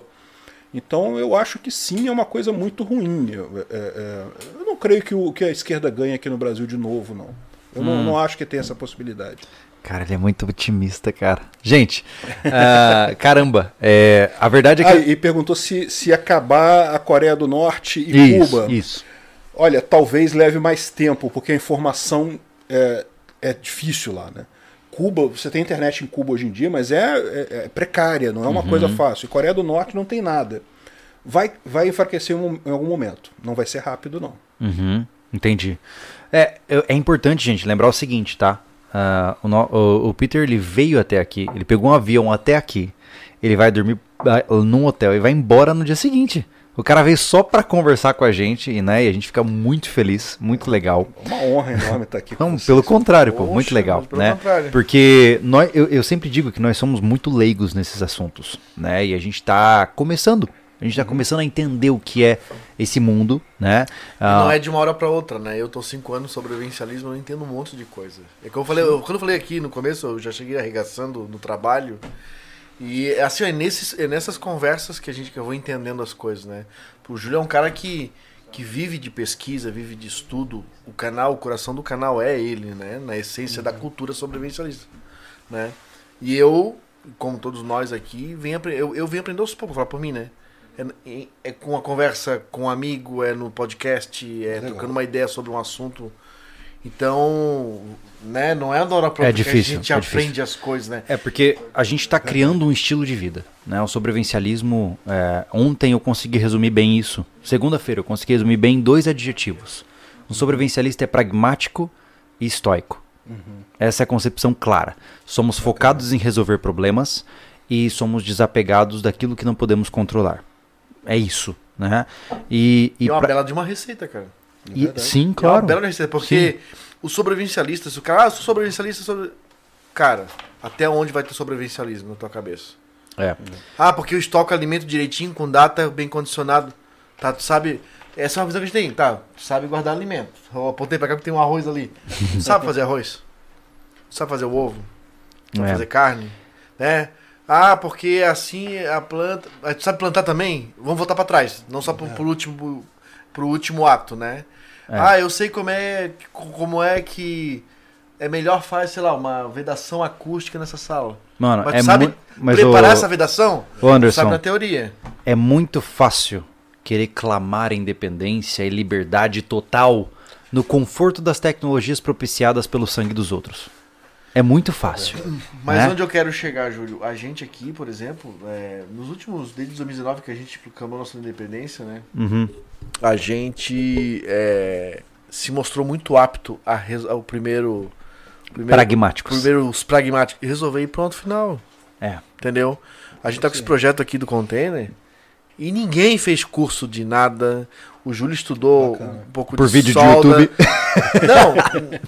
Então eu acho que sim, é uma coisa muito ruim. Eu, é, é, eu não creio que, o, que a esquerda ganhe aqui no Brasil de novo, não. Eu não, não acho que tem essa possibilidade. Cara, ele é muito otimista, cara. Gente, uh, caramba, é, a verdade é que. Ah, e perguntou se, se acabar a Coreia do Norte e isso, Cuba. Isso. Olha, talvez leve mais tempo, porque a informação é, é difícil lá, né? Cuba, você tem internet em Cuba hoje em dia, mas é, é, é precária, não é uma Uhum. coisa fácil. E Coreia do Norte não tem nada. Vai, vai enfraquecer em, um- algum momento. Não vai ser rápido, não. Uhum, entendi. É, é importante, gente, lembrar o seguinte, tá? Ah, o, o- o Peter ele veio até aqui, ele pegou um avião até aqui, ele vai dormir num hotel e vai embora no dia seguinte. O cara veio só pra conversar com a gente e, né, e a gente fica muito feliz, muito legal. É uma honra enorme estar aqui com Não, vocês. pelo contrário, pô, Poxa, muito legal, né? contrário. Porque nós, eu, eu sempre digo que nós somos muito leigos nesses assuntos, né? E a gente tá começando, a gente tá começando a entender o que é esse mundo, né? Ah, Não é de uma hora pra outra, né? Eu tô cinco anos sobre sobrevivencialismo, eu entendo um monte de coisa. É que eu falei, eu- quando eu falei aqui no começo, eu já cheguei arregaçando no trabalho. E assim, é, nesses, é nessas conversas que a gente que eu vou entendendo as coisas, né? O Júlio é um cara que, que vive de pesquisa, vive de estudo. O canal, o coração do canal é ele, né? Na essência da cultura sobrevivencialista, né? E eu, como todos nós aqui, venho eu, eu venho aprender aos poucos, falar por mim, né? É, é com a conversa com um amigo, é no podcast, é Legal. trocando uma ideia sobre um assunto. Então, né, não é da hora pra É difícil, a gente é aprende difícil. as coisas, né? É porque a gente está criando um estilo de vida, né? O sobrevivencialismo. é, ontem eu consegui resumir bem isso. Segunda-feira eu consegui resumir bem em dois adjetivos. Um sobrevivencialista é pragmático e estoico. Essa é a concepção clara. Somos focados em resolver problemas e somos desapegados daquilo que não podemos controlar. É isso, né? E, E e é uma pra- bela de uma receita, cara. E- verdade. sim, É uma claro. bela receita, porque o sobrevivencialista, se o cara, ah, eu sou sobrevivencialista, sobre... cara, até onde vai ter sobrevivencialismo na tua cabeça? É. Ah, porque eu estoco alimento direitinho, com data bem condicionado. Tá, tu sabe. Essa é uma visão que a gente tem, tá? Tu sabe guardar alimento. Eu apontei pra cá que tem um arroz ali. Tu sabe fazer arroz? Tu sabe fazer o ovo? Tu sabe É. fazer carne? Né? Ah, porque assim a planta. Tu sabe plantar também? Vamos voltar pra trás. Não só pro, pro último, pro último ato, né? É. Ah, eu sei como é, como é que é melhor fazer, sei lá, uma vedação acústica nessa sala. Mano, Mas é sabe. Mas preparar o- essa vedação? Ô, Anderson. Sabe na teoria. É muito fácil querer clamar independência e liberdade total no conforto das tecnologias propiciadas pelo sangue dos outros. É muito fácil. Mas né? onde eu quero chegar, Júlio? A gente aqui, por exemplo, é, nos últimos, desde 2019 que a gente proclamou nossa independência, né? Uhum. A gente é, se mostrou muito apto a ao primeiro, primeiro Pragmáticos. primeiro os pragmáticos resolver e pronto, final. É. Entendeu? A gente tá com esse projeto aqui do container e ninguém fez curso de nada. O Júlio estudou Bacana. um pouco Por de vídeo de solda. YouTube. Não,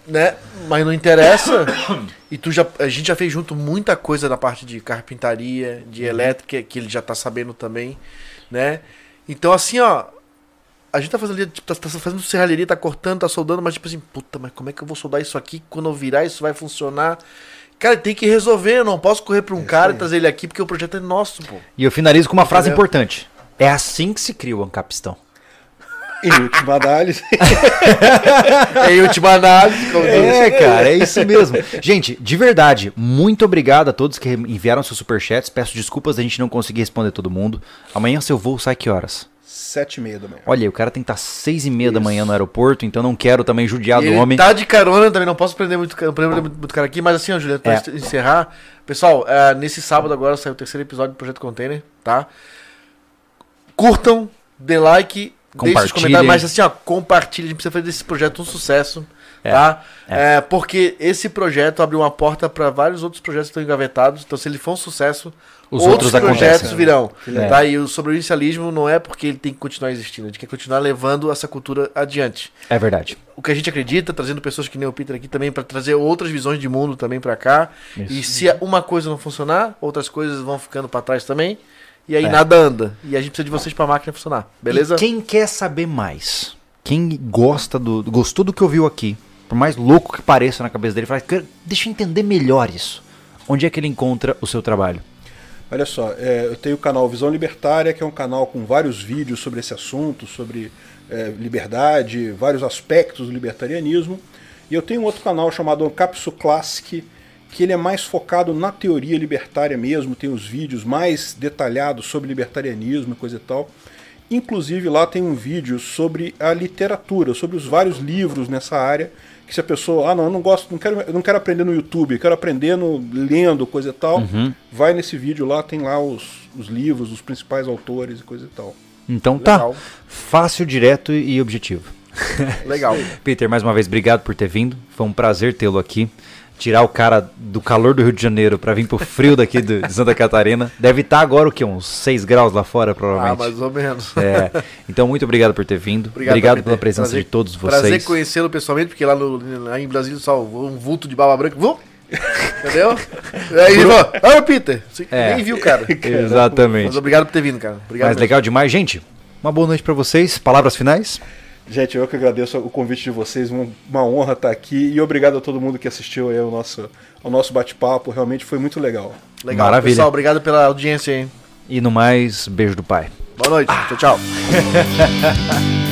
né? Mas não interessa. E tu já, a gente já fez junto muita coisa na parte de carpintaria, de elétrica, que ele já tá sabendo também, né? Então assim, ó, a gente tá fazendo ali, tipo, tá, tá fazendo serralheria, tá cortando, tá soldando, mas tipo assim, puta, mas como é que eu vou soldar isso aqui? Quando eu virar, isso vai funcionar? Cara, tem que resolver, eu não posso correr pra um cara e trazer ele aqui porque o projeto é nosso, pô. E eu finalizo com uma frase Entendeu? importante. É assim que se cria o Ancapistão. Em última análise, É em última análise, como diz. É, cara, é isso mesmo. Gente, de verdade, muito obrigado a todos que enviaram seus superchats. Peço desculpas da gente não conseguir responder todo mundo. Amanhã seu voo sai que horas? Sete e meia da manhã. Olha, o cara tem que estar seis e meia da manhã no aeroporto, então não quero também judiar E do ele homem. tá de carona também, não posso prender muito, prender muito, muito cara aqui, mas assim, ó, Juliano, pra É. encer- encerrar. Pessoal, é, nesse sábado agora saiu o terceiro episódio do Projeto Container, tá? Curtam, dê like, deixem os comentários, mas assim, ó, compartilhem, a gente precisa fazer desse projeto um sucesso, tá? É, porque esse projeto abriu uma porta para vários outros projetos que estão engavetados, então se ele for um sucesso, Os outros outros projetos acontecem. virão, É. tá? E o sobrevivencialismo não é porque ele tem que continuar existindo, a gente quer continuar levando essa cultura adiante É verdade. o que a gente acredita, trazendo pessoas que nem o Peter aqui também para trazer outras visões de mundo também para cá. Isso. E se uma coisa não funcionar, outras coisas vão ficando para trás também. E aí É. nada anda. E a gente precisa de vocês para a máquina funcionar. Beleza? E quem quer saber mais, quem gosta do, gostou do que ouviu aqui, por mais louco que pareça na cabeça dele, fala, "Cara, deixa eu entender melhor isso. Onde é que ele encontra o seu trabalho? Olha só, é, eu tenho o canal Visão Libertária, que é um canal com vários vídeos sobre esse assunto, sobre é, liberdade, vários aspectos do libertarianismo. E eu tenho um outro canal chamado Capsu Classic, que ele é mais focado na teoria libertária mesmo, tem os vídeos mais detalhados sobre libertarianismo e coisa e tal. Inclusive lá tem um vídeo sobre a literatura, sobre os vários livros nessa área, que se a pessoa, ah não, eu não gosto, não quero, eu não quero aprender no YouTube, quero aprender no, lendo coisa e tal, Uhum. vai nesse vídeo lá, tem lá os, os livros, os principais autores e coisa e tal. Então tá. Legal. Fácil, direto e objetivo. Legal. Peter, mais uma vez, obrigado por ter vindo. Foi um prazer tê-lo aqui. Tirar o cara do calor do Rio de Janeiro pra vir pro frio daqui do- de Santa Catarina. Deve estar agora o quê? Uns 6 graus lá fora, Ah, provavelmente. mais ou menos. É, então, muito obrigado por ter vindo. Obrigado, Peter. pela presença Prazer- de todos vocês. Prazer conhecê-lo pessoalmente, porque lá, no, lá em Brasília só um vulto de barba branca. Vum! Entendeu? Aí falou, olha Peter. Você É. nem viu, cara. Exatamente. Mas obrigado por ter vindo, cara. Obrigado Mas mesmo. legal demais, gente. Uma boa noite pra vocês. Palavras finais? Gente, eu que agradeço o convite de vocês, uma, honra estar aqui e obrigado a todo mundo que assistiu aí ao nosso, ao nosso bate-papo, realmente foi muito legal. Legal. Maravilha. Pessoal, obrigado pela audiência, hein? E no mais, beijo do pai. Boa noite. Tchau, tchau.